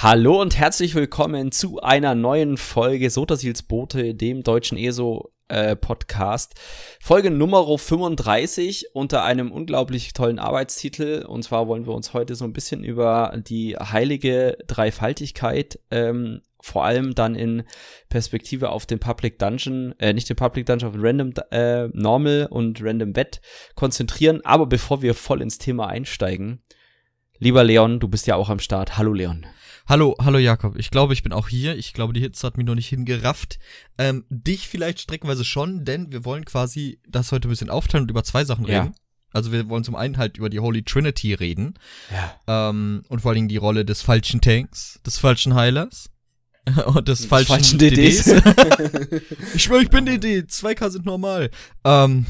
Hallo und herzlich willkommen zu einer neuen Folge Sotasils Bote, dem deutschen ESO äh, Podcast. Folge Nummer 35 unter einem unglaublich tollen Arbeitstitel. Und zwar wollen wir uns heute so ein bisschen über die heilige Dreifaltigkeit ähm, vor allem dann in Perspektive auf den Public Dungeon, äh, nicht den Public Dungeon, auf den Random äh, Normal und Random Bet konzentrieren. Aber bevor wir voll ins Thema einsteigen, lieber Leon, du bist ja auch am Start. Hallo Leon. Hallo, hallo Jakob. Ich glaube, ich bin auch hier. Ich glaube, die Hitze hat mich noch nicht hingerafft. Ähm, dich vielleicht streckenweise schon, denn wir wollen quasi das heute ein bisschen aufteilen und über zwei Sachen Ja. reden. Also wir wollen zum einen halt über die Holy Trinity reden Ja. ähm, und vor allen Dingen die Rolle des falschen Tanks, des falschen Heilers und des falschen, falschen DDs. DDs. ich schwöre, ich bin DD. 2K sind normal. Ähm,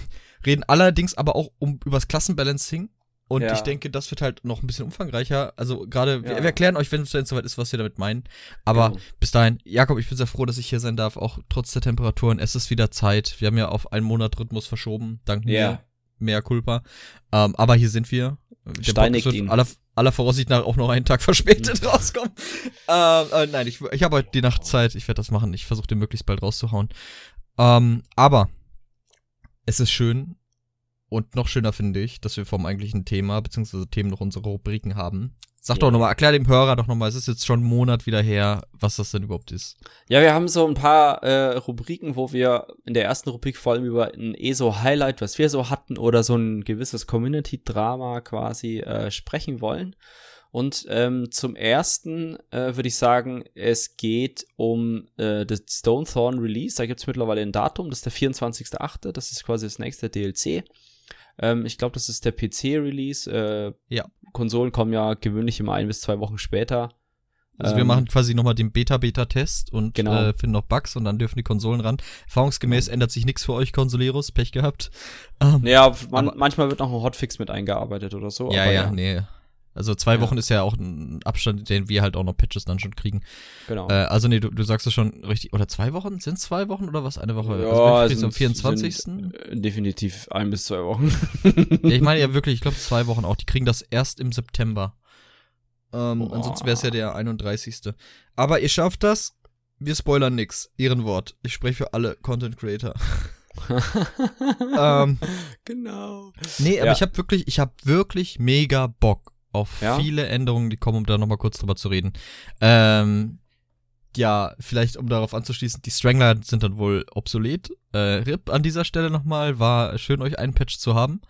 reden allerdings aber auch um übers Klassenbalancing. Und Ja. ich denke, das wird halt noch ein bisschen umfangreicher. Also gerade, wir, Ja. wir erklären euch, wenn es soweit ist, was wir damit meinen. Aber Genau. bis dahin, Jakob, ich bin sehr froh, dass ich hier sein darf, auch trotz der Temperaturen. Es ist wieder Zeit. Wir haben ja auf einen Monat Rhythmus verschoben, dank Ja. mir. Mehr Culpa. Ähm, aber hier sind wir. Der Podcast ihn. wird aller, aller Voraussicht nach auch noch einen Tag verspätet rauskommen. ähm, äh, nein, ich, ich habe heute die Nacht Zeit. Ich werde das machen. Ich versuche den möglichst bald rauszuhauen. Ähm, aber es ist schön und noch schöner finde ich, dass wir vom eigentlichen Thema beziehungsweise Themen noch unsere Rubriken haben. Sag Ja. doch nochmal, erklär dem Hörer doch nochmal, es ist jetzt schon einen Monat wieder her, was das denn überhaupt ist. Ja, wir haben so ein paar äh, Rubriken, wo wir in der ersten Rubrik vor allem über ein ESO-Highlight, was wir so hatten, oder so ein gewisses Community-Drama quasi äh, sprechen wollen. Und ähm, zum ersten äh, würde ich sagen, es geht um äh, das Stone Thorn Release. Da gibt es mittlerweile ein Datum, das ist der 24.8., das ist quasi das nächste DLC. Ähm, ich glaube, das ist der PC-Release. Äh, Ja. Konsolen kommen ja gewöhnlich immer ein bis zwei Wochen später. Also wir Ähm, machen quasi nochmal den Beta-Beta-Test und Genau. äh, finden noch Bugs und dann dürfen die Konsolen ran. Erfahrungsgemäß ändert sich nichts für euch, Konsoleros, Pech gehabt. Ähm, Ja, man, manchmal wird noch ein Hotfix mit eingearbeitet oder so. ja, aber ja, nee. Also zwei Ja. Wochen ist ja auch ein Abstand, den wir halt auch noch Patches dann schon kriegen. Genau. Äh, also nee, du, du sagst es schon richtig. Oder zwei Wochen? Sind zwei Wochen oder was? Eine Woche? Ja, also es am sind- 24. Sind, äh, definitiv ein bis zwei Wochen. Ja, ich meine ja wirklich, ich glaube zwei Wochen auch. Die kriegen das erst im September. Ähm, Boah. ansonsten wäre es ja der 31. Aber ihr schafft das. Wir spoilern nix. Ehrenwort. Ich spreche für alle Content Creator. ähm, genau. nee, aber Ja. ich habe wirklich, ich habe wirklich mega Bock auf Ja? viele Änderungen, die kommen, um da nochmal kurz drüber zu reden. Ähm, ja, vielleicht um darauf anzuschließen, die Strangler sind dann wohl obsolet. Äh, RIP an dieser Stelle nochmal, war schön, euch einen Patch zu haben.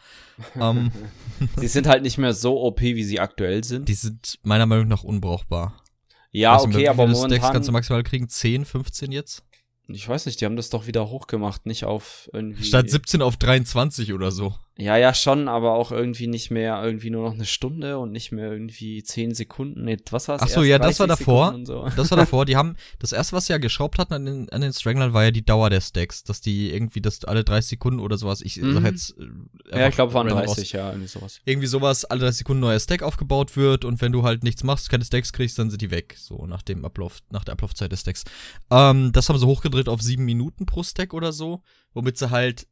ähm, Sie sind halt nicht mehr so OP, wie sie aktuell sind. Die sind meiner Meinung nach unbrauchbar. ja, du, okay, aber viele Stacks momentan. kannst du maximal kriegen? 10, 15 jetzt? ich weiß nicht, die haben das doch wieder hochgemacht, nicht auf irgendwie. Statt 17 auf 23 oder so. Ja, ja, schon, aber auch irgendwie nicht mehr, irgendwie nur noch eine Stunde und nicht mehr irgendwie zehn Sekunden. Nee, was war's? Ach so, ja, das war 30 davor. So. Das war davor, die haben, das erste, was sie ja geschraubt hatten an den, an den Stranglern, war ja die Dauer der Stacks, dass die irgendwie, das alle 30 Sekunden oder sowas, ich Mhm. sag jetzt, äh, Ja, ich glaube, waren random 30, ja, irgendwie sowas. irgendwie sowas, alle 30 Sekunden neuer Stack aufgebaut wird und wenn du halt nichts machst, keine Stacks kriegst, dann sind die weg, so nach dem Ablauf, nach der Ablaufzeit des Stacks. Ähm, das haben sie hochgedreht auf sieben Minuten pro Stack oder so, womit sie halt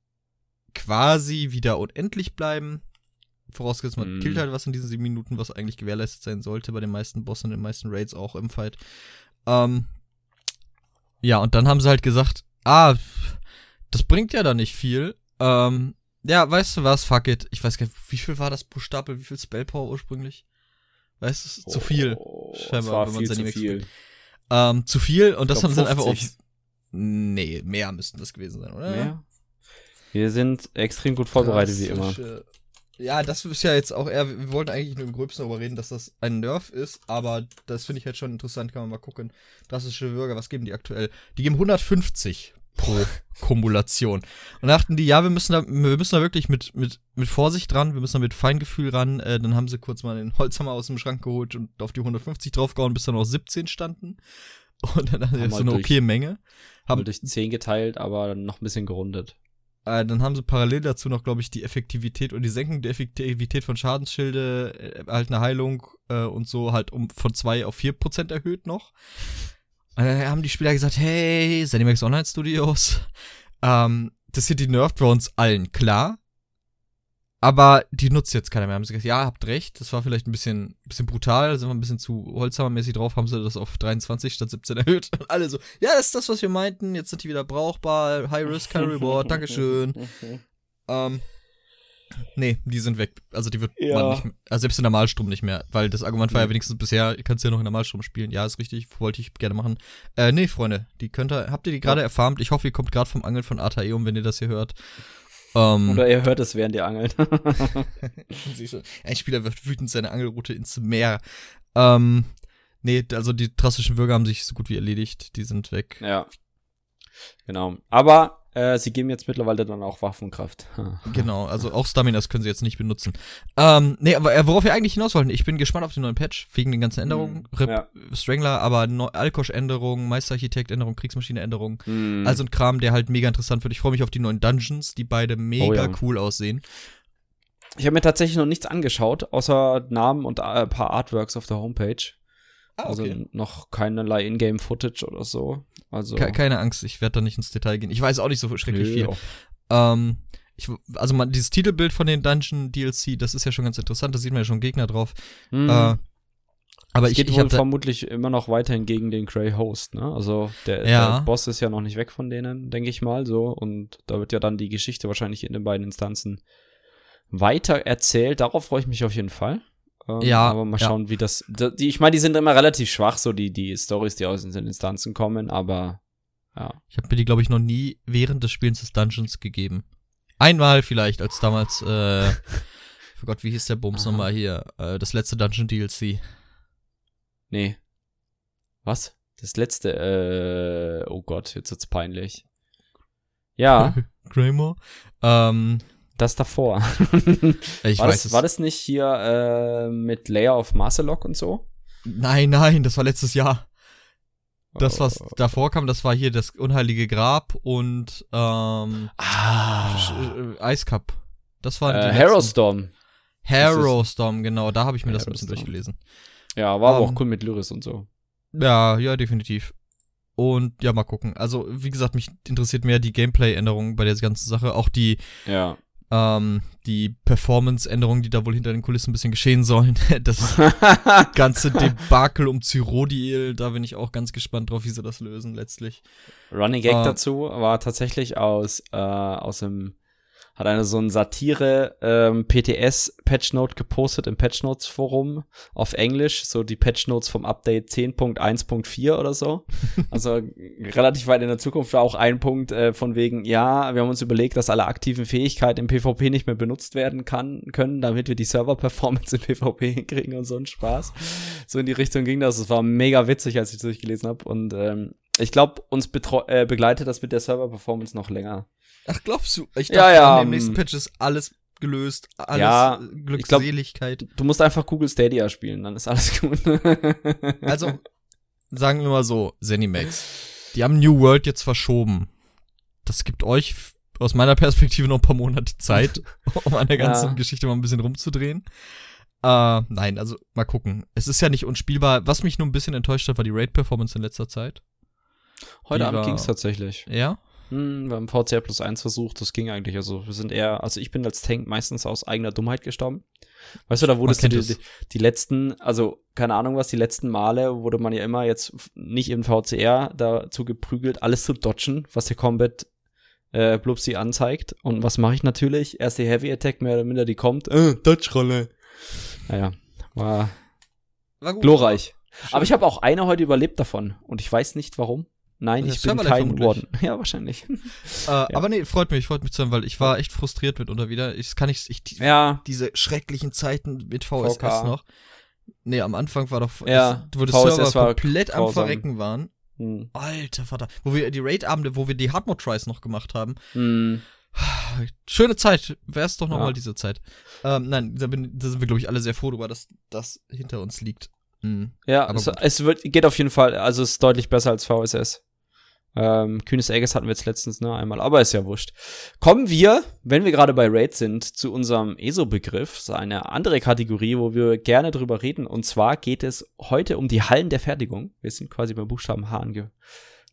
quasi wieder unendlich bleiben. Vorausgesetzt, man Mhm. killt halt was in diesen sieben Minuten, was eigentlich gewährleistet sein sollte bei den meisten Bossen und den meisten Raids auch im Fight. Ähm, ja, und dann haben sie halt gesagt, ah, das bringt ja da nicht viel. Ähm, ja, weißt du was, fuck it. Ich weiß gar nicht, wie viel war das pro Stapel, wie viel Spellpower ursprünglich? Weißt du, es ist zu viel. Oh, Scheinbar, es wenn man Max viel. Ähm, zu viel und das glaub, haben sie dann einfach auf. 50. Nee, mehr müssten das gewesen sein, oder? Mehr? Wir sind extrem gut vorbereitet, wie immer. Ja, das ist ja jetzt auch eher, wir wollten eigentlich nur im Gröbsten darüber reden, dass das ein Nerf ist, aber das finde ich jetzt schon interessant, kann man mal gucken. Drastische Bürger, was geben die aktuell? Die geben 150 pro Kumulation. Und dachten die, ja, wir müssen da, wir müssen da wirklich mit, mit, mit Vorsicht ran, wir müssen da mit Feingefühl ran. Äh, dann haben sie kurz mal den Holzhammer aus dem Schrank geholt und auf die 150 draufgehauen, bis dann noch 17 standen. Und dann haben sie so eine durch- okay Menge. Haben Haben, durch 10 geteilt, aber noch ein bisschen gerundet. Äh, dann haben sie parallel dazu noch, glaube ich, die Effektivität und die Senkung der Effektivität von Schadensschilde, äh, halt eine Heilung äh, und so halt um von 2 auf 4% erhöht noch. Und dann haben die Spieler gesagt, hey, Zenimax Online Studios, ähm, das hier die bei uns allen, klar. Aber die nutzt jetzt keiner mehr. Haben sie gesagt, ja, habt recht, das war vielleicht ein bisschen, bisschen brutal, sind wir ein bisschen zu Holzhammermäßig drauf, haben sie das auf 23 statt 17 erhöht. Und alle so, ja, das ist das, was wir meinten, jetzt sind die wieder brauchbar, High Risk, High Reward, Dankeschön. ähm, nee, die sind weg. Also die wird Ja. man nicht mehr, also selbst in Normalstrom nicht mehr, weil das Argument war ja wenigstens bisher, kannst du ja noch in Normalstrom spielen. Ja, ist richtig, wollte ich gerne machen. Äh, nee, Freunde, die könnt ihr, habt ihr die gerade erfarmt? Ich hoffe, ihr kommt gerade vom Angeln von Artaeum, wenn ihr das hier hört. Ähm, Oder ihr hört es, während ihr angelt. Ein Spieler wirft wütend seine Angelroute ins Meer. Ähm, nee, also die drastischen Würger haben sich so gut wie erledigt. Die sind weg. ja. Genau. Aber äh, sie geben jetzt mittlerweile dann auch Waffenkraft. Genau, also auch Staminas können sie jetzt nicht benutzen. Ähm, nee, aber äh, worauf wir eigentlich hinaus wollten, ich bin gespannt auf den neuen Patch, wegen den ganzen Änderungen. Rip, Ja. Strangler, aber no Alkosch-Änderungen, Meisterarchitekt-Änderungen, Kriegsmaschine-Änderungen. Hm. Also ein Kram, der halt mega interessant wird. Ich freue mich auf die neuen Dungeons, die beide mega Oh ja. cool aussehen. Ich habe mir tatsächlich noch nichts angeschaut, außer Namen und äh, ein paar Artworks auf der Homepage. Ah, Also noch keinerlei Ingame-Footage oder so. Also Ke keine Angst, ich werde da nicht ins Detail gehen. Ich weiß auch nicht so schrecklich Nö, viel. auch- Ähm, ich, also man, dieses Titelbild von den Dungeon DLC, das ist ja schon ganz interessant, da sieht man ja schon Gegner drauf. Hm. Äh, aber es ich, geht ich da, vermutlich immer noch weiterhin gegen den Grey Host, ne? Also der, Ja. der Boss ist ja noch nicht weg von denen, denke ich mal so. Und da wird ja dann die Geschichte wahrscheinlich in den beiden Instanzen weiter erzählt. Darauf freue ich mich auf jeden Fall. Ähm, Ja, Aber mal ja. schauen, wie das. da- Die, ich meine, die sind immer relativ schwach, so die, die Stories, die aus den Instanzen kommen, aber ja. ich habe mir die, glaube ich, noch nie während des Spielens des Dungeons gegeben. Einmal vielleicht, als damals, äh, für Gott, wie hieß der Bums Aha. nochmal hier? Äh, das letzte Dungeon DLC. Nee. Was? Das letzte, äh, oh Gott, jetzt wird's peinlich. Ja, Greymore. Ähm, das davor. ich war, weiß das, es. war das nicht hier äh, mit Layer of Marcelock und so? Nein, nein, das war letztes Jahr. Das, was Äh, davor kam, das war hier das unheilige Grab und ähm, Ah. Äh, Ice Cup. Das waren Äh. Harrowstorm. Harrowstorm, genau, da habe ich mir das ein bisschen durchgelesen. Ja, war aber Ähm, auch cool mit Lyris und so. Ja, ja, definitiv. Und ja, mal gucken. Also, wie gesagt, mich interessiert mehr die Gameplay-Änderungen bei der ganzen Sache. Auch die, Ja. Ähm, die Performance-Änderungen, die da wohl hinter den Kulissen ein bisschen geschehen sollen. Das ganze Debakel um Cyrodiil, da bin ich auch ganz gespannt drauf, wie sie das lösen letztlich. Running Gag Ah. dazu war tatsächlich aus, äh, aus dem, hat einer so ein Satire ähm, PTS Patchnote gepostet im Patchnotes Forum auf Englisch, so die Patchnotes vom Update 10.1.4 oder so. Also relativ weit in der Zukunft war auch ein Punkt äh, von wegen, ja, wir haben uns überlegt, dass alle aktiven Fähigkeiten im PvP nicht mehr benutzt werden kann, können, damit wir die Server-Performance im PvP hinkriegen und so ein Spaß. So in die Richtung ging das. Es war mega witzig, als ich das durchgelesen habe. Und ähm, ich glaube, uns äh, begleitet das mit der Server-Performance noch länger. Ach, glaubst du? Ich Ja, ja, an dem nächsten ähm, Patch ist alles gelöst, alles Ja, äh, Glückseligkeit. Du musst einfach Google Stadia spielen, dann ist alles gut. Also, sagen wir mal so, Zenimax. Die haben New World jetzt verschoben. Das gibt euch aus meiner Perspektive noch ein paar Monate Zeit, um an der ganzen Ja. Geschichte mal ein bisschen rumzudrehen. Äh, nein, also mal gucken. Es ist ja nicht unspielbar. Was mich nur ein bisschen enttäuscht hat, war die Raid-Performance in letzter Zeit. Heute Die Abend war- ging's tatsächlich. Ja? Hm, wir haben VCR plus eins versucht, das ging eigentlich. Also wir sind eher, also ich bin als Tank meistens aus eigener Dummheit gestorben. Weißt du, da wurdest du die, es. die, die letzten, also keine Ahnung was, die letzten Male wurde man ja immer jetzt nicht im VCR dazu geprügelt, alles zu dodgen, was der Combat äh, Blupsi anzeigt. Und was mache ich natürlich? Erst die Heavy Attack, mehr oder minder, die kommt. Äh, Dodge-Rolle. Naja, war War gut. glorreich. Schön. Aber ich habe auch eine heute überlebt davon. Und ich weiß nicht warum. Nein, ich bin kein. Warden. Ja, wahrscheinlich. Äh, Aber nee, freut mich, freut mich zu hören, weil ich war echt frustriert mitunter wieder. Ich kann nicht, ich, die, Ja, diese schrecklichen Zeiten mit VSS VK. noch. Nee, am Anfang war doch, Ja, das, wo die VSS Server komplett am grausam. Verrecken waren. hm. Alter Vater. Wo wir die Raid-Abende, wo wir die Hardmode-Tries noch gemacht haben. Hm. Schöne Zeit. Wär's doch nochmal Ja. diese Zeit. Ähm, nein, da, bin, da sind wir, glaube ich, alle sehr froh darüber, dass das hinter uns liegt. Mhm. Ja, es, es wird, geht auf jeden Fall, also es ist deutlich besser als VSS. Ähm, Kühnes Egges hatten wir jetzt letztens, ne, einmal, aber ist ja wurscht. Kommen wir, wenn wir gerade bei Raid sind, zu unserem ESO-Begriff, so eine andere Kategorie, wo wir gerne drüber reden. Und zwar geht es heute um die Hallen der Fertigung. Wir sind quasi beim Buchstaben H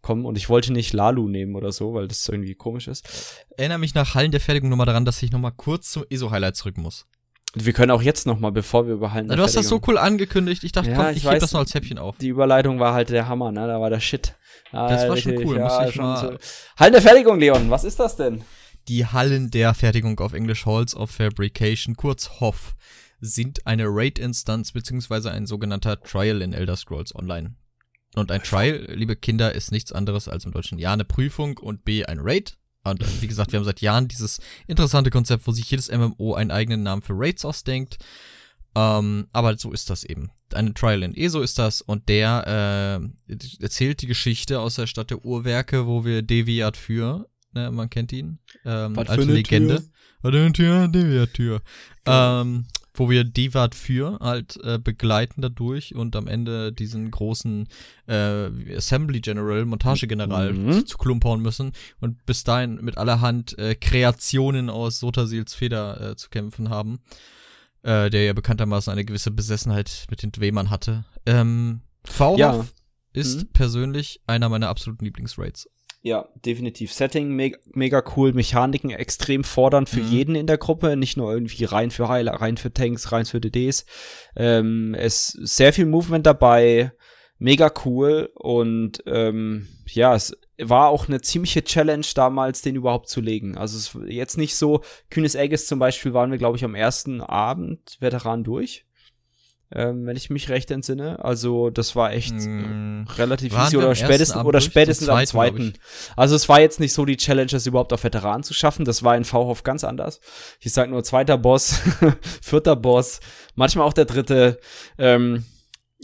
kommen und ich wollte nicht Lalu nehmen oder so, weil das irgendwie komisch ist. Erinnere mich nach Hallen der Fertigung nochmal daran, dass ich nochmal kurz zum ESO-Highlight zurück muss. Wir können auch jetzt noch mal, bevor wir über Hallen du hast das so cool angekündigt. Ich dachte, Ja, komm, ich ich, weiß, heb das noch als Häppchen auf. Die Überleitung war halt der Hammer, ne? Da war der Shit. Das war schon cool, muss ich schon mal-. Hallen der Fertigung, Leon, was ist das denn? Die Hallen der Fertigung auf Englisch Halls of Fabrication, kurz HOF, sind eine Raid-Instanz beziehungsweise ein sogenannter Trial in Elder Scrolls Online. Und ein Trial, liebe Kinder, ist nichts anderes als im Deutschen ja eine Prüfung und B ein Raid. Und äh, wie gesagt, wir haben seit Jahren dieses interessante Konzept, wo sich jedes MMO einen eigenen Namen für Raids ausdenkt. Ähm, aber so ist das eben. Eine Trial in ESO ist das und der äh, erzählt die Geschichte aus der Stadt der Uhrwerke, wo wir Deviat für, ne, man kennt ihn, ähm, Was alte Legende. Tür? Was für eine Tür? Deviat Tür. Ähm, wo wir Devat für halt äh, begleiten dadurch und am Ende diesen großen äh, Assembly General, Montagegeneral Mhm. zu Klump hauen müssen und bis dahin mit allerhand äh, Kreationen aus Sotasils Feder äh, zu kämpfen haben, äh, der ja bekanntermaßen eine gewisse Besessenheit mit den Dwemern hatte. Ähm, VHOF Ja. ist Mhm. persönlich einer meiner absoluten Lieblingsraids. Ja, definitiv. Setting mega, mega cool, Mechaniken extrem fordernd für Mhm. jeden in der Gruppe, nicht nur irgendwie rein für Heiler, rein für Tanks, rein für DDs. Ähm, es ist sehr viel Movement dabei, mega cool und ähm, ja, es war auch eine ziemliche Challenge damals, den überhaupt zu legen. Also es ist jetzt nicht so, Kühnes Egges zum Beispiel waren wir, glaube ich, am ersten Abend Veteran durch. Ähm, wenn ich mich recht entsinne. Also das war echt Mm. relativ easy oder spätestens Abend oder spätestens am zweiten. Also es war jetzt nicht so die Challenge, das überhaupt auf Veteranen zu schaffen. Das war in V-Hof ganz anders. Ich sag nur zweiter Boss, vierter Boss, manchmal auch der dritte. Ähm,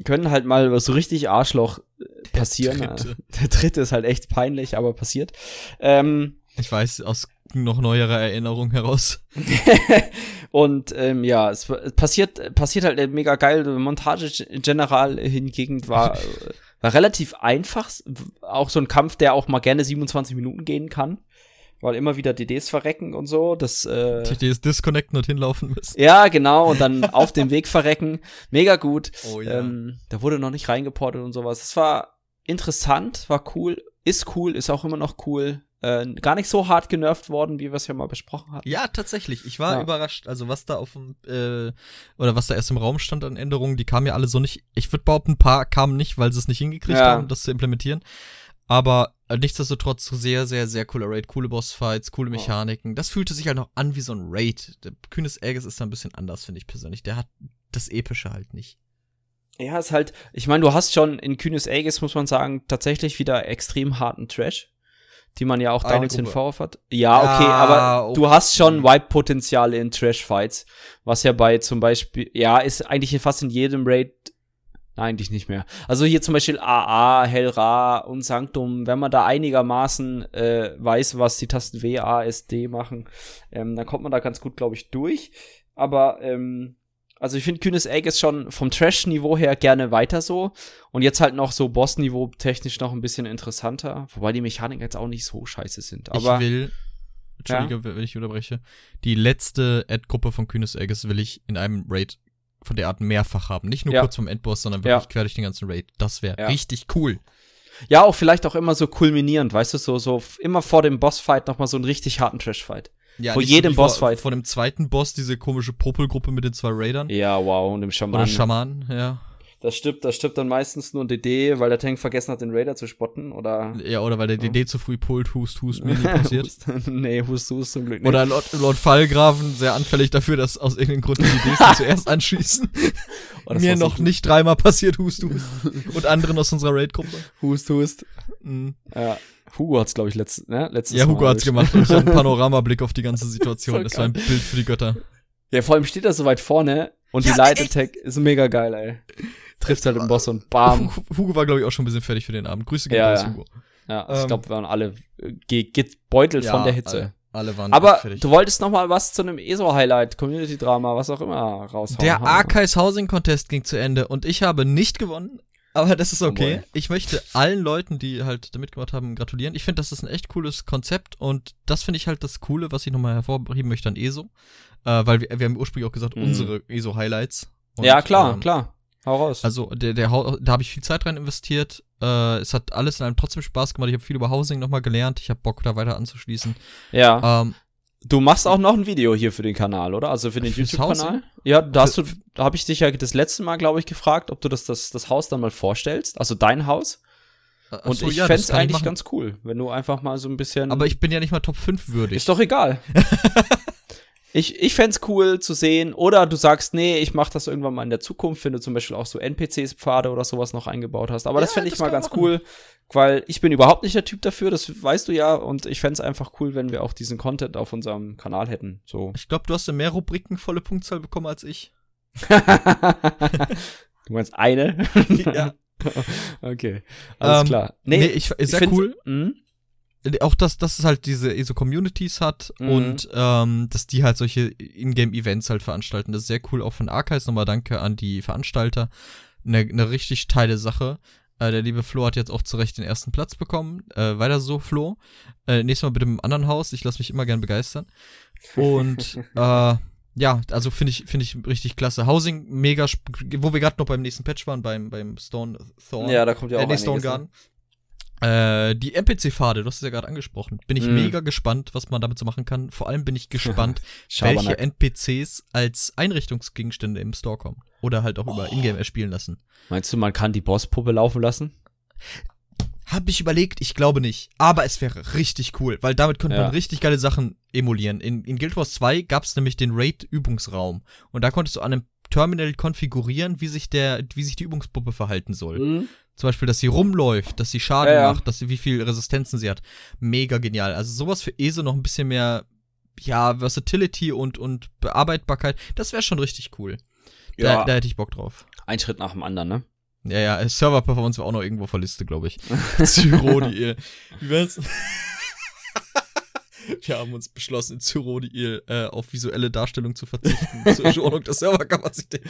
können halt mal so richtig Arschloch äh, passieren. dritte. Der dritte ist halt echt peinlich, aber passiert. Ähm, Ich weiß aus noch neuerer Erinnerung heraus. und ähm, ja, es passiert, passiert halt mega geil. Montage General hingegen war, äh, war relativ einfach. Auch so ein Kampf, der auch mal gerne 27 Minuten gehen kann. Weil immer wieder DDs verrecken und so. Das, äh, das disconnecten und hinlaufen müssen. ja, genau. Und dann auf dem Weg verrecken. Mega gut. Oh Ähm, da wurde noch nicht reingeportet und sowas. Das war interessant, war cool, ist cool, ist auch immer noch cool. Äh, gar nicht so hart genervt worden, wie wir es ja mal besprochen hatten. Ja, tatsächlich. Ich war Ja. überrascht. Also was da auf dem äh, oder was da erst im Raum stand an Änderungen, die kamen ja alle so nicht. Ich würde behaupten, ein paar kamen nicht, weil sie es nicht hingekriegt Ja. haben, das zu implementieren. Aber äh, nichtsdestotrotz sehr, sehr, sehr cooler Raid, coole Bossfights, coole Mechaniken. Das fühlte sich halt noch an wie so ein Raid. Der Kühnes Aegis ist da ein bisschen anders, finde ich persönlich. Der hat das Epische halt nicht. Ja, ist halt, ich meine, du hast schon in Kühnes Aegis, muss man sagen, tatsächlich wieder extrem harten Trash, die man ja auch Eine damals in Gruppe. VF hat. Ja, okay, Ja, aber okay. du hast schon Wipe-Potenziale in Trash-Fights, was ja bei zum Beispiel, ja, ist eigentlich fast in jedem Raid, nein, eigentlich nicht mehr. Also hier zum Beispiel AA, Hellra und Sanctum, wenn man da einigermaßen äh, weiß, was die Tasten W, A, S, D machen, ähm, dann kommt man da ganz gut, glaube ich, durch. Aber, ähm, also ich finde Kühnes Egg ist schon vom Trash-Niveau her gerne weiter so. Und jetzt halt noch so Boss-Niveau technisch noch ein bisschen interessanter. Wobei die Mechaniken jetzt auch nicht so scheiße sind. Aber ich will, Entschuldige, wenn ich unterbreche, die letzte Ad-Gruppe von Kühnes Aegis will ich in einem Raid von der Art mehrfach haben. Nicht nur Ja. kurz vom Endboss, sondern Ja. wirklich quer durch den ganzen Raid. Das wäre Ja. richtig cool. ja, auch vielleicht auch immer so kulminierend, weißt du, so, so immer vor dem Bossfight noch mal so einen richtig harten Trash-Fight. Ja, Vor nicht so jedem vor- Bossfight. Vor dem zweiten Boss, diese komische Popelgruppe mit den zwei Raidern. Ja, wow, und dem Schaman. Oder Schaman, ja. Das stirbt, das stirbt dann meistens nur ein DD, weil der Tank vergessen hat, den Raider zu spotten, oder? Ja, oder weil der DD zu früh pullt, hust, hust, mir nie passiert. Hust- nee, Hust, Hust zum Glück nicht. Oder Lord, Lord Fallgraven, sehr anfällig dafür, dass aus irgendeinem Grund die DDs zuerst anschießen. Oh, Mir so noch gut. nicht dreimal passiert, hust, hust. Und anderen aus unserer Raid-Gruppe. Hust, Hust. Mhm. Ja. Hugo hat's, glaube ich, letzt, ne? letztes Ja, Mal Hugo hat's erwischt. gemacht und ich hatte einen Panoramablick auf die ganze Situation. Das war ein Bild für die Götter. Ja, vor allem steht er so weit vorne und Ja, die Light Attack ist mega geil, ey. Trifft halt den Boss und bam. Hu- Hugo war, glaube ich, auch schon ein bisschen fertig für den Abend. Grüße gehen Ja, raus, ja. Hugo. Ja, ich Ähm, glaube, wir waren alle äh, ge gebeutelt von der Hitze. Alle, alle waren Aber du wolltest noch mal was zu einem ESO-Highlight, Community-Drama, was auch immer raushauen. Der. Archives Housing Contest ging zu Ende und ich habe nicht gewonnen. Aber das ist okay. boy. ich möchte allen Leuten, die halt da mitgemacht haben, gratulieren. Ich finde, das ist ein echt cooles Konzept und das finde ich halt das Coole, was ich nochmal hervorheben möchte an ESO. Äh, weil wir, wir haben ursprünglich auch gesagt, Mhm. unsere ESO-Highlights. Ja, klar, ähm, klar. Hau raus. Also, der, der, da habe ich viel Zeit rein investiert. Äh, es hat alles in allem trotzdem Spaß gemacht. Ich habe viel über Housing nochmal gelernt. Ich habe Bock, da weiter anzuschließen. ja. Ähm, Du machst auch noch ein Video hier für den Kanal, oder? Also für den YouTube-Kanal? Ja, da hast du, da habe ich dich ja das letzte Mal, glaube ich, gefragt, ob du das, das, das Haus dann mal vorstellst. Also dein Haus. ach Und so, ich ja, kann ich eigentlich ganz cool, wenn du einfach mal so ein bisschen. Aber ich bin ja nicht mal Top 5 würdig. Ist doch egal. ich ich fänd's cool zu sehen. Oder du sagst, nee, ich mach das irgendwann mal in der Zukunft, wenn du zum Beispiel auch so NPCs-Pfade oder sowas noch eingebaut hast. Aber das Ja, fände ich das mal ganz machen. cool, weil ich bin überhaupt nicht der Typ dafür, das weißt du ja. Und ich fänd's einfach cool, wenn wir auch diesen Content auf unserem Kanal hätten. So. Ich glaube, du hast ja mehr Rubriken volle Punktzahl bekommen als ich. du meinst eine? ja. Okay. Alles Ähm, klar. Nee, ich, sehr find- cool. Mhm. Auch, dass, dass es halt diese ESO-Communities hat Mhm. und ähm, dass die halt solche Ingame-Events halt veranstalten. Das ist sehr cool. Auch von Archives nochmal danke an die Veranstalter. Eine ne richtig teile Sache. Äh, der liebe Flo hat jetzt auch zu Recht den ersten Platz bekommen. Äh, weiter so, Flo. Äh, nächstes Mal bitte im anderen Haus. Ich lasse mich immer gern begeistern. Und äh, ja, also finde ich, finde ich richtig klasse. Housing, mega, wo wir gerade noch beim nächsten Patch waren, beim, beim Stone Thorn. Ja, da kommt ja auch äh, nee, Stone ne? Garden. Äh, die NPC-Pfade, du hast es ja gerade angesprochen. Bin ich Mm. mega gespannt, was man damit so machen kann. Vor allem bin ich gespannt, welche NPCs als Einrichtungsgegenstände im Store kommen. Oder halt auch Oh. über Ingame erspielen lassen. Meinst du, man kann die Bosspuppe laufen lassen? Hab ich überlegt, ich glaube nicht. Aber es wäre richtig cool, weil damit könnte Ja. man richtig geile Sachen emulieren. In, in Guild Wars 2 gab es nämlich den Raid-Übungsraum. Und da konntest du an einem Terminal konfigurieren, wie sich der, wie sich die Übungspuppe verhalten soll. Zum Beispiel, dass sie rumläuft, dass sie Schaden Ja, ja. macht, dass sie, wie viel Resistenzen sie hat. Mega genial. Also sowas für ESO noch ein bisschen mehr, ja, Versatility und, und Bearbeitbarkeit. Das wäre schon richtig cool. Da, Ja. da hätte ich Bock drauf. Ein Schritt nach dem anderen, ne? Ja, ja, Server-Performance war auch noch irgendwo auf der Liste, glaube ich. Cyrodiil. Wie wär's? Wir haben uns beschlossen, in Cyrodiil äh, auf visuelle Darstellung zu verzichten, zur Schonung der Serverkapazität.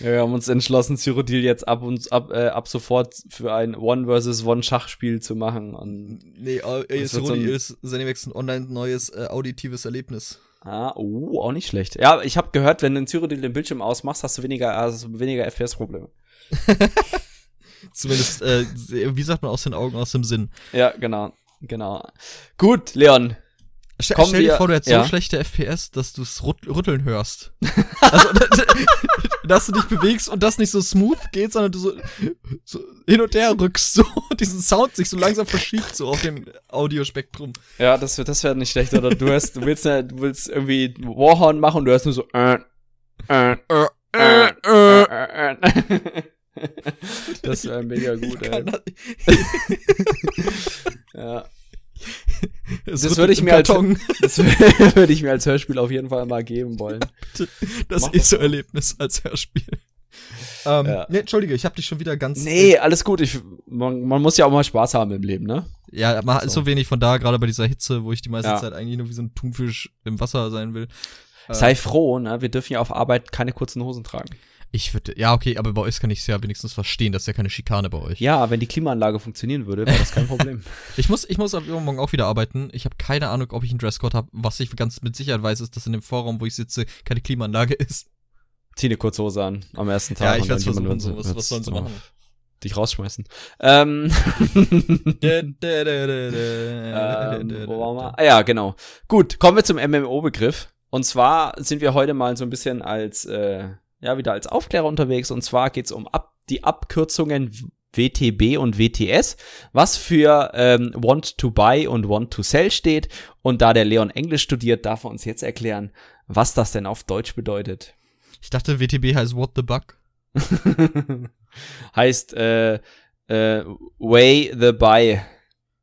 Ja, wir haben uns entschlossen, Cyrodiil jetzt ab und ab, äh, ab sofort für ein One versus One Schachspiel zu machen. Und, Nee, äh, Cyrodiil ein- ist Zenimax ein online neues äh, auditives Erlebnis. ah, oh, auch nicht schlecht. Ja, ich habe gehört, wenn du in Cyrodiil den Bildschirm ausmachst, hast du weniger, also weniger FPS-Probleme. Zumindest, äh, wie sagt man, aus den Augen, aus dem Sinn. Ja, genau. Genau. Gut, Leon. Stell, Kommen stell dir wir- vor, du hättest ja. so schlechte FPS, dass du es rütteln hörst. also, dass du dich bewegst und das nicht so smooth geht, sondern du so, so hin und her rückst, so und diesen Sound sich so langsam verschiebt, so auf dem Audiospektrum. Ja, das das wäre nicht schlecht, oder? Du hörst, du willst, ne, du willst irgendwie Warhorn machen und du hörst nur so, äh, äh, Äh, äh, äh, äh. Das wäre mega gut, ey. Ja. Das würde ich mir als- Karton. Das würde ich mir als Hörspiel auf jeden Fall mal geben wollen. Das Mach das ESO-Erlebnis als Hörspiel. Ähm, Ja. nee, Entschuldige, ich habe dich schon wieder ganz. Nee, alles gut. Ich, man, man muss ja auch mal Spaß haben im Leben, ne? Ja, man So. ist so wenig von da, gerade bei dieser Hitze, wo ich die meiste Ja. Zeit eigentlich nur wie so ein Thunfisch im Wasser sein will. Äh, Sei froh, ne? Wir dürfen ja auf Arbeit keine kurzen Hosen tragen. Ich würde, ja, okay, aber bei euch kann ich es ja wenigstens verstehen, das ist ja keine Schikane bei euch. Ja, wenn die Klimaanlage funktionieren würde, wäre das kein Problem. Ich muss, ich muss ab übermorgen auch wieder arbeiten. Ich habe keine Ahnung, ob ich einen Dresscode habe. Was ich ganz mit Sicherheit weiß, ist, dass in dem Vorraum, wo ich sitze, keine Klimaanlage ist. Zieh eine kurze Hose an am ersten Tag. Ja, ich jemand versuchen, so. Was- was sollen sie machen? Dich rausschmeißen. Ähm, ähm, ähm, wo waren wir? Ah, ja, genau. Gut, kommen wir zum MMO-Begriff. Und zwar sind wir heute mal so ein bisschen als, äh, ja, wieder als Aufklärer unterwegs. Und zwar geht's um ab die Abkürzungen WTB und WTS, was für ähm, Want to Buy und Want to Sell steht. Und da der Leon Englisch studiert, darf er uns jetzt erklären, was das denn auf Deutsch bedeutet. Ich dachte, WTB heißt What the Buck. heißt äh, äh, Way the Buy.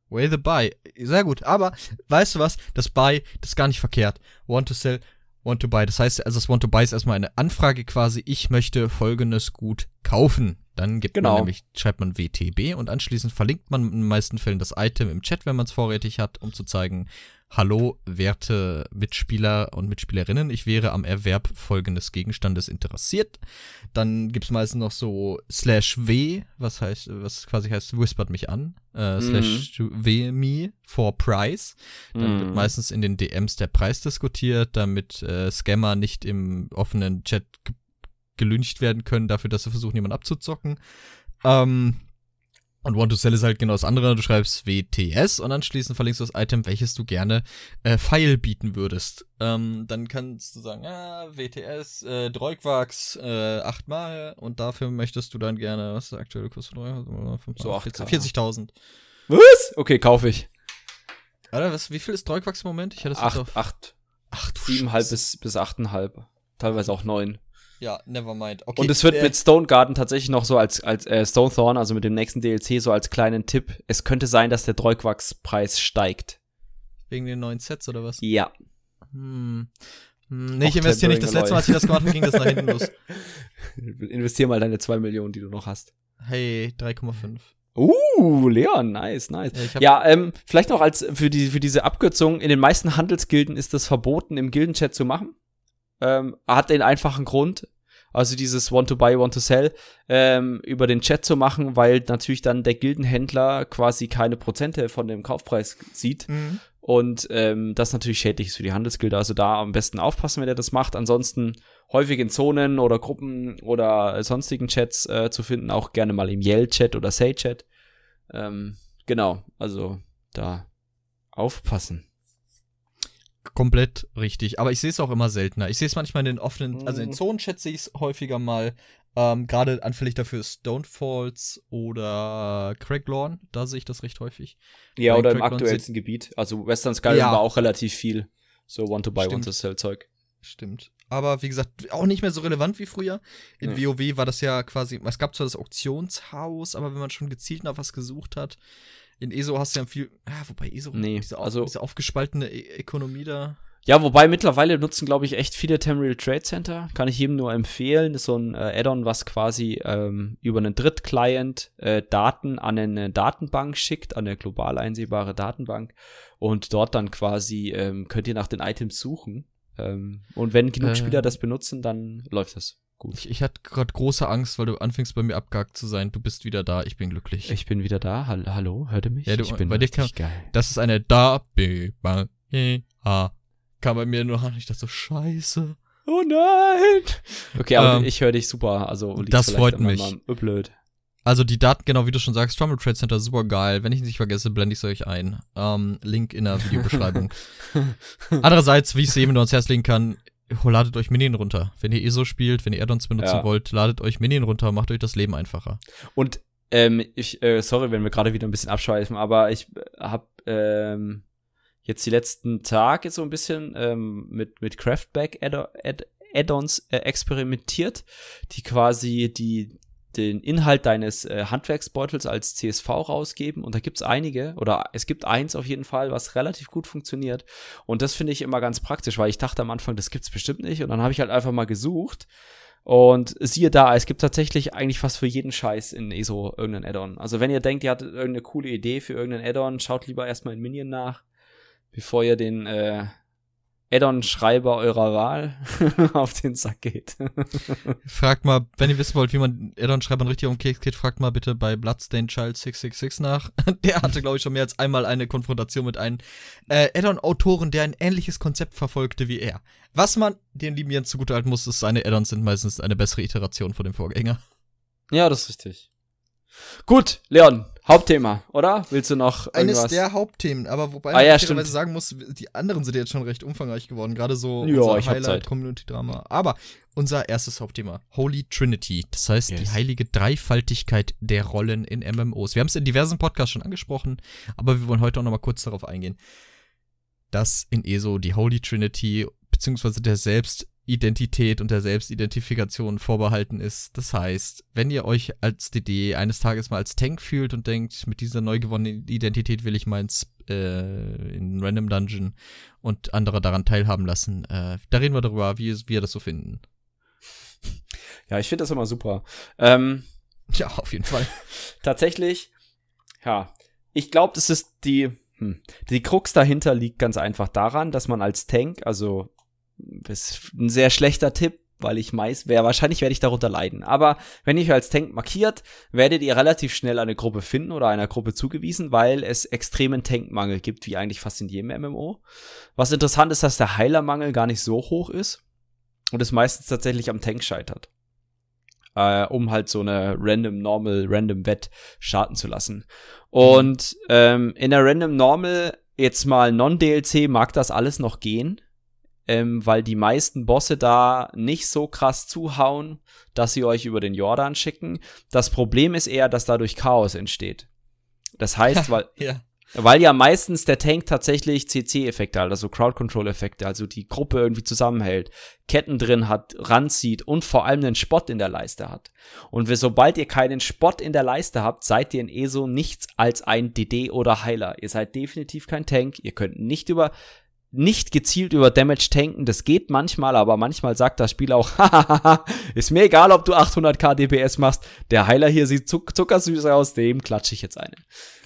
Way the Buy. Sehr gut. Aber, weißt du was? Das Buy, das ist gar nicht verkehrt. Want to sell, want to buy. Das heißt, also das Want to buy ist erstmal eine Anfrage quasi. Ich möchte folgendes Gut kaufen. Dann gibt Genau. man nämlich, schreibt man WTB und anschließend verlinkt man in den meisten Fällen das Item im Chat, wenn man es vorrätig hat, um zu zeigen, hallo, werte Mitspieler und Mitspielerinnen, ich wäre am Erwerb folgendes Gegenstandes interessiert. Dann gibt's meistens noch so slash W, was heißt, was quasi heißt, whispert mich an, äh, slash W me for price. Dann wird Mhm. meistens in den DMs der Preis diskutiert, damit äh, Scammer nicht im offenen Chat ge- gelüncht werden können dafür, dass sie versuchen, jemanden abzuzocken. Ähm, und Want to Sell ist halt genau das andere. Du schreibst WTS und anschließend verlinkst du das Item, welches du gerne äh, Pfeil bieten würdest. Ähm, dann kannst du sagen, ja, WTS, äh, Droigwachs, äh, achtmal und dafür möchtest du dann gerne, was ist der aktuelle Kurs von Droigwachs? So 40.000. Was? Okay, kaufe ich. Alter, was, wie viel ist Droigwachs im Moment? Ich hatte das Acht, auf acht, Ach, du siebenhalb Scheiße. bis, bis achteinhalb. Teilweise auch neun. Ja, never mind. Okay, Und es wird äh, mit Stone Garden tatsächlich noch so als, als äh, Stone Thorn, also mit dem nächsten DLC, so als kleinen Tipp. Es könnte sein, dass der Droigwachs-Preis steigt. wegen den neuen Sets oder was? Ja. Hm. Hm, Nee, ich investiere nicht. Das letzte Mal, als ich das gemacht habe, ging das nach hinten los. Investier mal deine zwei Millionen, die du noch hast. Hey, 3,5. Uh, Leon, nice, nice. Ja, ähm, vielleicht noch als für, die, für diese Abkürzung, in den meisten Handelsgilden ist es verboten, im Gildenchat zu machen. Ähm, hat den einfachen Grund, also dieses Want to buy, Want to sell, ähm, über den Chat zu machen, weil natürlich dann der Gildenhändler quasi keine Prozente von dem Kaufpreis sieht. Mhm. Und ähm, das natürlich schädlich ist für die Handelsgilde. Also da am besten aufpassen, wenn er das macht. Ansonsten häufig in Zonen oder Gruppen oder sonstigen Chats äh, zu finden. Auch gerne mal im Yell-Chat oder Say-Chat. Ähm, genau, also da aufpassen. Komplett richtig. Aber ich sehe es auch immer seltener. Ich sehe es manchmal in den offenen, also in Mhm. Zonen-Chats sehe ich es häufiger mal. Ähm, Gerade anfällig dafür ist Stonefalls oder Craiglorn. Da sehe ich das recht häufig. Ja, Bei oder im Crackdown aktuellsten Gebiet. Also Western Skyrim Ja. war auch relativ viel. So Want to buy, Stimmt. Want to sell Zeug. Stimmt. Aber wie gesagt, auch nicht mehr so relevant wie früher. In Ja. WoW war das ja quasi, es gab zwar das Auktionshaus, aber wenn man schon gezielt nach was gesucht hat, in ESO hast du ja viel, ja, wobei ESO, Nee, diese, also- diese aufgespaltene e Ökonomie da. Ja, wobei mittlerweile nutzen, glaube ich, echt viele Tamriel Trade Center. Kann ich jedem nur empfehlen. Ist so ein äh, Add-on, was quasi ähm, über einen Drittclient äh, Daten an eine Datenbank schickt, an eine global einsehbare Datenbank. Und dort dann quasi ähm, könnt ihr nach den Items suchen. Ähm, und wenn genug Äh. Spieler das benutzen, dann läuft das gut. Ich, ich hatte gerade große Angst, weil du anfängst bei mir abgehakt zu sein. Du bist wieder da, ich bin glücklich. Ich bin wieder da. Hall Hallo, hört ihr mich? Ja, du- ich bin bei dir richtig geil. das ist eine da, B, ba, E, A. Kam bei mir nur an, ich dachte so, scheiße. Oh nein! Okay, aber Ähm, ich höre dich super. Also das freut mich. blöd. Also die Daten, genau wie du schon sagst, Trumbull Trade Center, super geil. Wenn ich nicht vergesse, blende ich es euch ein. Ähm, Link in der Videobeschreibung. Andererseits, wie ich es jedem nur ans Herz legen kann, ladet euch Minien runter. Wenn ihr ESO spielt, wenn ihr Addons benutzen Ja. wollt, ladet euch Minien runter, macht euch das Leben einfacher. Und ähm, ich, äh, sorry, wenn wir gerade wieder ein bisschen abschweifen, aber ich habe ähm, jetzt die letzten Tage so ein bisschen ähm, mit, mit Craftback Add- Add- Add-ons äh, experimentiert, die quasi die den Inhalt deines äh, Handwerksbeutels als CSV rausgeben. Und da gibt's einige oder es gibt eins auf jeden Fall, was relativ gut funktioniert. Und das finde ich immer ganz praktisch, weil ich dachte am Anfang, das gibt's bestimmt nicht. Und dann habe ich halt einfach mal gesucht. Und siehe da, es gibt tatsächlich eigentlich fast für jeden Scheiß in ESO irgendeinen Add-on. Also wenn ihr denkt, ihr hattet irgendeine coole Idee für irgendeinen Add-on, schaut lieber erstmal in Minion nach, bevor ihr den äh, Add-on-Schreiber eurer Wahl auf den Sack geht. Fragt mal, wenn ihr wissen wollt, wie man Addon-Schreibern richtig um Keks geht, fragt mal bitte bei Bloodstained Child 666 nach. Der hatte, glaube ich, schon mehr als einmal eine Konfrontation mit einem äh, Addon-Autoren, der ein ähnliches Konzept verfolgte wie er. Was man den lieben Jens zugutehalten muss, ist, seine Addons sind meistens eine bessere Iteration von dem Vorgänger. ja, das ist richtig. Gut, Leon, Hauptthema, oder? Willst du noch irgendwas? Eines der Hauptthemen, aber wobei Ah, ja, fairerweise sagen muss, die anderen sind jetzt schon recht umfangreich geworden, gerade so Ja, unser ich hab Zeit. Community-Drama. Aber unser erstes Hauptthema, Holy Trinity, das heißt die Yes. heilige Dreifaltigkeit der Rollen in MMOs. Wir haben es in diversen Podcasts schon angesprochen, aber wir wollen heute auch noch mal kurz darauf eingehen, dass in ESO die Holy Trinity beziehungsweise der Selbstidentität und der Selbstidentifikation vorbehalten ist. Das heißt, wenn ihr euch als DD eines Tages mal als Tank fühlt und denkt, mit dieser neu gewonnenen Identität will ich mal ins, äh, in Random Dungeon und andere daran teilhaben lassen, äh, da reden wir darüber, wie wir das so finden. Ja, ich finde das immer super. Ähm, Ja, auf jeden Fall. tatsächlich, ja, ich glaube, das ist die, hm, die Krux dahinter liegt ganz einfach daran, dass man als Tank, also, ist ein sehr schlechter Tipp, weil ich meist, wer wahrscheinlich werde ich darunter leiden. Aber wenn ihr als Tank markiert, werdet ihr relativ schnell eine Gruppe finden oder einer Gruppe zugewiesen, weil es extremen Tankmangel gibt, wie eigentlich fast in jedem MMO. Was interessant ist, dass der Heilermangel gar nicht so hoch ist und es meistens tatsächlich am Tank scheitert. äh, um halt so eine Random Normal, Random Wett starten zu lassen. Und ähm, in der Random Normal, jetzt mal Non-DLC, mag das alles noch gehen, ähm, weil die meisten Bosse da nicht so krass zuhauen, dass sie euch über den Jordan schicken. Das Problem ist eher, dass dadurch Chaos entsteht. Das heißt, weil, ja. weil ja meistens der Tank tatsächlich CC-Effekte hat, also Crowd-Control-Effekte, also die Gruppe irgendwie zusammenhält, Ketten drin hat, ranzieht und vor allem einen Spot in der Leiste hat. Und wir, sobald ihr keinen Spot in der Leiste habt, seid ihr in ESO nichts als ein DD oder Heiler. Ihr seid definitiv kein Tank, ihr könnt nicht über nicht gezielt über Damage tanken, das geht manchmal, aber manchmal sagt das Spiel auch, hahaha, ist mir egal, ob du 800k DPS machst, der Heiler hier sieht zuck zuckersüß aus, dem klatsche ich jetzt eine.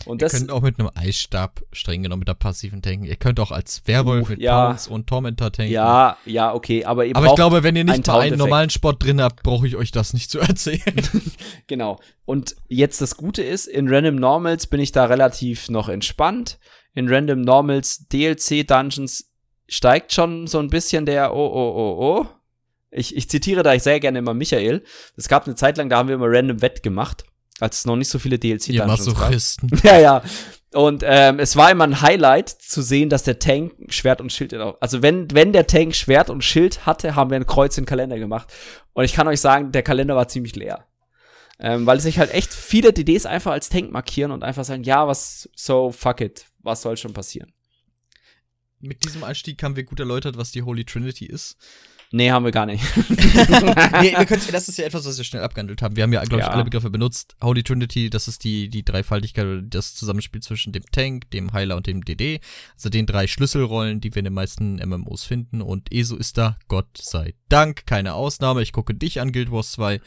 Und das, Ihr könnt auch mit einem Eisstab streng genommen mit der passiven tanken. Ihr könnt auch als Werwolf uh, mit ja, Pounce und Tormentor tanken. Ja, ja, okay, aber ihr Aber ich glaube, wenn ihr nicht mal einen normalen Spot drin habt, brauche ich euch das nicht zu erzählen. genau. Und jetzt das Gute ist, in Random Normals bin ich da relativ noch entspannt in Random Normals DLC Dungeons steigt schon so ein bisschen der Oh, oh, oh, oh. Ich, ich zitiere da sehr gerne immer Michael. Es gab eine Zeit lang, da haben wir immer Random Wett gemacht, als es noch nicht so viele DLC-Dungeons gab. ja, ja. Und ähm, es war immer ein Highlight zu sehen, dass der Tank Schwert und Schild, also wenn, wenn der Tank Schwert und Schild hatte, haben wir ein Kreuz in den Kalender gemacht. Und ich kann euch sagen, der Kalender war ziemlich leer. Ähm, weil sich halt echt viele DDs einfach als Tank markieren und einfach sagen, ja, was, so, fuck it was soll schon passieren? Mit diesem Einstieg haben wir gut erläutert, was die Holy Trinity ist. Nee, haben wir gar nicht. nee, wir können, das ist ja etwas, was wir schnell abgehandelt haben. Wir haben ja, glaube ich, ja. alle Begriffe benutzt. Holy Trinity, das ist die, die Dreifaltigkeit oder das Zusammenspiel zwischen dem Tank, dem Heiler und dem DD. Also den drei Schlüsselrollen, die wir in den meisten MMOs finden. Und ESO ist da, Gott sei Dank, keine Ausnahme. Ich gucke dich an, Guild Wars 2.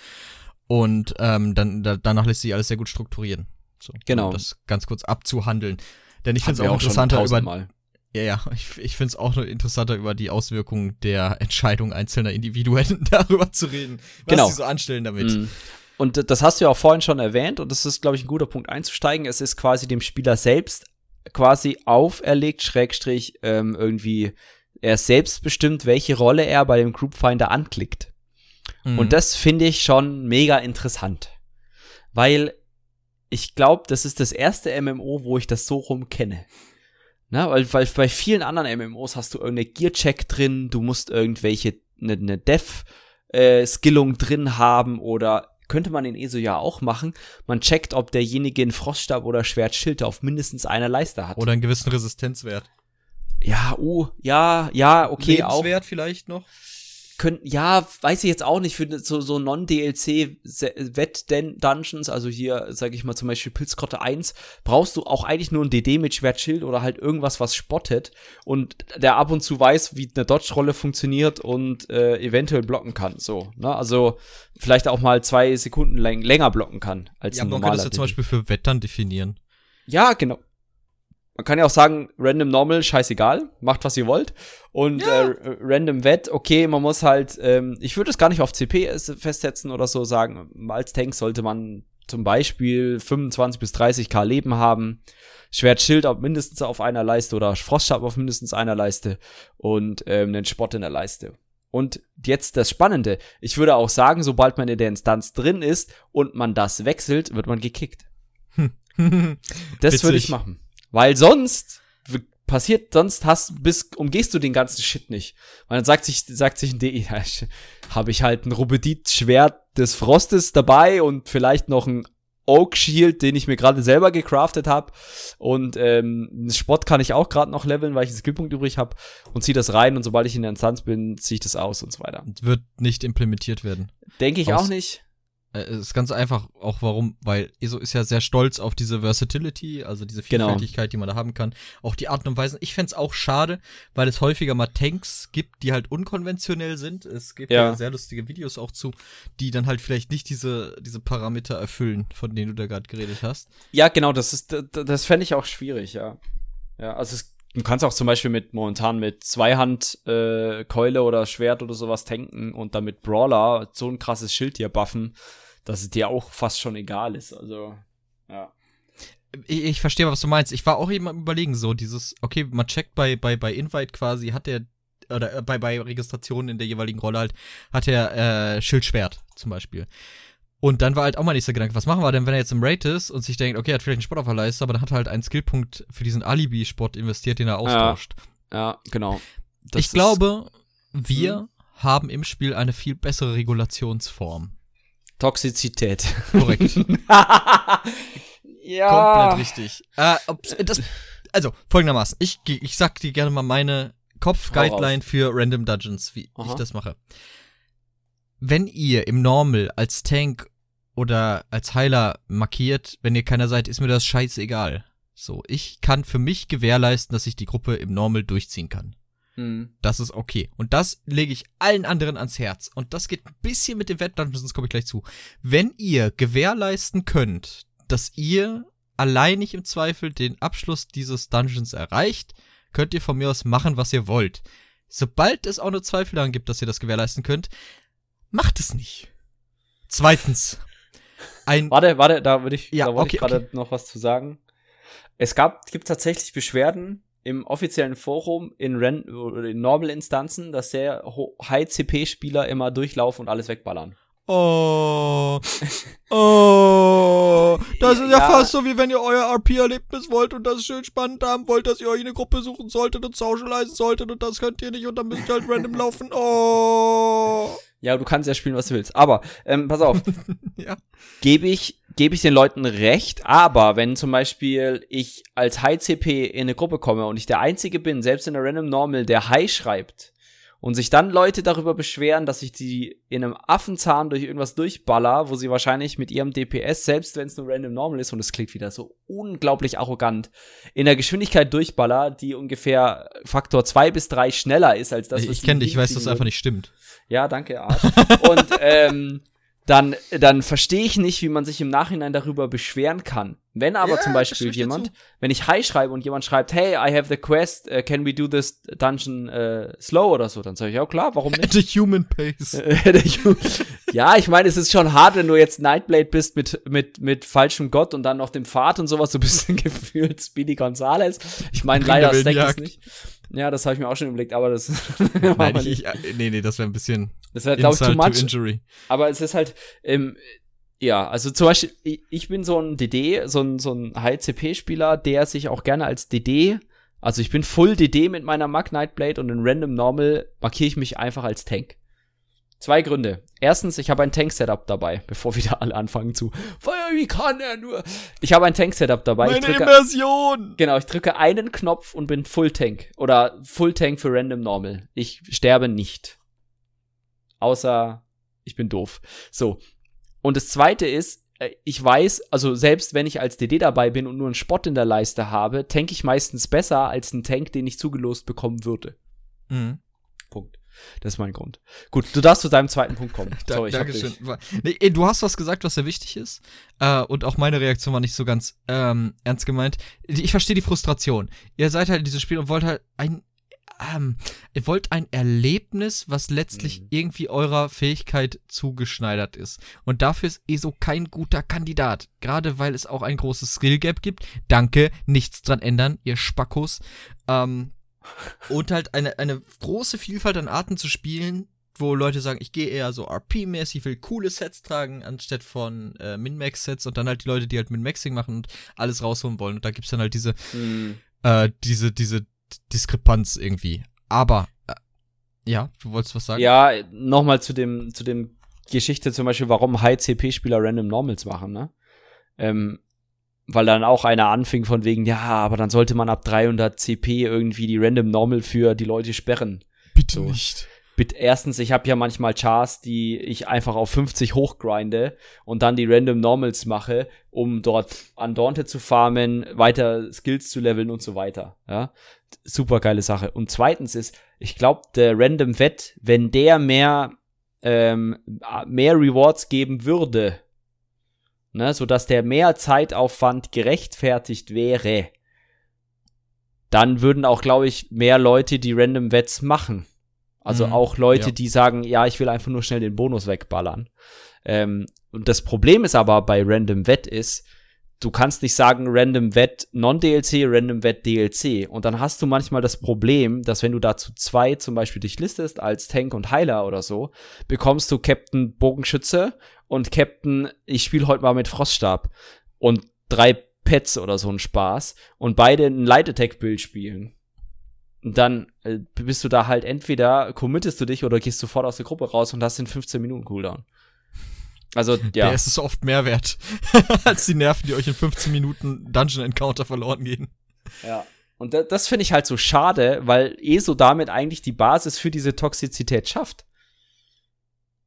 Und ähm, dann, da, danach lässt sich alles sehr gut strukturieren. So, genau. Um das ganz kurz abzuhandeln. Denn ich finde es auch, interessanter über. Mal. Ja, ja, ich, ich finde es auch interessanter, über die Auswirkungen der Entscheidung einzelner Individuen darüber zu reden, was genau. sie so anstellen damit. Mm. Und das hast du ja auch vorhin schon erwähnt, und das ist, glaube ich, ein guter Punkt einzusteigen. Es ist quasi dem Spieler selbst quasi auferlegt, Schrägstrich, ähm, irgendwie, er selbst bestimmt, welche Rolle er bei dem Groupfinder anklickt. Mhm. Und das finde ich schon mega interessant. Weil ich glaube, das ist das erste MMO, wo ich das so rum kenne. Na, weil, weil bei vielen anderen MMOs hast du irgendeine Gear-Check drin, du musst irgendwelche, eine ne, Dev-Skillung äh, drin haben oder könnte man in ESO ja auch machen. Man checkt, ob derjenige einen Froststab oder Schwertschild auf mindestens einer Leiste hat. Oder einen gewissen Resistenzwert. Ja, uh, ja, ja, okay, Lebenswert auch. Lebenswert vielleicht noch? Können, ja, weiß ich jetzt auch nicht, für so, so Non-DLC-Wett-Dungeons, also hier, sage ich mal zum Beispiel Pilzgrotte 1, brauchst du auch eigentlich nur ein DD mit Schwertschild oder halt irgendwas, was spottet und der ab und zu weiß, wie eine Dodge-Rolle funktioniert und äh, eventuell blocken kann, so, ne, also vielleicht auch mal zwei Sekunden läng länger blocken kann als ja, ein normaler man kann das ja zum Beispiel für Wettern definieren. Ja, genau. Man kann ja auch sagen, random normal, scheißegal, macht was ihr wollt. Und ja. äh, random wet, okay, man muss halt, ähm, ich würde es gar nicht auf CP festsetzen oder so sagen. Als Tank sollte man zum Beispiel 25 bis 30k Leben haben. Schwertschild auf mindestens auf einer Leiste oder Froststab auf mindestens einer Leiste und ähm, einen Spot in der Leiste. Und jetzt das Spannende. Ich würde auch sagen, sobald man in der Instanz drin ist und man das wechselt, wird man gekickt. das würde ich machen. Weil sonst passiert, sonst hast, bis, umgehst du den ganzen Shit nicht. Weil dann sagt sich, sagt sich ein DE, ja, habe ich halt ein Rubedit-Schwert des Frostes dabei und vielleicht noch ein Oak Shield, den ich mir gerade selber gecraftet habe. Und ähm, einen Spot kann ich auch gerade noch leveln, weil ich einen Skillpunkt übrig habe und ziehe das rein und sobald ich in der Instanz bin, ziehe ich das aus und so weiter. Wird nicht implementiert werden. Denke ich Aus auch nicht. Äh, es ist ganz einfach auch warum, weil ESO ist ja sehr stolz auf diese Versatility, also diese genau. Vielfältigkeit, genau. die man da haben kann. Auch die Arten und Weisen. Ich fände auch schade, weil es häufiger mal Tanks gibt, die halt unkonventionell sind. Es gibt ja. ja. sehr lustige Videos auch zu, die dann halt vielleicht nicht diese, diese Parameter erfüllen, von denen du da gerade geredet hast. Ja, genau, das ist, das fände ich auch schwierig, ja. Ja, also es Du kannst auch zum Beispiel mit momentan mit Zweihand äh, Keule oder Schwert oder sowas tanken und dann mit Brawler so ein krasses Schild hier buffen, dass es dir auch fast schon egal ist. Also, ja. Ich, ich verstehe, was du meinst. Ich war auch eben am überlegen, so dieses, okay, man checkt bei, bei, bei Invite quasi, hat der, oder äh, bei, bei Registrationen in der jeweiligen Rolle halt, hat er äh, Schildschwert zum Beispiel. Und dann war halt auch mal nächster Gedanke, was machen wir denn, wenn er jetzt im Raid ist und sich denkt, okay, er hat vielleicht einen Spot auf der Leiste, aber dann hat er halt einen Skillpunkt für diesen Alibi-Spot investiert, den er austauscht. Ja, ja genau. Das ich glaube, wir hm. haben im Spiel eine viel bessere Regulationsform. Toxizität. Korrekt. ja. Komplett richtig. Äh, das, also, folgendermaßen. Ich, ich sag dir gerne mal meine Kopf-Guideline für Random Dungeons, wie Aha. ich das mache. Wenn ihr im Normal als Tank oder als Heiler markiert, wenn ihr keiner seid, ist mir das scheißegal. So, ich kann für mich gewährleisten, dass ich die Gruppe im Normal durchziehen kann. Mhm. Das ist okay. Und das lege ich allen anderen ans Herz. Und das geht ein bisschen mit dem Wett-Dungeons, komme ich gleich zu. Wenn ihr gewährleisten könnt, dass ihr alleinig im Zweifel den Abschluss dieses Dungeons erreicht, könnt ihr von mir aus machen, was ihr wollt. Sobald es auch nur Zweifel daran gibt, dass ihr das gewährleisten könnt, macht es nicht. Zweitens. Ein warte, warte, da würde ich, ja, da wollte okay, ich gerade okay. noch was zu sagen. Es gab, gibt tatsächlich Beschwerden im offiziellen Forum in, Ren in Normal-Instanzen, dass sehr High-CP-Spieler immer durchlaufen und alles wegballern. Oh. Oh. Das ist ja, ja, fast so, wie wenn ihr euer RP-Erlebnis wollt und das schön spannend haben wollt, dass ihr euch eine Gruppe suchen solltet und socialisen solltet und das könnt ihr nicht und dann müsst ihr halt random laufen. Oh. Ja, du kannst ja spielen, was du willst. Aber, ähm, pass auf. ja. Gebe ich, gebe ich den Leuten recht, aber wenn zum Beispiel ich als High-CP in eine Gruppe komme und ich der Einzige bin, selbst in der Random Normal, der High schreibt, und sich dann Leute darüber beschweren, dass ich die in einem Affenzahn durch irgendwas durchballer, wo sie wahrscheinlich mit ihrem DPS, selbst wenn es nur random normal ist, und es klingt wieder so unglaublich arrogant, in der Geschwindigkeit durchballer, die ungefähr Faktor zwei bis drei schneller ist als das, was Ich kenne dich, ich weiß, dass das einfach nicht stimmt. Ja, danke, Art. und ähm, dann, dann verstehe ich nicht, wie man sich im Nachhinein darüber beschweren kann. Wenn aber ja, zum Beispiel jemand, wenn ich Hi schreibe und jemand schreibt, hey, I have the quest, uh, can we do this dungeon uh, slow oder so, dann sage ich, ja klar, warum nicht? the human pace. ja, ich meine, es ist schon hart, wenn du jetzt Nightblade bist mit, mit, mit falschem Gott und dann noch dem Pfad und sowas, so ein bisschen gefühlt Speedy Gonzales. Ich meine, leider stack es nicht. Ja, das habe ich mir auch schon überlegt, aber das. Nein, ich, ich, nee, nee, das wäre ein bisschen. Das wäre, glaube ich, too much. Injury. Aber es ist halt, ähm, ja, also zum Beispiel, ich bin so ein DD, so ein, so ein High-CP-Spieler, der sich auch gerne als DD, also ich bin Full DD mit meiner Mag Nightblade und in Random Normal markiere ich mich einfach als Tank. Zwei Gründe. Erstens, ich habe ein Tank-Setup dabei, bevor wieder alle anfangen zu Feuer, wie kann er nur? Ich habe ein Tank-Setup dabei. Meine ich drücke, Immersion! Genau, ich drücke einen Knopf und bin Full-Tank. Oder Full-Tank für Random Normal. Ich sterbe nicht. Außer, ich bin doof. So. Und das zweite ist, äh, ich weiß, also selbst wenn ich als DD dabei bin und nur einen Spot in der Leiste habe, tank ich meistens besser als einen Tank, den ich zugelost bekommen würde. Mhm. Punkt. Das ist mein Grund. Gut, du darfst zu deinem zweiten Punkt kommen. Sorry, Dankeschön. Nee, du hast was gesagt, was sehr wichtig ist. Äh, und auch meine Reaktion war nicht so ganz ähm, ernst gemeint. Ich verstehe die Frustration. Ihr seid halt in dieses Spiel und wollt halt ein. Ähm, ihr wollt ein Erlebnis, was letztlich mhm. irgendwie eurer Fähigkeit zugeschneidert ist. Und dafür ist ESO kein guter Kandidat. Gerade weil es auch ein großes Skill Gap gibt. Danke, nichts dran ändern, ihr Spackos. Ähm, und halt eine, eine große Vielfalt an Arten zu spielen, wo Leute sagen, ich gehe eher so RP-mäßig, will coole Sets tragen, anstatt von äh, Min-Max-Sets und dann halt die Leute, die halt Min-Maxing machen und alles rausholen wollen. Und da gibt's dann halt diese, mhm. äh, diese, diese Diskrepanz irgendwie. Aber, äh, ja, du wolltest was sagen? Ja, nochmal zu dem, zu dem Geschichte zum Beispiel, warum High-CP-Spieler Random Normals machen, ne? Ähm, weil dann auch einer anfing von wegen, ja, aber dann sollte man ab 300 CP irgendwie die Random Normal für die Leute sperren. Bitte so. nicht. Bitte, erstens, ich habe ja manchmal Chars, die ich einfach auf 50 hochgrinde und dann die Random Normals mache, um dort Undaunted zu farmen, weiter Skills zu leveln und so weiter. Ja, super geile Sache. Und zweitens ist, ich glaube, der Random Wett, wenn der mehr ähm, mehr Rewards geben würde, ne, sodass der mehr Zeitaufwand gerechtfertigt wäre, dann würden auch, glaube ich, mehr Leute die Random Wets machen. Also mhm, auch Leute, ja. die sagen, ja, ich will einfach nur schnell den Bonus wegballern. Ähm, und das Problem ist aber bei Random Wet ist, du kannst nicht sagen Random Vet Non-DLC, Random Vet DLC. Und dann hast du manchmal das Problem, dass wenn du dazu zwei zum Beispiel dich listest als Tank und Heiler oder so, bekommst du Captain Bogenschütze und Captain, ich spiele heute mal mit Froststab. Und drei Pets oder so ein Spaß. Und beide ein Light Attack Bild spielen. Und dann äh, bist du da halt entweder committest du dich oder gehst sofort aus der Gruppe raus und hast den 15 Minuten Cooldown. Also, ja. Der ist es oft mehr wert, als die Nerven, die euch in 15 Minuten Dungeon Encounter verloren gehen. Ja. Und das, das finde ich halt so schade, weil ESO damit eigentlich die Basis für diese Toxizität schafft.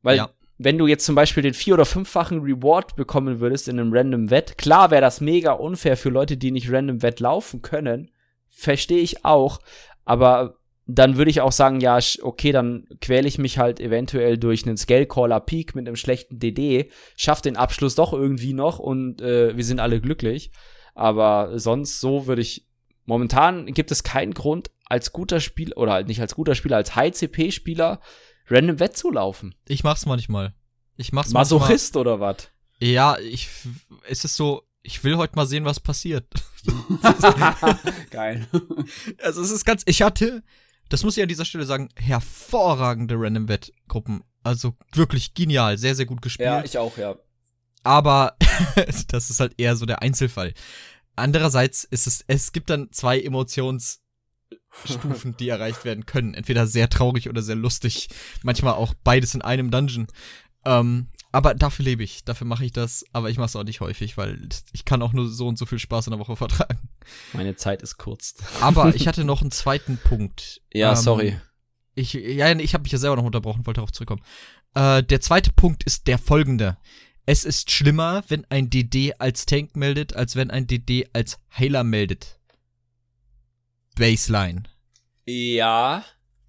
Weil, ja. wenn du jetzt zum Beispiel den vier- oder fünffachen Reward bekommen würdest in einem Random Wett, klar wäre das mega unfair für Leute, die nicht Random Wett laufen können. Verstehe ich auch. Aber dann würde ich auch sagen, ja, okay, dann quäle ich mich halt eventuell durch einen Scale-Caller Peak mit einem schlechten DD, schaff den Abschluss doch irgendwie noch und äh, wir sind alle glücklich. Aber sonst so würde ich, momentan gibt es keinen Grund, als guter Spieler, oder halt nicht als guter Spieler, als High-CP-Spieler random wettzulaufen. Ich mach's manchmal. Ich mach's Masochist manchmal. oder was? Ja, ich, es ist so, ich will heute mal sehen, was passiert. Geil. Also es ist ganz, ich hatte, das muss ich an dieser Stelle sagen, hervorragende Random Vet Gruppen. Also wirklich genial, sehr, sehr gut gespielt. Ja, ich auch, ja. Aber das ist halt eher so der Einzelfall. Andererseits ist es, es gibt dann zwei Emotionsstufen, die erreicht werden können. Entweder sehr traurig oder sehr lustig. Manchmal auch beides in einem Dungeon. Ähm, aber dafür lebe ich, dafür mache ich das, aber ich mache es auch nicht häufig, weil ich kann auch nur so und so viel Spaß in der Woche vertragen. Meine Zeit ist kurz. Aber ich hatte noch einen zweiten Punkt. Ja, ähm, sorry. Ich, ja, ich habe mich ja selber noch unterbrochen, wollte darauf zurückkommen. Äh, der zweite Punkt ist der folgende. Es ist schlimmer, wenn ein DD als Tank meldet, als wenn ein DD als Heiler meldet. Baseline. Ja.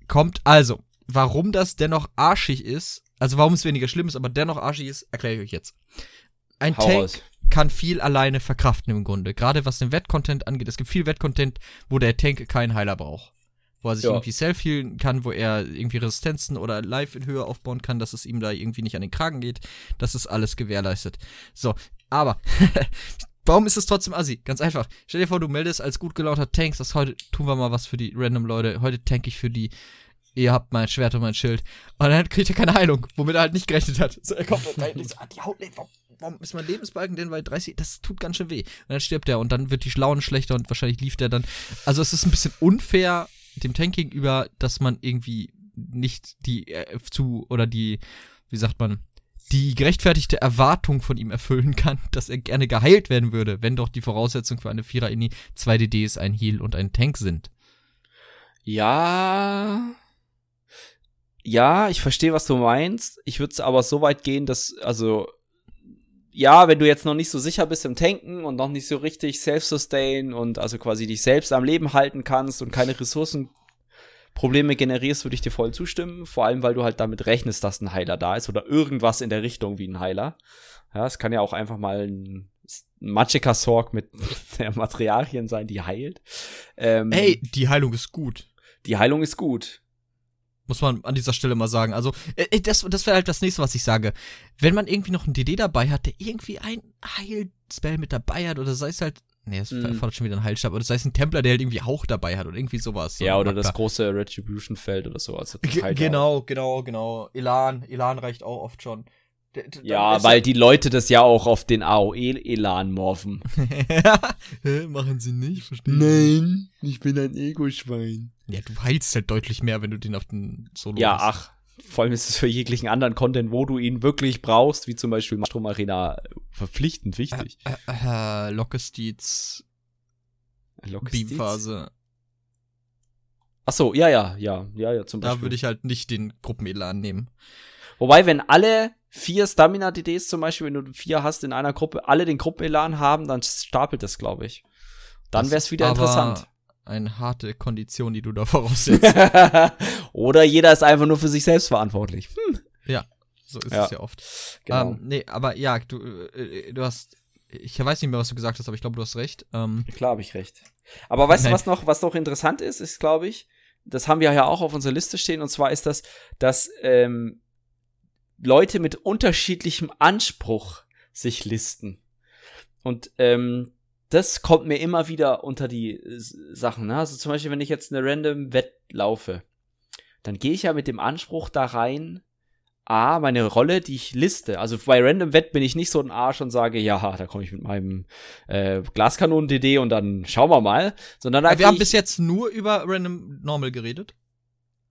Kommt also, warum das dennoch arschig ist, also warum es weniger schlimm ist, aber dennoch arschig ist, erkläre ich euch jetzt. Ein Hau Tank aus. kann viel alleine verkraften im Grunde. Gerade was den Wettcontent angeht. Es gibt viel Wettcontent, wo der Tank keinen Heiler braucht. Wo er sich ja. irgendwie self-healen kann, wo er irgendwie Resistenzen oder Life in Höhe aufbauen kann, dass es ihm da irgendwie nicht an den Kragen geht. Das ist alles gewährleistet. So, aber Warum ist es trotzdem assi? Ganz einfach. Stell dir vor, du meldest als gut gelaunter Tank, das heute tun wir mal was für die random Leute. Heute tank ich für die ihr habt mein Schwert und mein Schild. Und dann kriegt er keine Heilung, womit er halt nicht gerechnet hat. So, er kommt rein und so, ah, die Haut, nee, warum, warum ist mein Lebensbalken denn bei 30? Das tut ganz schön weh. Und dann stirbt er und dann wird die Schlauen schlechter und wahrscheinlich lief der dann. Also es ist ein bisschen unfair dem Tank gegenüber, dass man irgendwie nicht die äh, zu oder die, wie sagt man, die gerechtfertigte Erwartung von ihm erfüllen kann, dass er gerne geheilt werden würde, wenn doch die Voraussetzung für eine Vierer-Ini zwei DDs, ein Heal und ein Tank sind. Ja, ja, ich verstehe, was du meinst. Ich würde es aber so weit gehen, dass, also, ja, wenn du jetzt noch nicht so sicher bist im Tanken und noch nicht so richtig self-sustain und also quasi dich selbst am Leben halten kannst und keine Ressourcenprobleme generierst, würde ich dir voll zustimmen. Vor allem, weil du halt damit rechnest, dass ein Heiler da ist oder irgendwas in der Richtung wie ein Heiler. Ja, es kann ja auch einfach mal ein Magicka Sorg mit der Materialien sein, die heilt. Ähm, hey, die Heilung ist gut. Die Heilung ist gut. Muss man an dieser Stelle mal sagen. Also, äh, äh das, das wäre halt das nächste, was ich sage. Wenn man irgendwie noch einen DD dabei hat, der irgendwie ein Heilspell mit dabei hat, oder sei es halt, nee, das mm. fordert schon wieder ein Heilstab, oder sei es ein Templer, der halt irgendwie Hauch dabei hat, oder irgendwie sowas. So ja, oder das große Retribution-Feld oder so. Also genau, genau, genau. Elan, Elan reicht auch oft schon. Ja, weil die Leute das ja auch auf den AOE-Elan morphen. Machen sie nicht, verstehe Nein, ich bin ein Ego-Schwein. Ja, du heilst halt deutlich mehr, wenn du den auf den Solo Ja, hast. ach, vor allem ist es für jeglichen anderen Content, wo du ihn wirklich brauchst, wie zum Beispiel Strom Arena, verpflichtend wichtig. Äh, äh, äh Lockesteeds Beamphase. Ach so, ja, ja, ja, ja, ja, zum Beispiel. Da würde ich halt nicht den Gruppenelan nehmen. Wobei, wenn alle vier Stamina-DDs zum Beispiel, wenn du vier hast in einer Gruppe, alle den Gruppenelan haben, dann stapelt das, glaube ich. Dann wäre es wieder interessant. Eine harte Kondition, die du da voraussetzt. Oder jeder ist einfach nur für sich selbst verantwortlich. Hm. Ja, so ist ja. es ja oft. Genau. Ähm, nee, aber ja, du, äh, du hast. Ich weiß nicht mehr, was du gesagt hast, aber ich glaube, du hast recht. Ähm, Klar habe ich recht. Aber weißt du, was noch, was noch interessant ist, ist, glaube ich, das haben wir ja auch auf unserer Liste stehen, und zwar ist das, dass ähm, Leute mit unterschiedlichem Anspruch sich listen. Und ähm, das kommt mir immer wieder unter die äh, Sachen. Ne? Also zum Beispiel, wenn ich jetzt eine random Wett laufe, dann gehe ich ja mit dem Anspruch da rein, A, meine Rolle, die ich liste. Also bei Random Wett bin ich nicht so ein Arsch und sage, ja, da komme ich mit meinem äh, Glaskanonen-DD und dann schauen wir mal. Sondern da wir haben bis jetzt nur über Random Normal geredet.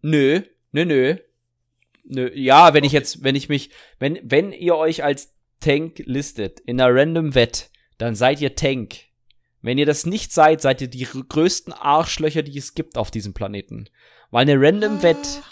Nö, nö, nö. Nö, ja, wenn okay. ich jetzt, wenn ich mich, wenn, wenn ihr euch als Tank listet in einer Random Wett, dann seid ihr Tank. Wenn ihr das nicht seid, seid ihr die größten Arschlöcher, die es gibt auf diesem Planeten. Weil eine Random Wett. Ah.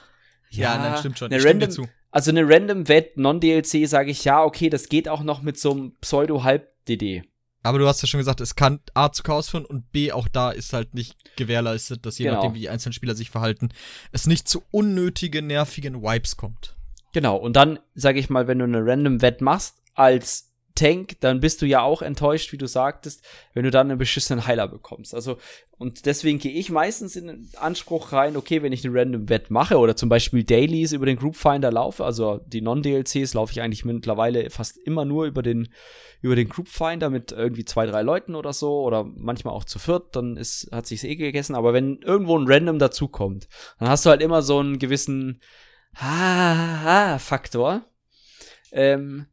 Ja, ja nein, stimmt schon. Eine Random, also eine Random Wett Non-DLC sage ich ja, okay, das geht auch noch mit so einem Pseudo-Halb-DD. Aber du hast ja schon gesagt, es kann A zu Chaos führen und B auch da ist halt nicht gewährleistet, dass je genau. nachdem, wie die einzelnen Spieler sich verhalten, es nicht zu unnötigen, nervigen Wipes kommt. Genau, und dann sage ich mal, wenn du eine Random Wett machst als Tank, dann bist du ja auch enttäuscht, wie du sagtest, wenn du dann einen beschissenen Heiler bekommst. Also, und deswegen gehe ich meistens in den Anspruch rein, okay, wenn ich eine random Wett mache oder zum Beispiel Dailies über den Group Finder laufe, also die Non-DLCs laufe ich eigentlich mittlerweile fast immer nur über den, über den Group Finder mit irgendwie zwei, drei Leuten oder so oder manchmal auch zu viert, dann ist, hat sich's eh gegessen. Aber wenn irgendwo ein Random dazukommt, dann hast du halt immer so einen gewissen Ha-Ha-Faktor. Ähm,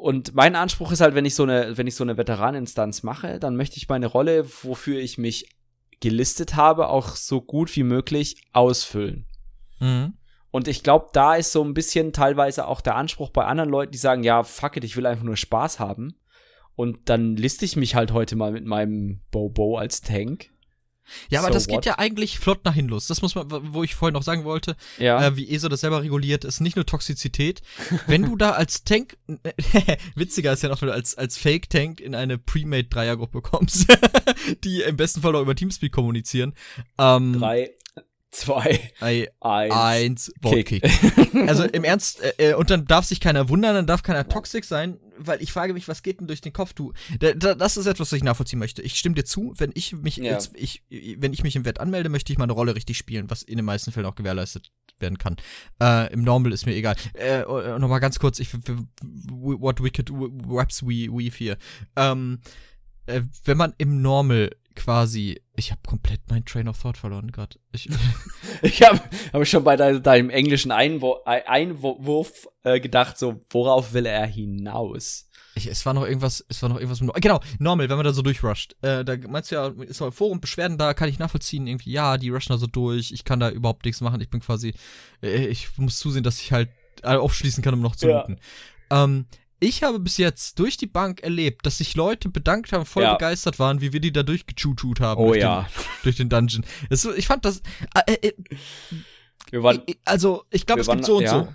und mein Anspruch ist halt, wenn ich so eine, wenn ich so eine Veteraninstanz mache, dann möchte ich meine Rolle, wofür ich mich gelistet habe, auch so gut wie möglich ausfüllen. Mhm. Und ich glaube, da ist so ein bisschen teilweise auch der Anspruch bei anderen Leuten, die sagen, ja, fuck it, ich will einfach nur Spaß haben. Und dann liste ich mich halt heute mal mit meinem Bobo als Tank. Ja, aber so das what? geht ja eigentlich flott nach hin los. Das muss man, wo ich vorhin noch sagen wollte, ja. äh, wie ESO das selber reguliert, ist nicht nur Toxizität. Wenn du da als Tank, witziger ist ja noch, wenn du als, als Fake-Tank in eine Pre-Made-Dreiergruppe kommst, die im besten Fall auch über Teamspeak kommunizieren. Ähm, Drei, zwei, I, eins, eins Kick. also im Ernst, äh, äh, und dann darf sich keiner wundern, dann darf keiner toxisch sein, weil ich frage mich, was geht denn durch den Kopf, du? Da, da, das ist etwas, was ich nachvollziehen möchte. Ich stimme dir zu, wenn ich mich ja. jetzt, ich, wenn ich mich im Wett anmelde, möchte ich meine Rolle richtig spielen, was in den meisten Fällen auch gewährleistet werden kann. Äh, Im Normal ist mir egal. Äh, Nochmal ganz kurz, ich, what wicked webs we weave hier. Ähm, äh, wenn man im Normal quasi. Ich habe komplett meinen Train of Thought verloren gerade. Ich, ich habe hab schon bei deinem, deinem englischen Einwurf, Einwurf äh, gedacht, so worauf will er hinaus? Ich, es war noch irgendwas, es war noch irgendwas mit, genau, normal, wenn man da so durchrusht. Äh, da meinst du ja, ist auch Forum Beschwerden da, kann ich nachvollziehen, irgendwie, ja, die rushen da so durch, ich kann da überhaupt nichts machen, ich bin quasi, äh, ich muss zusehen, dass ich halt aufschließen kann, um noch zu ja. looten. Ähm, ich habe bis jetzt durch die Bank erlebt, dass sich Leute bedankt haben, voll ja. begeistert waren, wie wir die da durchgechutut haben. Oh durch ja. Den, durch den Dungeon. Das, ich fand das. Äh, äh, wir waren, also, ich glaube, es gibt so und ja. so.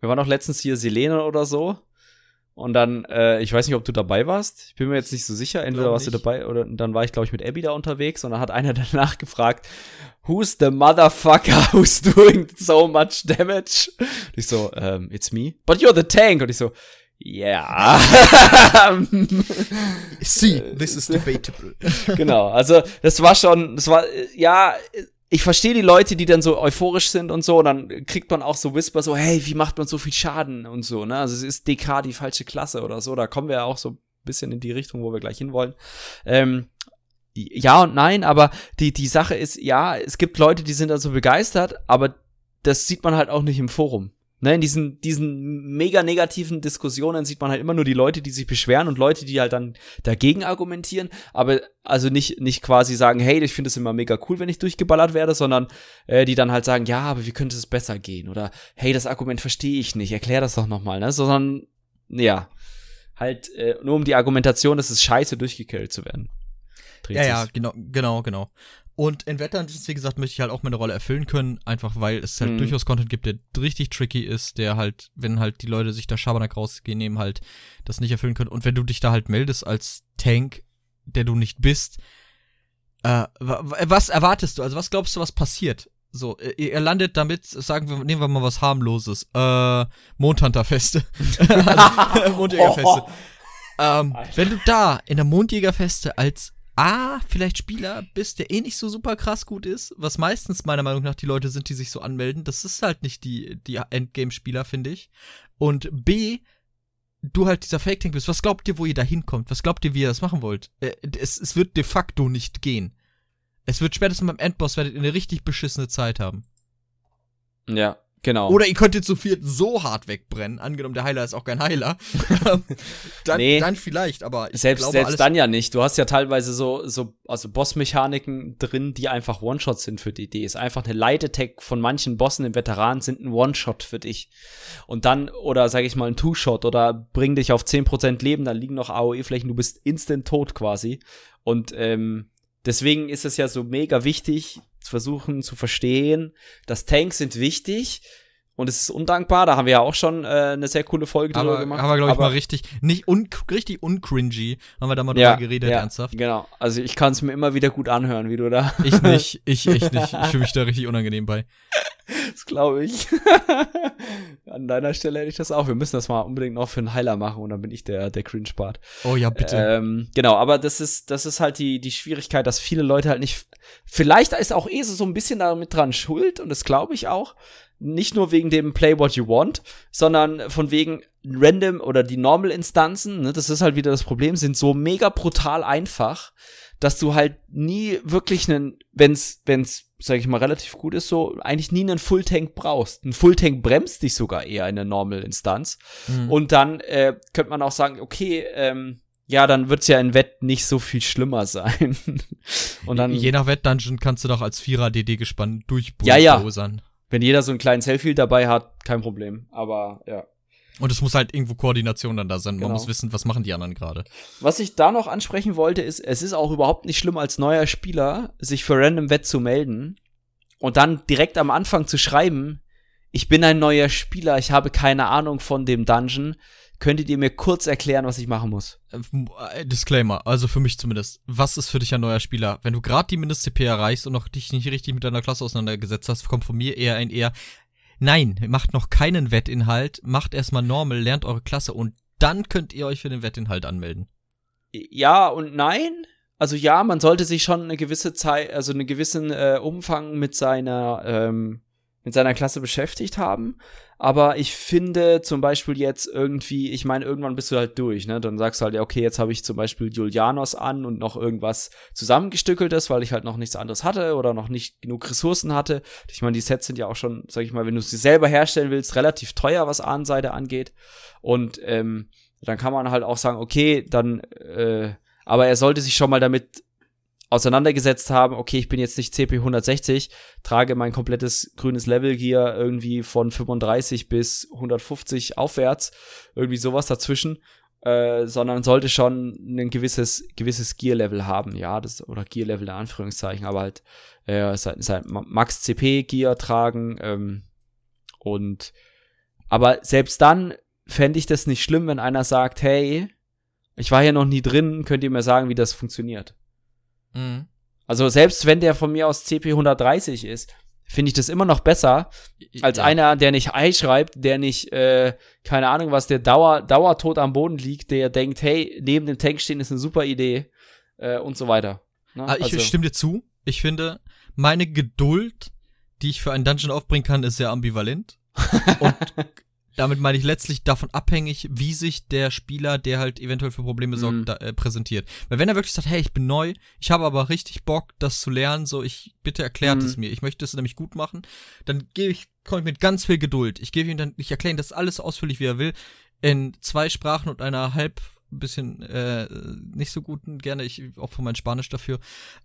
Wir waren auch letztens hier Selene oder so. Und dann, äh, ich weiß nicht, ob du dabei warst. Ich bin mir jetzt nicht so sicher. Entweder warst du dabei oder dann war ich, glaube ich, mit Abby da unterwegs und dann hat einer danach gefragt, Who's the motherfucker who's doing so much damage? Und ich so, um, ähm, it's me. But you're the tank. Und ich so, ja. See, this is debatable. genau, also das war schon, das war, ja, ich verstehe die Leute, die dann so euphorisch sind und so, und dann kriegt man auch so Whisper so, hey, wie macht man so viel Schaden und so, ne? Also es ist DK die falsche Klasse oder so, da kommen wir ja auch so ein bisschen in die Richtung, wo wir gleich hinwollen. Ähm, ja und nein, aber die, die Sache ist, ja, es gibt Leute, die sind da so begeistert, aber das sieht man halt auch nicht im Forum. Ne, in diesen, diesen mega negativen Diskussionen sieht man halt immer nur die Leute, die sich beschweren und Leute, die halt dann dagegen argumentieren, aber also nicht, nicht quasi sagen, hey, ich finde es immer mega cool, wenn ich durchgeballert werde, sondern äh, die dann halt sagen, ja, aber wie könnte es besser gehen? Oder hey, das Argument verstehe ich nicht, erklär das doch nochmal, ne? Sondern, ja, halt äh, nur um die Argumentation, dass es scheiße, durchgekillt zu werden. Ja, ja, genau, genau, genau. Und in Wettern, wie gesagt, möchte ich halt auch meine Rolle erfüllen können, einfach weil es halt mhm. durchaus Content gibt, der richtig tricky ist, der halt, wenn halt die Leute sich da Schabernack rausgehen, nehmen halt das nicht erfüllen können. Und wenn du dich da halt meldest als Tank, der du nicht bist, äh, was erwartest du? Also was glaubst du, was passiert? So, ihr landet damit, sagen wir, nehmen wir mal was harmloses, äh, Mondhunterfeste. also, Mondjägerfeste. Oh. Ähm, wenn du da in der Mondjägerfeste als A, vielleicht Spieler bist, der eh nicht so super krass gut ist, was meistens meiner Meinung nach die Leute sind, die sich so anmelden. Das ist halt nicht die, die Endgame-Spieler, finde ich. Und B, du halt dieser Fake-Tank bist, was glaubt ihr, wo ihr da hinkommt? Was glaubt ihr, wie ihr das machen wollt? Äh, es, es wird de facto nicht gehen. Es wird spätestens beim Endboss werdet ihr eine richtig beschissene Zeit haben. Ja, genau. Oder ihr könntet zu viel so hart wegbrennen. Angenommen, der Heiler ist auch kein Heiler. dann, Nee. dann vielleicht, aber ich selbst glaube, selbst dann ja nicht. Du hast ja teilweise so, so also Bossmechaniken drin, die einfach One-Shots sind für die Idee. Ist einfach eine Light-Attack von manchen Bossen im Veteran sind ein One-Shot für dich. Und dann, oder sag ich mal, ein Two-Shot oder bring dich auf 10% Leben, dann liegen noch AOE-Flächen, du bist instant tot quasi. Und ähm, deswegen ist es ja so mega wichtig, zu versuchen zu verstehen, dass Tanks sind wichtig und es ist undankbar. Da haben wir ja auch schon äh, eine sehr coole Folge drüber aber, gemacht. aber glaube ich Aber- mal richtig, nicht un, richtig uncringy, haben wir da mal ja, drüber geredet, ja, ernsthaft. Genau. Also ich kann es mir immer wieder gut anhören, wie du da. Ich nicht, ich echt nicht. Ich fühle mich da richtig unangenehm bei. das glaube ich. An deiner Stelle hätte ich das auch. Wir müssen das mal unbedingt noch für einen Heiler machen und dann bin ich der, der Cringe-Part. Oh ja, bitte. Ähm, genau, aber das ist, das ist halt die, die Schwierigkeit, dass viele Leute halt nicht. Vielleicht ist auch ESO so ein bisschen damit dran schuld und das glaube ich auch. Nicht nur wegen dem Play What You Want, sondern von wegen Random oder die Normal-Instanzen, ne, das ist halt wieder das Problem, sind so mega brutal einfach, dass du halt nie wirklich einen, wenn's, wenn's, sag ich mal, relativ gut ist, so eigentlich nie einen Full-Tank brauchst. Ein Full-Tank bremst dich sogar eher in der Normal-Instanz. Mhm. Und dann äh, könnte man auch sagen, okay, ähm, ja, dann wird's ja in Wett nicht so viel schlimmer sein. Und dann, Je nach Wettdungeon kannst du doch als Vierer DD gespannt Ja, ja. durchbulldozern. wenn jeder so einen kleinen Selfie dabei hat, kein Problem. Aber ja. Und es muss halt irgendwo Koordination dann da sein. Man Genau. muss wissen, was machen die anderen gerade. Was ich da noch ansprechen wollte, ist, es ist auch überhaupt nicht schlimm, als neuer Spieler sich für Random Wett zu melden und dann direkt am Anfang zu schreiben, ich bin ein neuer Spieler, ich habe keine Ahnung von dem Dungeon. Könntet ihr mir kurz erklären, was ich machen muss? Äh, Disclaimer, also für mich zumindest. Was ist für dich ein neuer Spieler? Wenn du gerade die Mindest-CP erreichst und noch dich nicht richtig mit deiner Klasse auseinandergesetzt hast, kommt von mir eher ein eher, nein, macht noch keinen Wettinhalt, macht erstmal normal, lernt eure Klasse und dann könnt ihr euch für den Wettinhalt anmelden. Ja und nein. Also ja, man sollte sich schon eine gewisse Zeit, also einen gewissen äh, Umfang mit seiner ähm, mit seiner Klasse beschäftigt haben. Aber ich finde zum Beispiel jetzt irgendwie, ich meine, irgendwann bist du halt durch, ne? Dann sagst du halt, ja, okay, jetzt habe ich zum Beispiel Julianos an und noch irgendwas zusammengestückeltes, weil ich halt noch nichts anderes hatte oder noch nicht genug Ressourcen hatte. Ich meine, die Sets sind ja auch schon, sag ich mal, wenn du sie selber herstellen willst, relativ teuer, was Ahnenseite angeht. Und ähm, dann kann man halt auch sagen, okay, dann, äh, aber er sollte sich schon mal damit auseinandergesetzt haben, okay, ich bin jetzt nicht CP 160, trage mein komplettes grünes Level Gear irgendwie von 35 bis 150 aufwärts, irgendwie sowas dazwischen, äh, sondern sollte schon ein gewisses, gewisses Gear-Level haben, ja, das, oder Gear-Level in Anführungszeichen, aber halt, äh, sein, sein Max CP Gear tragen, ähm, und, aber selbst dann fände ich das nicht schlimm, wenn einer sagt, hey, ich war hier noch nie drin, könnt ihr mir sagen, wie das funktioniert? Mhm. Also selbst wenn der von mir aus CP 130 ist, finde ich das immer noch besser als Ja. einer, der nicht Ei schreibt, der nicht, äh, keine Ahnung was, der Dauer, dauertot am Boden liegt, der denkt, hey, neben dem Tank stehen ist eine super Idee äh, und so weiter. Ne? Ah, ich Also, stimme dir zu. Ich finde, meine Geduld, die ich für einen Dungeon aufbringen kann, ist sehr ambivalent. Und damit meine ich letztlich davon abhängig, wie sich der Spieler, der halt eventuell für Probleme sorgt, Mhm. da, äh, präsentiert. Weil wenn er wirklich sagt, hey, ich bin neu, ich habe aber richtig Bock, das zu lernen, so ich bitte erklärt Mhm. es mir, ich möchte es nämlich gut machen, dann gebe ich, komme ich mit ganz viel Geduld. Ich gebe ihm dann, ich erkläre ihm das alles ausführlich, wie er will, in zwei Sprachen und einer halb ein bisschen äh, nicht so guten, gerne, ich opfer mein Spanisch dafür.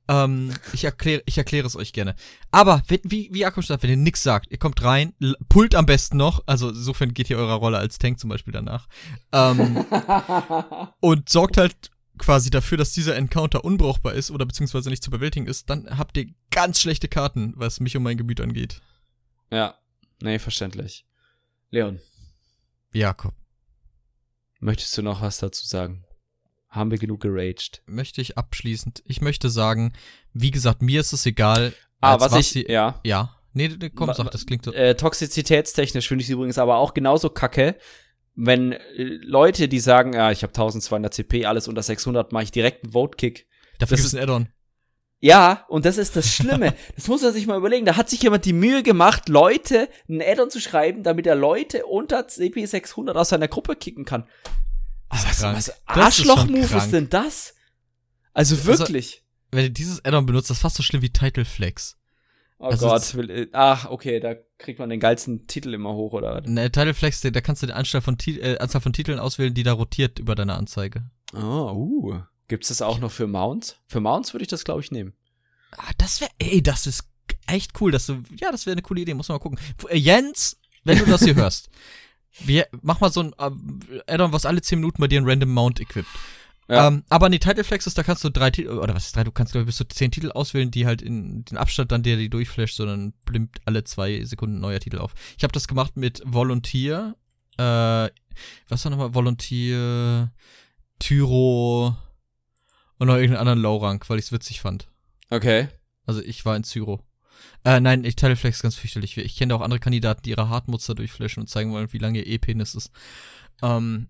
Ähm, ich erkläre ich erkläre es euch gerne. Aber wenn, wie, wie sagt, wenn ihr nix sagt, ihr kommt rein, pullt am besten noch, also insofern geht ihr eurer Rolle als Tank zum Beispiel danach. Ähm, und sorgt halt quasi dafür, dass dieser Encounter unbrauchbar ist oder beziehungsweise nicht zu bewältigen ist, dann habt ihr ganz schlechte Karten, was mich und mein Gemüt angeht. ja, nee, verständlich. Leon, Jakob, möchtest du noch was dazu sagen? Haben wir genug geraged? möchte ich abschließend, ich möchte sagen, wie gesagt, mir ist es egal. Ah, als was ich, ja. Ja. Nee, nee, komm, sag, das klingt so. Äh, toxizitätstechnisch finde ich es übrigens aber auch genauso kacke, wenn äh, Leute, die sagen, ja, ich habe 1200 CP, alles unter 600, mache ich direkt einen Vote-Kick. Dafür das es ein Add-on. Ja, und das ist das Schlimme. das muss man sich mal überlegen. Da hat sich jemand die Mühe gemacht, Leute ein Add-on zu schreiben, damit er Leute unter CP 600 aus seiner Gruppe kicken kann. Was, was ist Arschloch-Move ist, denn das? Also wirklich. Wenn du dieses Addon benutzt, das ist fast so schlimm wie Title Flex. oh also Gott. Will, äh, ach, okay, da kriegt man den geilsten Titel immer hoch, oder? Ne, Title Flex, da kannst du die Anzahl von, äh, Anzahl von Titeln auswählen, die da rotiert über deine Anzeige. Oh, uh. Gibt's das auch noch für Mounts? Für Mounts würde ich das, glaube ich, nehmen. Ah, das wäre, ey, das ist echt cool, dass du, ja, das wäre eine coole Idee, muss man mal gucken. Äh, Jens, wenn du das hier hörst, wir, mach mal so ein äh, Addon, was alle 10 Minuten bei dir einen Random Mount equipt. Ja. Ähm, aber an die Title Flexes, da kannst du drei Titel, oder was ist drei, du kannst, glaube ich, bis zu zehn Titel auswählen, die halt in den Abstand dann, der die durchflasht, sondern blimmt alle zwei Sekunden ein neuer Titel auf. Ich habe das gemacht mit Volunteer, äh, was war nochmal? Volunteer, Tyro und noch irgendeinen anderen Low-Rank, weil ich es witzig fand. Okay. Also ich war in Zyro. Äh, nein, ich teile Flex ganz fürchterlich. Ich kenne auch andere Kandidaten, die ihre Hartmutzer durchflashen und zeigen wollen, wie lange ihr E-Penis ist. Ähm,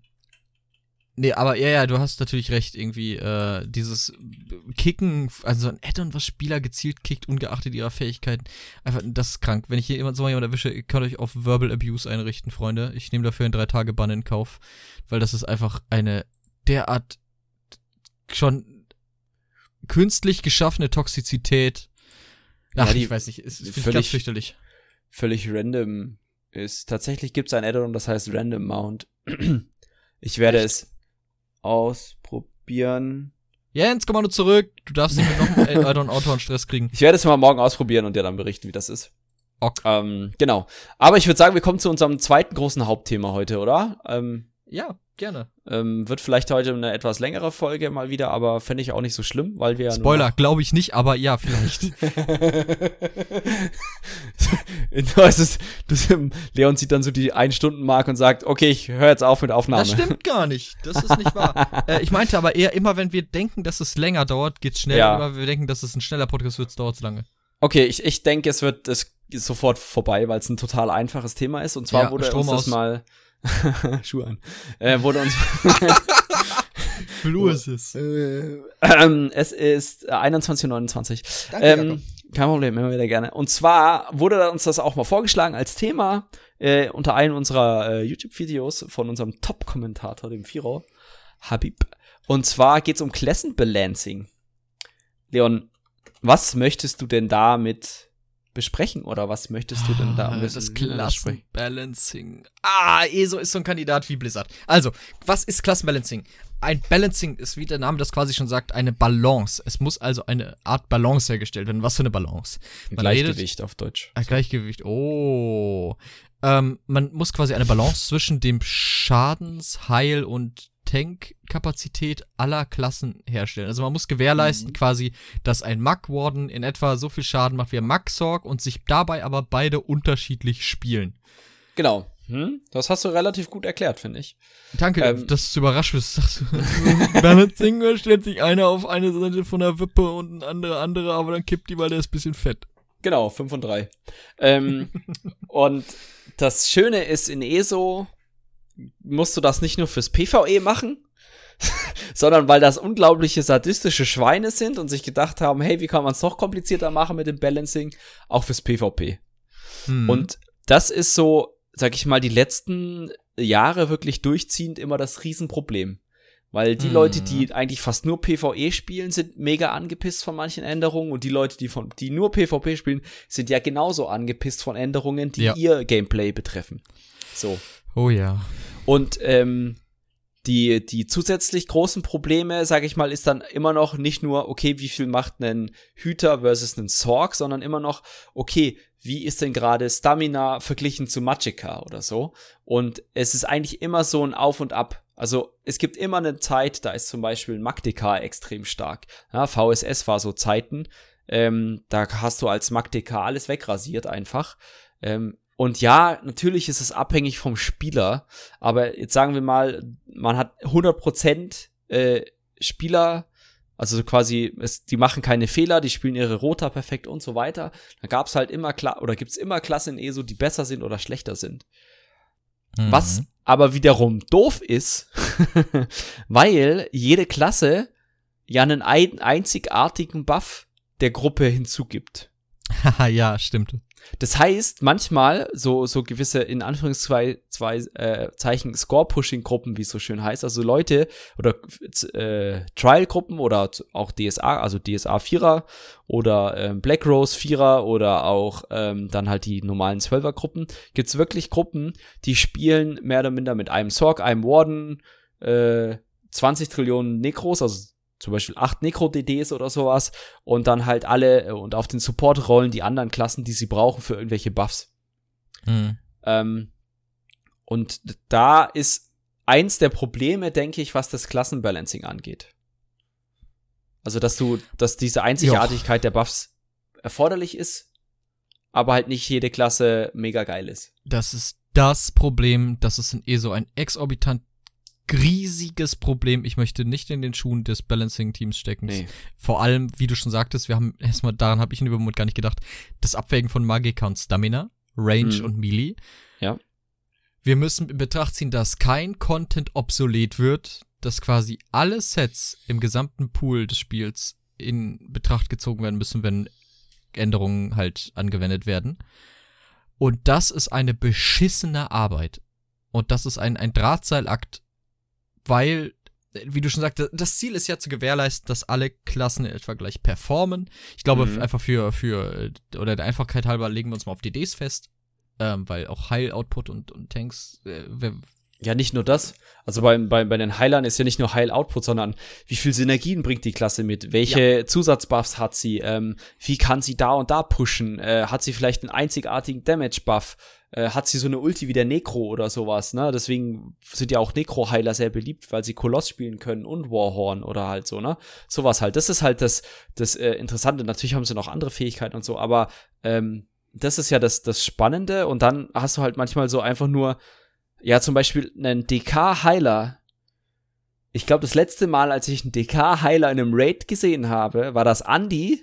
nee, aber ja, ja, du hast natürlich recht, irgendwie, äh, dieses Kicken, also ein Addon, was Spieler gezielt kickt, ungeachtet ihrer Fähigkeiten, einfach, das ist krank. Wenn ich hier jemand so mal jemand erwische, ihr könnt euch auf Verbal Abuse einrichten, Freunde. Ich nehme dafür einen drei Tage Bann in Kauf, weil das ist einfach eine derart schon künstlich geschaffene Toxizität. Ach, Ja, die- ich weiß nicht, es ist völlig- ganz fürchterlich. Völlig random ist. Tatsächlich gibt's ein Addon, das heißt Random Mount. Ich werde es ausprobieren. Jens, komm mal nur zurück. Du darfst nicht mit noch einem Addon Autor und Stress kriegen. Ich werde es mal morgen ausprobieren und dir dann berichten, wie das ist. Ok. Ähm, genau. Aber ich würde sagen, wir kommen zu unserem zweiten großen Hauptthema heute, oder? Ähm, Ja, gerne. ähm, wird vielleicht heute eine etwas längere Folge mal wieder, aber fände ich auch nicht so schlimm, weil wir Spoiler, glaube ich nicht, aber ja, vielleicht. das ist, das, Leon sieht dann so die Ein-Stunden-Mark und sagt, okay, ich höre jetzt auf mit Aufnahme. Das stimmt gar nicht. Das ist nicht wahr. äh, ich meinte aber eher, immer wenn wir denken, dass es länger dauert, geht's schneller. Ja. Immer wenn wir denken, dass es ein schneller Podcast wird, dauert es lange. Okay, ich, ich denke, es wird es ist sofort vorbei, weil es ein total einfaches Thema ist. Und zwar Ja, wurde Strom uns das aus. mal Schuhe an. Äh, wurde uns Blue ist es. äh, ähm, es ist äh, 21.29 Danke, ähm, kein Problem, immer wieder gerne. Und zwar wurde uns das auch mal vorgeschlagen als Thema äh, unter einem unserer äh, YouTube-Videos von unserem Top-Kommentator, dem Firo, Habib. Und zwar geht's um Classen Balancing. Leon, was möchtest du denn damit besprechen oder was möchtest du denn da Ah, das? Klassenbalancing. Ah, ESO ist so ein Kandidat wie Blizzard. Also, was ist Klassenbalancing? Ein Balancing ist, wie der Name das quasi schon sagt, eine Balance. Es muss also eine Art Balance hergestellt werden. Was für eine Balance? Man Gleichgewicht auf Deutsch. Ah, Gleichgewicht. Oh. Ähm, man muss quasi eine Balance zwischen dem Schadens-, Heil- und Tank-Kapazität aller Klassen herstellen. Also man muss gewährleisten Mhm. quasi, dass ein Mag Warden in etwa so viel Schaden macht wie ein Mag Sorg und sich dabei aber beide unterschiedlich spielen. Genau. Hm? Das hast du relativ gut erklärt, finde ich. Danke, Ähm, dass du überrascht bist. Sagst du, da stellt sich einer auf eine Seite von der Wippe und ein anderer andere, aber dann kippt die, weil der ist ein bisschen fett. Genau, 5 und 3. Ähm, und das Schöne ist, in ESO musst du das nicht nur fürs PvE machen, sondern weil das unglaubliche sadistische Schweine sind und sich gedacht haben, hey, wie kann man es noch komplizierter machen mit dem Balancing, auch fürs PvP. Hm. Und das ist so, sag ich mal, die letzten Jahre wirklich durchziehend immer das Riesenproblem. Weil die Mhm. Leute, die eigentlich fast nur PvE spielen, sind mega angepisst von manchen Änderungen und die Leute, die von, die nur PvP spielen, sind ja genauso angepisst von Änderungen, die Ja. ihr Gameplay betreffen. So. Oh ja. Und ähm, die, die zusätzlich großen Probleme, sage ich mal, ist dann immer noch nicht nur, okay, wie viel macht ein Hüter versus ein Sorg, sondern immer noch, okay, wie ist denn gerade Stamina verglichen zu Magicka oder so? Und es ist eigentlich immer so ein Auf und Ab. Also es gibt immer eine Zeit, da ist zum Beispiel Magdeka extrem stark. Ja, VSS war so Zeiten, ähm, da hast du als Magdeka alles wegrasiert einfach. Ähm, und ja, natürlich ist es abhängig vom Spieler, aber jetzt sagen wir mal, man hat 100% äh, Spieler, also quasi, es, die machen keine Fehler, die spielen ihre Rota perfekt und so weiter. Da gab's halt immer, Kla oder gibt's immer Klassen in ESO, die besser sind oder schlechter sind. Mhm. Was aber wiederum doof ist, weil jede Klasse ja einen ein einzigartigen Buff der Gruppe hinzugibt. Haha, ja, stimmt. Das heißt, manchmal so, so gewisse, in Anführungszeichen, äh, Score-Pushing-Gruppen, wie es so schön heißt, also Leute oder äh, Trial-Gruppen oder auch DSA, also DSA Vierer oder ähm, Black Rose Vierer oder auch ähm, dann halt die normalen Zwölfer-Gruppen, gibt's wirklich Gruppen, die spielen mehr oder minder mit einem Sorg, einem Warden, äh, 20 Trillionen Necros, also zum Beispiel acht Necro-DDs oder sowas und dann halt alle äh, und auf den Support rollen die anderen Klassen, die sie brauchen für irgendwelche Buffs. Mhm. Ähm, und da ist eins der Probleme, denke ich, was das Klassenbalancing angeht. Also, dass du, dass diese Einzigartigkeit jo. der Buffs erforderlich ist, aber halt nicht jede Klasse mega geil ist. Das ist das Problem, dass es in eh so ein exorbitant riesiges Problem. Ich möchte nicht in den Schuhen des Balancing-Teams stecken. Nee. Vor allem, wie du schon sagtest, wir haben erstmal, daran habe ich in Moment gar nicht gedacht, das Abwägen von Magika und Stamina, Range mhm. und Melee. Ja. Wir müssen in Betracht ziehen, dass kein Content obsolet wird, dass quasi alle Sets im gesamten Pool des Spiels in Betracht gezogen werden müssen, wenn Änderungen halt angewendet werden. Und das ist eine beschissene Arbeit. Und das ist ein, ein Drahtseilakt weil, wie du schon sagst, das Ziel ist ja zu gewährleisten, dass alle Klassen etwa gleich performen. Ich glaube, mhm. einfach für, für, oder der Einfachkeit halber legen wir uns mal auf DDs fest, ähm, weil auch Heil-Output und, und Tanks, äh, ja, nicht nur das. Also bei, bei, bei den Heilern ist ja nicht nur Heil-Output, sondern wie viel Synergien bringt die Klasse mit? Welche ja. Zusatzbuffs hat sie? Ähm, wie kann sie da und da pushen? Äh, hat sie vielleicht einen einzigartigen Damage-Buff? Äh, hat sie so eine Ulti wie der Necro oder sowas, ne? Deswegen sind ja auch Necro-Heiler sehr beliebt, weil sie Koloss spielen können und Warhorn oder halt so, ne? Sowas halt. Das ist halt das, das äh, Interessante. Natürlich haben sie noch andere Fähigkeiten und so, aber ähm, das ist ja das, das Spannende. Und dann hast du halt manchmal so einfach nur, ja, zum Beispiel einen DK-Heiler. Ich glaube, das letzte Mal, als ich einen DK-Heiler in einem Raid gesehen habe, war das Andy,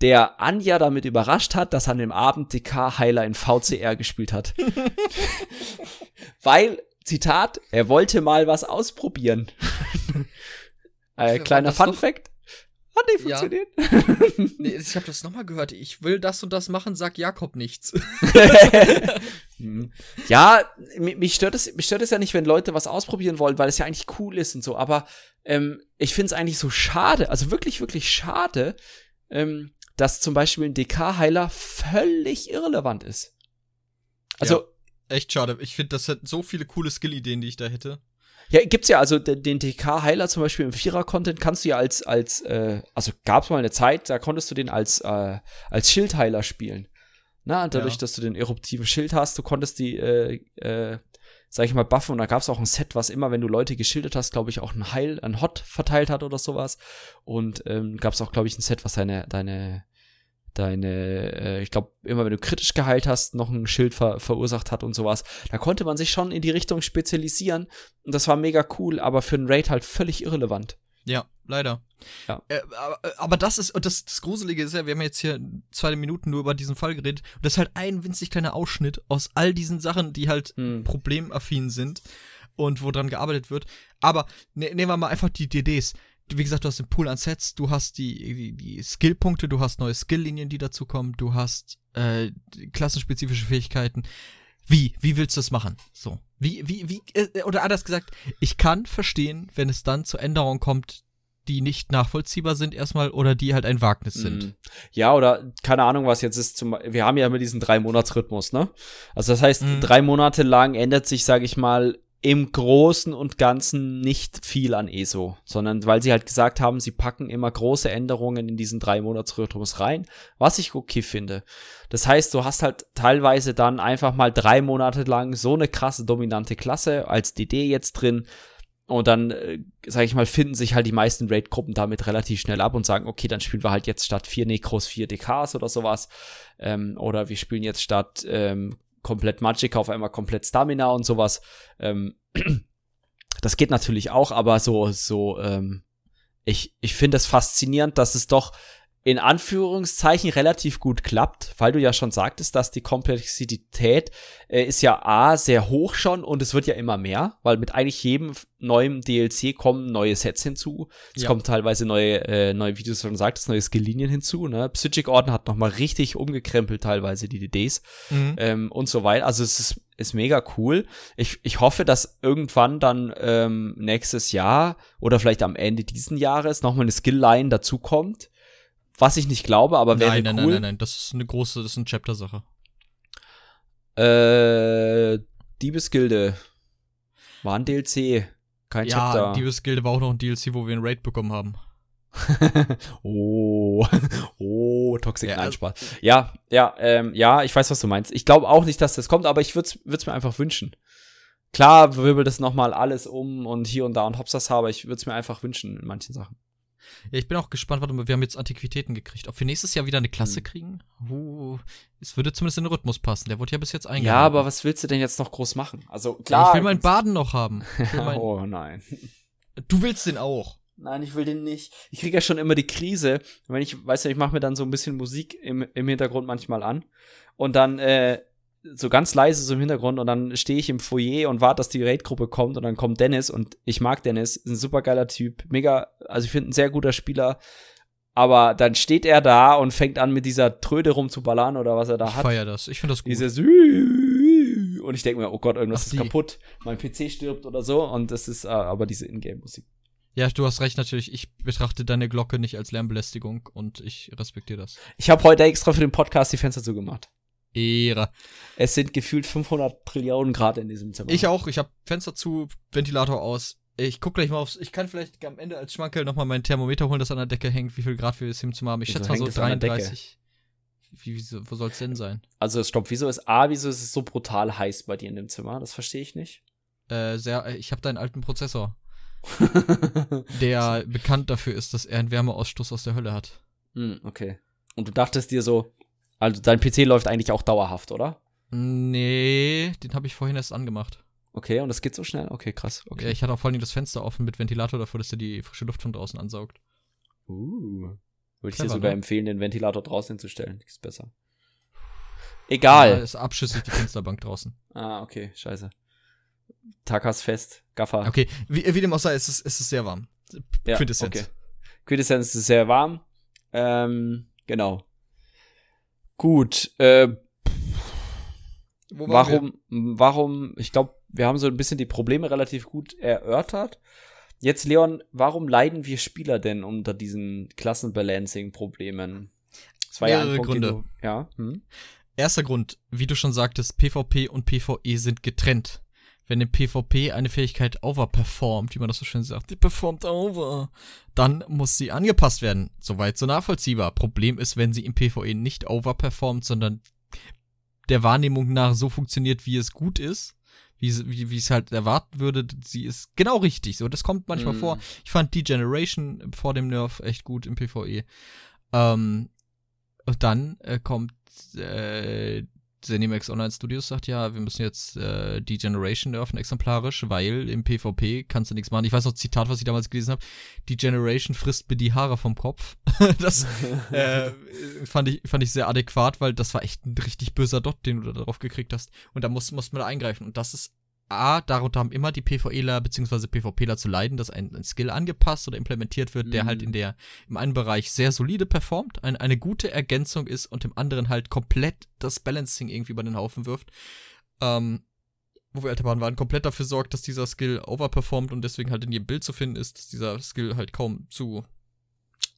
der Anja damit überrascht hat, dass er an dem Abend DK-Heiler in VCR gespielt hat. Weil, Zitat, er wollte mal was ausprobieren. äh, kleiner Fun Fact. Hat nicht funktioniert. Ja. nee, ich habe das nochmal gehört. Ich will das und das machen, sagt Jakob nichts. Ja, mich stört, es, mich stört es ja nicht, wenn Leute was ausprobieren wollen, weil es ja eigentlich cool ist und so. Aber ähm, ich finde es eigentlich so schade, also wirklich, wirklich schade, ähm, dass zum Beispiel ein DK-Heiler völlig irrelevant ist. Also. Ja, echt schade. Ich finde, das hat so viele coole Skill-Ideen, die ich da hätte. Ja, gibt's ja, also den, DK-Heiler zum Beispiel im Vierer-Content kannst du ja als, als, äh, also gab's mal eine Zeit, da konntest du den als, äh, als Schildheiler spielen. Na, dadurch, ja. dass du den eruptiven Schild hast, du konntest die, äh, äh, sag ich mal, buffen und da gab's auch ein Set, was immer, wenn du Leute geschildert hast, glaube ich, auch ein Heil, ein Hot verteilt hat oder sowas. Und ähm, gab's auch, glaube ich, ein Set, was deine, deine deine, äh, ich glaube, immer wenn du kritisch geheilt hast, noch ein Schild ver verursacht hat und sowas. Da konnte man sich schon in die Richtung spezialisieren und das war mega cool, aber für einen Raid halt völlig irrelevant. Ja, leider. Ja. Äh, aber, aber, das ist, und das, das Gruselige ist ja, wir haben jetzt hier zwei Minuten nur über diesen Fall geredet. Und das ist halt ein winzig kleiner Ausschnitt aus all diesen Sachen, die halt hm. problemaffin sind und wo dran gearbeitet wird. Aber ne, nehmen wir mal einfach die DDs wie gesagt, du hast den Pool an Sets, du hast die, die, die Skillpunkte, du hast neue Skilllinien, die dazukommen, du hast äh, klassenspezifische Fähigkeiten. Wie? Wie willst du das machen? So. Wie, wie, wie, äh, oder anders gesagt, ich kann verstehen, wenn es dann zur Änderung kommt, die nicht nachvollziehbar sind erstmal oder die halt ein Wagnis sind. Mm. Ja, oder keine Ahnung, was jetzt ist. Zum, wir haben ja immer diesen Drei-Monats-Rhythmus, ne? Also das heißt, mm. drei Monate lang ändert sich, sage ich mal, im Großen und Ganzen nicht viel an ESO, sondern weil sie halt gesagt haben, sie packen immer große Änderungen in diesen drei Monatsrhythmus rein, was ich okay finde. Das heißt, du hast halt teilweise dann einfach mal drei Monate lang so eine krasse dominante Klasse als DD jetzt drin und dann, äh, sage ich mal, finden sich halt die meisten Raid-Gruppen damit relativ schnell ab und sagen, okay, dann spielen wir halt jetzt statt vier Necros vier DKs oder sowas. Ähm, oder wir spielen jetzt statt ähm, komplett Magic, auf einmal komplett Stamina und sowas. Ähm, das geht natürlich auch, aber so, so, ähm, ich, ich finde es faszinierend, dass es doch in Anführungszeichen relativ gut klappt, weil du ja schon sagtest, dass die Komplexität äh, ist ja A sehr hoch schon und es wird ja immer mehr, weil mit eigentlich jedem neuen DLC kommen neue Sets hinzu. Es Ja. kommen teilweise neue, äh, neue, wie du schon sagtest, neue Skilllinien hinzu. Ne? Psychic Orden hat noch mal richtig umgekrempelt teilweise die DDs Mhm. ähm, und so weiter. Also es ist, ist mega cool. Ich, ich hoffe, dass irgendwann dann ähm, nächstes Jahr oder vielleicht am Ende diesen Jahres noch mal eine Skill-Line dazukommt. Was ich nicht glaube, aber wäre nein, nein, cool. nein, nein, nein, das ist eine große, das ist eine Chapter-Sache. Äh, Diebesgilde war ein DLC, kein Ja, Chapter. Diebesgilde war auch noch ein DLC, wo wir einen Raid bekommen haben. oh, oh, Toxic, Ja, nein, also- Spaß. Ja, ja, ähm, ja, ich weiß, was du meinst. Ich glaube auch nicht, dass das kommt, aber ich würde es mir einfach wünschen. Klar wirbelt das noch mal alles um und hier und da und hops das aber ich würde es mir einfach wünschen in manchen Sachen. Ja, ich bin auch gespannt, warte mal, wir haben jetzt Antiquitäten gekriegt. Ob wir nächstes Jahr wieder eine Klasse Hm. kriegen? Uh, es würde zumindest in den Rhythmus passen. Der wurde ja bis jetzt eingehalten. Ja, aber was willst du denn jetzt noch groß machen? Also Ja, klar. ich will meinen Baden noch haben. Mein, oh nein. Du willst den auch. Nein, ich will den nicht. Ich kriege ja schon immer die Krise, wenn ich, weißt du, ich mache mir dann so ein bisschen Musik im, im Hintergrund manchmal an und dann äh, so ganz leise so im Hintergrund und dann stehe ich im Foyer und warte, dass die Raid-Gruppe kommt und dann kommt Dennis und ich mag Dennis, ist ein super geiler Typ, mega, also ich finde ein sehr guter Spieler, aber dann steht er da und fängt an mit dieser Tröde rumzuballern oder was er da Ich hat. feier das. Ich finde das gut. Dieses und ich denke mir, oh Gott, irgendwas Ach, ist kaputt, mein PC stirbt oder so und das ist äh, aber diese Ingame-Musik. Ja, du hast recht natürlich. Ich betrachte deine Glocke nicht als Lärmbelästigung und ich respektiere das. Ich habe heute extra für den Podcast die Fenster zugemacht. Ehre. Es sind gefühlt 500 Trillionen Grad in diesem Zimmer. Ich auch. Ich habe Fenster zu, Ventilator aus. Ich guck gleich mal aufs. Ich kann vielleicht am Ende als Schmankerl noch mal mein Thermometer holen, das an der Decke hängt, wie viel Grad wir jetzt im Zimmer haben. Ich Wieso schätze mal so hängt es an der Decke? 33. Wie, wieso, wo soll es denn sein? Also, stopp, wieso ist A, wieso ist es so brutal heiß bei dir in dem Zimmer? Das verstehe ich nicht. Äh, sehr, äh, ich habe da einen alten Prozessor, der bekannt dafür ist, dass er einen Wärmeausstoß aus der Hölle hat. hm, okay. Und du dachtest dir so, also dein PC läuft eigentlich auch dauerhaft, oder? Nee, den habe ich vorhin erst angemacht. Okay, und das geht so schnell? Okay, krass. Ja, Okay. ich hatte auch vor allem das Fenster offen mit Ventilator davor, dass er die frische Luft von draußen ansaugt. Uh. Würde ich dir sogar ne? empfehlen, den Ventilator draußen hinzustellen. Ist besser. Ja, Egal. ist abschüssig die Fensterbank draußen. Ah, okay, scheiße. Takas fest, Gaffer. Okay, wie, wie dem auch sei, es ist, es ist sehr warm. Ja, Quintessenz. Okay. Quintessenz ist sehr warm. Ähm, genau. Gut. Äh, Wo waren wir? warum, warum, ich glaube, wir haben so ein bisschen die Probleme relativ gut erörtert. Jetzt, Leon, warum leiden wir Spieler denn unter diesen Klassenbalancing-Problemen? Das Mehrere den Gründe. du- ja. Hm? Erster Grund, wie du schon sagtest, PvP und PvE sind getrennt. Wenn im PvP eine Fähigkeit overperformt, wie man das so schön sagt, die performt over, dann muss sie angepasst werden. Soweit so nachvollziehbar. Problem ist, wenn sie im PvE nicht overperformt, sondern der Wahrnehmung nach so funktioniert, wie es gut ist, wie es, wie, wie es halt erwarten würde, sie ist genau richtig. So, das kommt manchmal Mm. vor. Ich fand Degeneration vor dem Nerf echt gut im PvE. Ähm, und dann äh, kommt äh, Zenimax Online Studios sagt ja, wir müssen jetzt äh, die Generation nerven exemplarisch, weil im PvP kannst du nichts machen. Ich weiß noch Zitat, was ich damals gelesen habe. Die Generation frisst mir die Haare vom Kopf. das äh, fand ich fand ich sehr adäquat, weil das war echt ein richtig böser Dot, den du da drauf gekriegt hast. Und da muss muss man da eingreifen. Und das ist A, darunter haben immer die PvEler bzw. PvPler zu leiden, dass ein, ein Skill angepasst oder implementiert wird, der Mhm. halt in der, im einen Bereich sehr solide performt, ein, eine gute Ergänzung ist und im anderen halt komplett das Balancing irgendwie über den Haufen wirft. Ähm, wo wir Alterbahn waren, komplett dafür sorgt, dass dieser Skill overperformt und deswegen halt in jedem Bild zu finden ist, dass dieser Skill halt kaum zu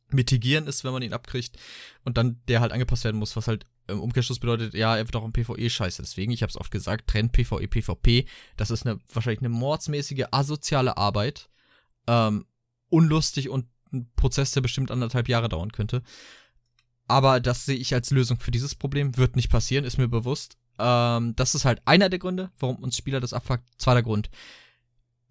mitigieren ist, wenn man ihn abkriegt und dann der halt angepasst werden muss, was halt im Umkehrschluss bedeutet, ja, er wird auch im PvE scheiße. Deswegen, ich habe es oft gesagt, trennt PvE, PvP. Das ist eine wahrscheinlich eine mordsmäßige, asoziale Arbeit. Ähm, unlustig und ein Prozess, der bestimmt anderthalb Jahre dauern könnte. Aber das sehe ich als Lösung für dieses Problem. Wird nicht passieren, ist mir bewusst. Ähm, das ist halt einer der Gründe, warum uns Spieler das abfuckt. Zweiter Grund.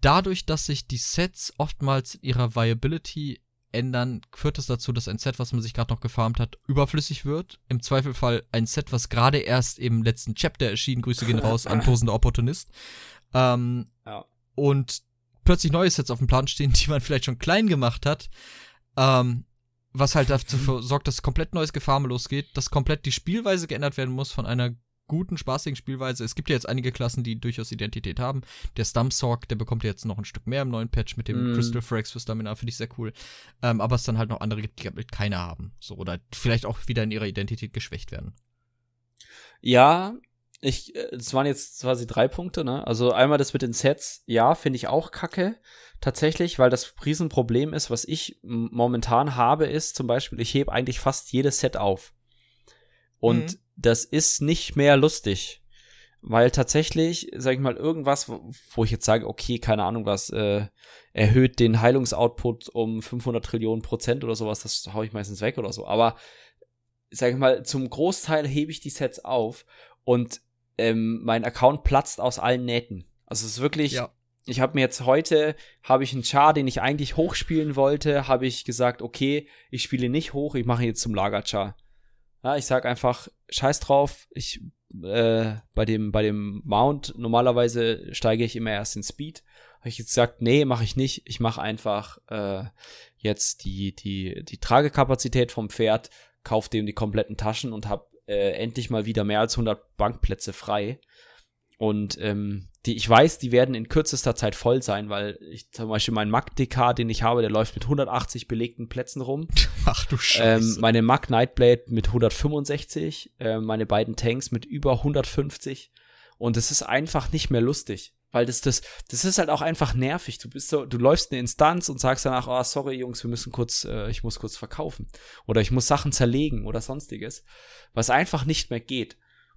Dadurch, dass sich die Sets oftmals ihrer Viability ändern, führt es dazu, dass ein Set, was man sich gerade noch gefarmt hat, überflüssig wird. Im Zweifelfall ein Set, was gerade erst im letzten Chapter erschien, Grüße gehen raus an tosender Opportunist. Ähm, Ja. Und plötzlich neue Sets auf dem Plan stehen, die man vielleicht schon klein gemacht hat. Ähm, was halt dafür sorgt, dass komplett neues Gefarme losgeht, dass komplett die Spielweise geändert werden muss von einer guten, spaßigen Spielweise. Es gibt ja jetzt einige Klassen, die durchaus Identität haben. Der Stumpsorg, der bekommt ja jetzt noch ein Stück mehr im neuen Patch mit dem Mm. Crystal Frax für Stamina, finde ich sehr cool. Ähm, aber es dann halt noch andere gibt, die halt keine haben. So, oder vielleicht auch wieder in ihrer Identität geschwächt werden. Ja, ich, äh, das waren jetzt quasi drei Punkte, ne? Also einmal das mit den Sets, ja, finde ich auch kacke. Tatsächlich, weil das Riesenproblem ist, was ich momentan habe, ist zum Beispiel, ich hebe eigentlich fast jedes Set auf. Und Mhm. das ist nicht mehr lustig. Weil tatsächlich, sag ich mal, irgendwas, wo, ich jetzt sage, okay, keine Ahnung was, äh, erhöht den Heilungsoutput um 500 Trillionen Prozent oder sowas, das hau ich meistens weg oder so. Aber, sag ich mal, zum Großteil hebe ich die Sets auf und ähm, mein Account platzt aus allen Nähten. Also es ist wirklich, Ja. ich habe mir jetzt heute, habe ich einen Char, den ich eigentlich hochspielen wollte, habe ich gesagt, okay, ich spiele nicht hoch, ich mache jetzt zum Lagerchar. Ja, ich sag einfach, scheiß drauf, ich äh, bei dem bei dem Mount normalerweise steige ich immer erst in Speed. Habe ich jetzt gesagt, nee, mache ich nicht. Ich mache einfach äh, jetzt die die die Tragekapazität vom Pferd, kauf dem die kompletten Taschen und habe äh, endlich mal wieder mehr als 100 Bankplätze frei. Und ähm, die, ich weiß, die werden in kürzester Zeit voll sein, weil ich zum Beispiel mein Mag-DK, den ich habe, der läuft mit 180 belegten Plätzen rum. Ach du Ähm, meine Mag Nightblade mit 165, äh, meine beiden Tanks mit über 150. Und es ist einfach nicht mehr lustig. Weil das, das, das ist halt auch einfach nervig. Du bist so, du läufst eine Instanz und sagst danach, oh, sorry, Jungs, wir müssen kurz, äh, ich muss kurz verkaufen. Oder ich muss Sachen zerlegen oder sonstiges. Was einfach nicht mehr geht.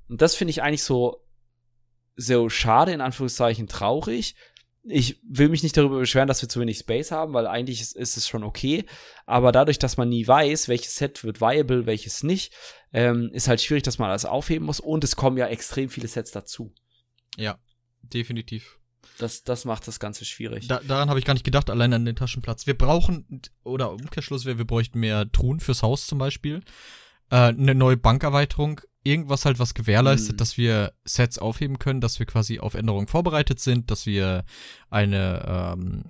Und das finde ich eigentlich so, so schade, in Anführungszeichen traurig. Ich will mich nicht darüber beschweren, dass wir zu wenig Space haben, weil eigentlich ist, ist es schon okay. Aber dadurch, dass man nie weiß, welches Set wird viable, welches nicht, ähm, ist halt schwierig, dass man alles aufheben muss. Und es kommen ja extrem viele Sets dazu. Ja, definitiv. Das, das macht das Ganze schwierig. Da, daran habe ich gar nicht gedacht, allein an den Taschenplatz. Wir brauchen, oder Umkehrschluss wäre, wir bräuchten mehr Truhen fürs Haus zum Beispiel. Äh, eine neue Bankerweiterung. Irgendwas halt, was gewährleistet, Hm. dass wir Sets aufheben können, dass wir quasi auf Änderungen vorbereitet sind, dass wir eine, ähm,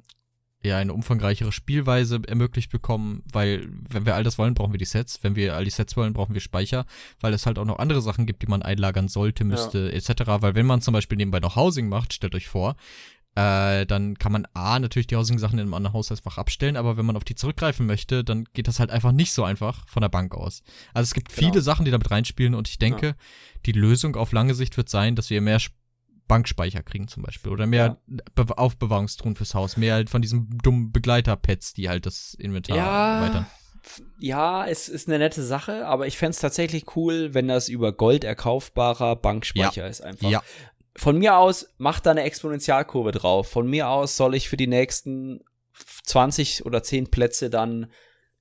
ja, eine umfangreichere Spielweise ermöglicht bekommen, weil, wenn wir all das wollen, brauchen wir die Sets. Wenn wir all die Sets wollen, brauchen wir Speicher, weil es halt auch noch andere Sachen gibt, die man einlagern sollte, müsste, etc. Weil wenn man zum Beispiel nebenbei noch Housing macht, stellt euch vor, äh, dann kann man A, natürlich die Housing-Sachen in einem anderen Haus einfach abstellen, aber wenn man auf die zurückgreifen möchte, dann geht das halt einfach nicht so einfach von der Bank aus. Also es gibt Genau. viele Sachen, die damit reinspielen und ich denke, die Lösung auf lange Sicht wird sein, dass wir mehr Sp- Bankspeicher kriegen zum Beispiel oder mehr Be Aufbewahrungstruhen fürs Haus, mehr halt von diesen dummen Begleiter-Pads, die halt das Inventar erweitern. f- ja, es ist eine nette Sache, aber ich fände es tatsächlich cool, wenn das über Gold erkaufbarer Bankspeicher ist einfach. Ja, Von mir aus macht da eine Exponentialkurve drauf. Von mir aus soll ich für die nächsten 20 oder 10 Plätze dann,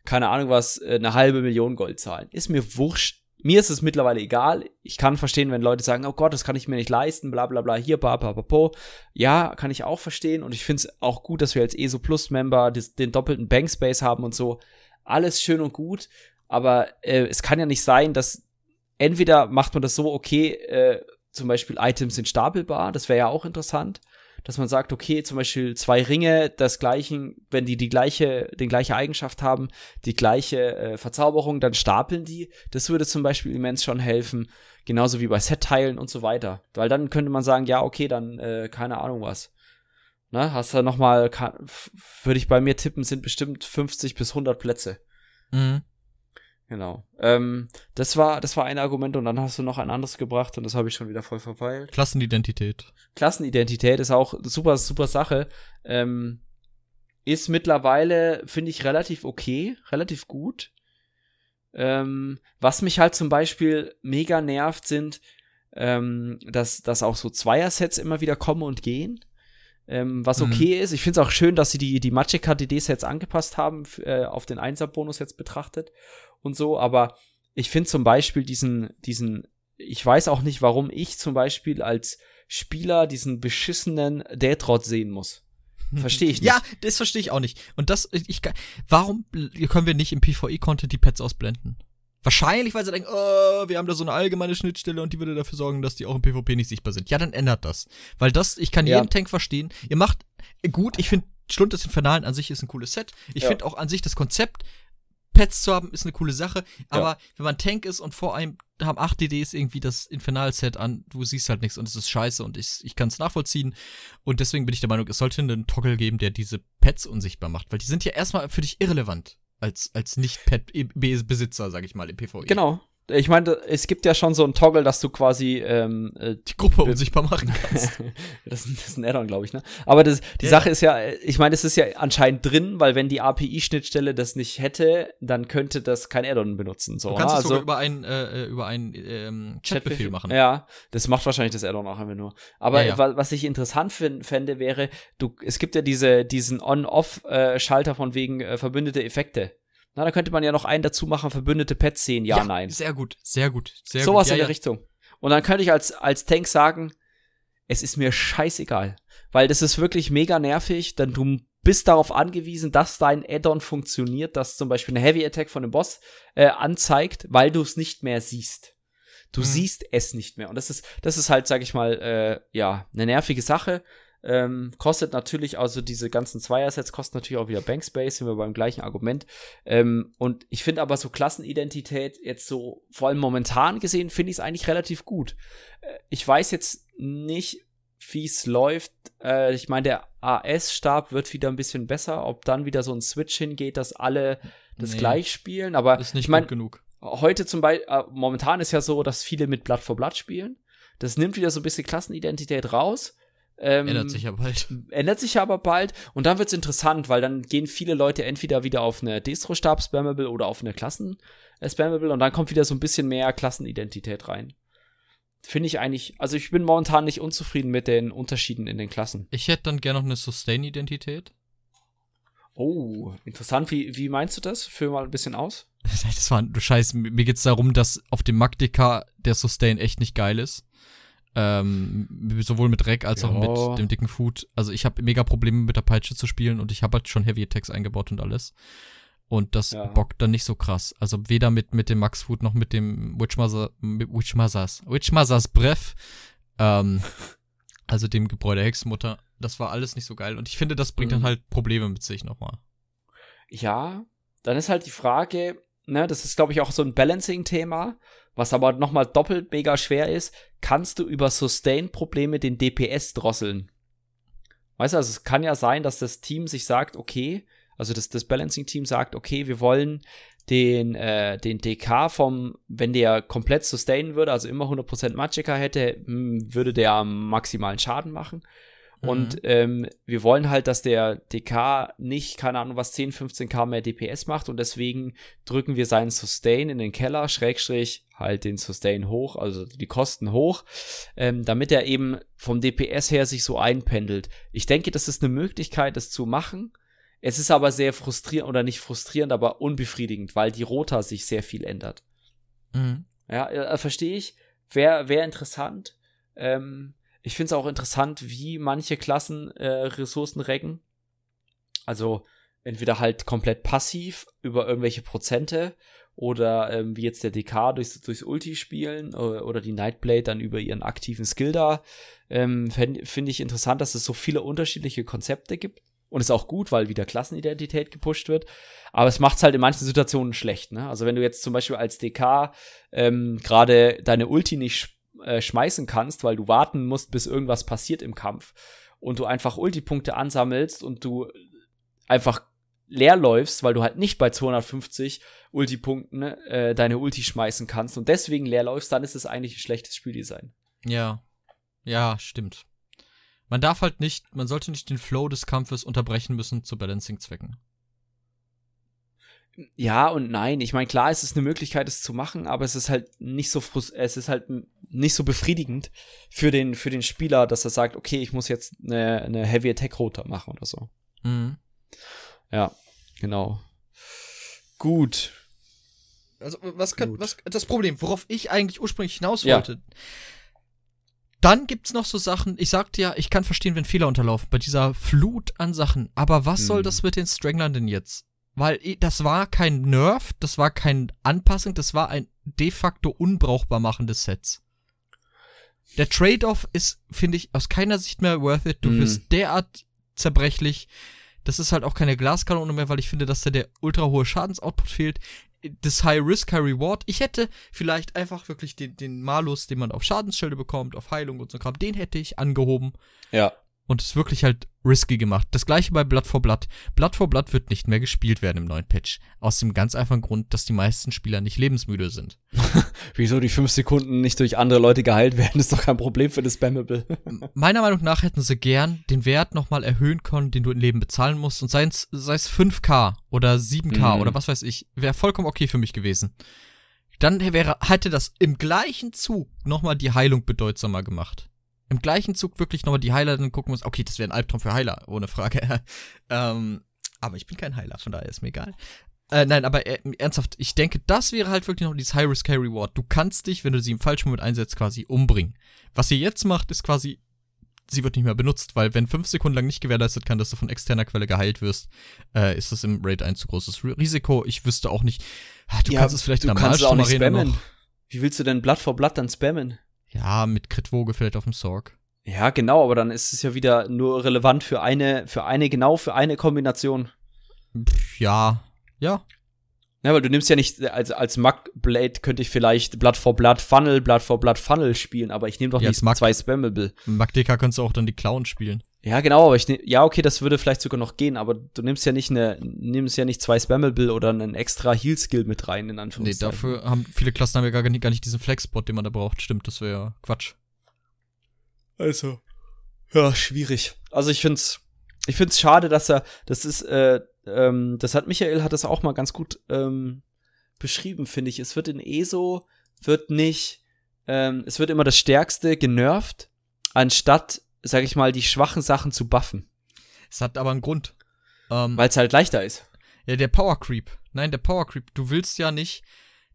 keine Ahnung was, äh, eine halbe Million Gold zahlen. Ist mir wurscht. Mir ist es mittlerweile egal. Ich kann verstehen, wenn Leute sagen, oh Gott, das kann ich mir nicht leisten, bla bla bla, hier, bla bla bla, po. Ja, kann ich auch verstehen. Und ich finde es auch gut, dass wir als ESO Plus Member dis- den doppelten Bankspace haben und so. Alles schön und gut. Aber äh, es kann ja nicht sein, dass entweder macht man das so, okay, äh, zum Beispiel Items sind stapelbar, das wäre ja auch interessant, dass man sagt, okay, zum Beispiel zwei Ringe des gleichen, wenn die die gleiche, den gleiche Eigenschaft haben, die gleiche äh, Verzauberung, dann stapeln die. Das würde zum Beispiel immens schon helfen, genauso wie bei Set-Teilen und so weiter. Weil dann könnte man sagen, ja, okay, dann äh, keine Ahnung was. Ne, hast du noch mal, ka- f- würde ich bei mir tippen, sind bestimmt 50 bis 100 Plätze. Mhm. Genau. Ähm, das war, das war ein Argument und dann hast du noch ein anderes gebracht und das habe ich schon wieder voll verpeilt. Klassenidentität. Klassenidentität ist auch eine super, super Sache. Ähm, ist mittlerweile, finde ich, relativ okay, relativ gut. Ähm, was mich halt zum Beispiel mega nervt, sind, ähm, dass, dass auch so Zweier-Sets immer wieder kommen und gehen. Ähm, was Mhm. okay ist. Ich finde es auch schön, dass sie die, die Magicka DD-Sets angepasst haben, äh, auf den Einser-Bonus jetzt betrachtet und so, aber ich finde zum Beispiel diesen, diesen, ich weiß auch nicht, warum ich zum Beispiel als Spieler diesen beschissenen Deadrod sehen muss. Verstehe ich nicht. Ja, das verstehe ich auch nicht. Und das, ich, warum können wir nicht im PvE-Content die Pets ausblenden? Wahrscheinlich, weil sie denken, oh, wir haben da so eine allgemeine Schnittstelle und die würde dafür sorgen, dass die auch im PvP nicht sichtbar sind. Ja, dann ändert das. Weil das, ich kann Ja. jeden Tank verstehen. Ihr macht, gut, ich finde, Schlund des Infernalen an sich ist ein cooles Set. Ich Ja. finde auch an sich das Konzept Pets zu haben, ist eine coole Sache, aber wenn man Tank ist und vor einem haben 8 DDs irgendwie das Infernal-Set an, du siehst halt nichts und es ist scheiße und ich, ich kann es nachvollziehen. Und deswegen bin ich der Meinung, es sollte einen Toggle geben, der diese Pets unsichtbar macht, weil die sind ja erstmal für dich irrelevant als, als Nicht-Pet-Besitzer, sag ich mal, im PvE. Genau. Ich meine, es gibt ja schon so einen Toggle, dass du quasi ähm, äh, Die Gruppe unsichtbar machen kannst. das, ist- das ist ein Add-on, glaube ich, ne? Aber das, die Ja, Sache ist ja, äh, ich meine, das ist ja anscheinend drin, weil wenn die API-Schnittstelle das nicht hätte, dann könnte das kein Add-on benutzen. So, Du kannst ne? es sogar über einen, äh, über einen ähm, Chatbefehl machen. Ja, das macht wahrscheinlich das Add-on auch einfach nur. Aber Ja, ja. wa- was ich interessant fände, wäre, du, es gibt ja diese, diesen On-Off-Schalter von wegen äh, verbündete Effekte. Na, da könnte man ja noch einen dazu machen, verbündete Pets sehen, ja, nein. Sehr gut, sehr gut, sehr Sowas gut. in der Richtung. Und dann könnte ich als, als Tank sagen, es ist mir scheißegal. Weil das ist wirklich mega nervig, denn du bist darauf angewiesen, dass dein Add-on funktioniert, dass zum Beispiel eine Heavy Attack von dem Boss äh, anzeigt, weil du es nicht mehr siehst. Du Mhm. siehst es nicht mehr. Und das ist, das ist halt, sag ich mal, äh, ja, eine nervige Sache. Ähm, kostet natürlich, also diese ganzen Zweier-Sets kosten natürlich auch wieder Bankspace, sind wir beim gleichen Argument. Ähm, und ich finde aber so Klassenidentität jetzt so, vor allem momentan gesehen, finde ich es eigentlich relativ gut. Äh, ich weiß jetzt nicht, wie es läuft. Äh, ich meine, der AS-Stab wird wieder ein bisschen besser, ob dann wieder so ein Switch hingeht, dass alle das Nee. gleich spielen. Aber ist nicht ich meine, gut genug. heute zum Beispiel, äh, momentan ist ja so, dass viele mit Blatt vor Blatt spielen. Das nimmt wieder so ein bisschen Klassenidentität raus. Ähm, Ändert sich ja bald. Ändert sich aber bald und dann wird's interessant, weil dann gehen viele Leute entweder wieder auf eine Distro-Stab-Spammable oder auf eine Klassen-Spammable und dann kommt wieder so ein bisschen mehr Klassenidentität rein. Finde ich eigentlich, also ich bin momentan nicht unzufrieden mit den Unterschieden in den Klassen. Ich hätte dann gerne noch eine Sustain-Identität. Oh, interessant. Wie, wie meinst du das? Führ mal ein bisschen aus. Das war, du Scheiß, mir geht's darum, dass auf dem Magdeka der Sustain echt nicht geil ist. Ähm, sowohl mit Rec als auch Ja. mit dem dicken Food. Also ich habe mega Probleme mit der Peitsche zu spielen und ich habe halt schon Heavy Attacks eingebaut und alles. Und das Ja. bockt dann nicht so krass. Also weder mit, mit dem Max Food noch mit dem Witchmother, Witchmothers, Witchmothers Breath, ähm, also dem Gebräu der Hexenmutter. Das war alles nicht so geil. Und ich finde, das bringt Mhm. dann halt Probleme mit sich nochmal. Ja, dann ist halt die Frage, ne, das ist, glaube ich, auch so ein Balancing-Thema, was aber nochmal doppelt mega schwer ist. Kannst du über Sustain-Probleme den DPS drosseln? Weißt du, also es kann ja sein, dass das Team sich sagt, okay, also das, das Balancing-Team sagt, okay, wir wollen den, äh, den DK vom, wenn der komplett sustainen würde, also immer 100% Magicka hätte, hm, würde der maximalen Schaden machen. Und ähm, wir wollen halt, dass der DK nicht, keine Ahnung, was 10, 15k mehr DPS macht und deswegen drücken wir seinen Sustain in den Keller, Schrägstrich, halt den Sustain hoch, also die Kosten hoch, ähm, damit er eben vom DPS her sich so einpendelt. Ich denke, das ist eine Möglichkeit, das zu machen. Es ist aber sehr frustrierend, oder nicht frustrierend, aber unbefriedigend, weil die Rota sich sehr viel ändert. Mhm. Ja, äh, verstehe ich. Wäre wär interessant. Ähm, ich finde es auch interessant, wie manche Klassen äh, Ressourcen recken. Also entweder halt komplett passiv über irgendwelche Prozente oder ähm, wie jetzt der DK durchs, durchs Ulti spielen oder, oder die Nightblade dann über ihren aktiven Skill da. Ähm, Finde ich interessant, dass es so viele unterschiedliche Konzepte gibt. Und ist auch gut, weil wieder Klassenidentität gepusht wird. Aber es macht es halt in manchen Situationen schlecht. Ne? Also wenn du jetzt zum Beispiel als DK ähm, gerade deine Ulti nicht äh, schmeißen kannst, weil du warten musst, bis irgendwas passiert im Kampf und du einfach Ulti-Punkte ansammelst und du einfach leer läufst, weil du halt nicht bei 250 Ulti-Punkten äh, deine Ulti schmeißen kannst und deswegen leer läufst, dann ist es eigentlich ein schlechtes Spieldesign. Ja. Ja, stimmt. Man darf halt nicht, man sollte nicht den Flow des Kampfes unterbrechen müssen zu Balancing-Zwecken. Ja und nein. Ich meine, klar, es ist eine Möglichkeit, es zu machen, aber es ist halt nicht so es ist halt nicht so befriedigend für den für den Spieler, dass er sagt, okay, ich muss jetzt eine, eine Heavy Attack Roter machen oder so. Mhm. Ja, genau. Gut. Also, was kann, Gut. was, das Problem, worauf ich eigentlich ursprünglich hinaus Ja. wollte. Dann gibt's noch so Sachen, ich sagte ja, ich kann verstehen, wenn Fehler unterlaufen, bei dieser Flut an Sachen. Aber was soll Hm. das mit den Stranglern denn jetzt? Weil das war kein Nerf, das war kein Anpassung, das war ein de facto unbrauchbar machendes Sets. Der Trade-off ist, finde ich, aus keiner Sicht mehr worth it. Du Hm. wirst derart zerbrechlich. Das ist halt auch keine Glaskanone mehr, weil ich finde, dass da der ultra hohe Schadensoutput fehlt. Das High Risk, High Reward. Ich hätte vielleicht einfach wirklich den, den Malus, den man auf Schadensschilde bekommt, auf Heilung und so Kram, den hätte ich angehoben Ja. Und es wirklich halt risky gemacht. Das gleiche bei Blood for Blood. Blood for Blood wird nicht mehr gespielt werden im neuen Patch. Aus dem ganz einfachen Grund, dass die meisten Spieler nicht lebensmüde sind. Wieso die fünf Sekunden nicht durch andere Leute geheilt werden, ist doch kein Problem für das Spammable. Meiner Meinung nach hätten sie gern den Wert nochmal erhöhen können, den du im Leben bezahlen musst. Und sei es, sei es 5k oder 7k Mhm. oder was weiß ich, wäre vollkommen okay für mich gewesen. Dann wäre, hätte das im gleichen Zug nochmal die Heilung bedeutsamer gemacht. Im gleichen Zug wirklich nochmal die Heiler dann gucken muss, okay, das wäre ein Albtraum für Heiler, ohne Frage. ähm, aber ich bin kein Heiler, von daher ist mir egal. Äh, nein, aber äh, ernsthaft, ich denke, das wäre halt wirklich noch dieses High Risk High Reward. Du kannst dich, wenn du sie im falschen Moment einsetzt, quasi umbringen. Was sie jetzt macht, ist quasi, sie wird nicht mehr benutzt, weil wenn fünf Sekunden lang nicht gewährleistet kann, dass du von externer Quelle geheilt wirst, äh, ist das im Raid ein zu großes Ri- Risiko. Ich wüsste auch nicht, ah, du Ja, kannst es vielleicht du in der kannst auch nicht spammen. noch. Wie willst du denn Blatt vor Blatt dann spammen? Ja, mit Crit-Woge vielleicht auf dem Sorg. Ja, genau, aber dann ist es ja wieder nur relevant für eine, für eine, genau für eine Kombination. Pff, Ja, ja, Ja, weil du nimmst ja nicht, als, als Mug Blade könnte ich vielleicht Blood for Blood Funnel, Blood for Blood Funnel spielen, aber ich nehme doch Ja, nicht Mug- zwei Spammable. Magdeka kannst du auch dann die Clown spielen. Ja, genau, aber ich nehm, ja, okay, das würde vielleicht sogar noch gehen, aber du nimmst ja nicht eine, nimmst ja nicht zwei Spammable oder einen extra Heal Skill mit rein, in Nee, Anführungszeichen. dafür haben viele Klassen haben ja gar nicht, gar nicht diesen Flexbot, den man da braucht. Stimmt, das wäre ja Quatsch. Also, ja, schwierig. Also ich find's, ich find's schade, dass er, das ist, äh, ähm, das hat Michael hat das auch mal ganz gut ähm, beschrieben, finde ich. Es wird in ESO wird nicht, ähm, es wird immer das Stärkste genervt, anstatt, sag ich mal, die schwachen Sachen zu buffen, Es hat aber einen Grund. Ähm, weil es halt leichter ist. Ja, der Power Creep. Nein, der Power Creep. Du willst ja nicht,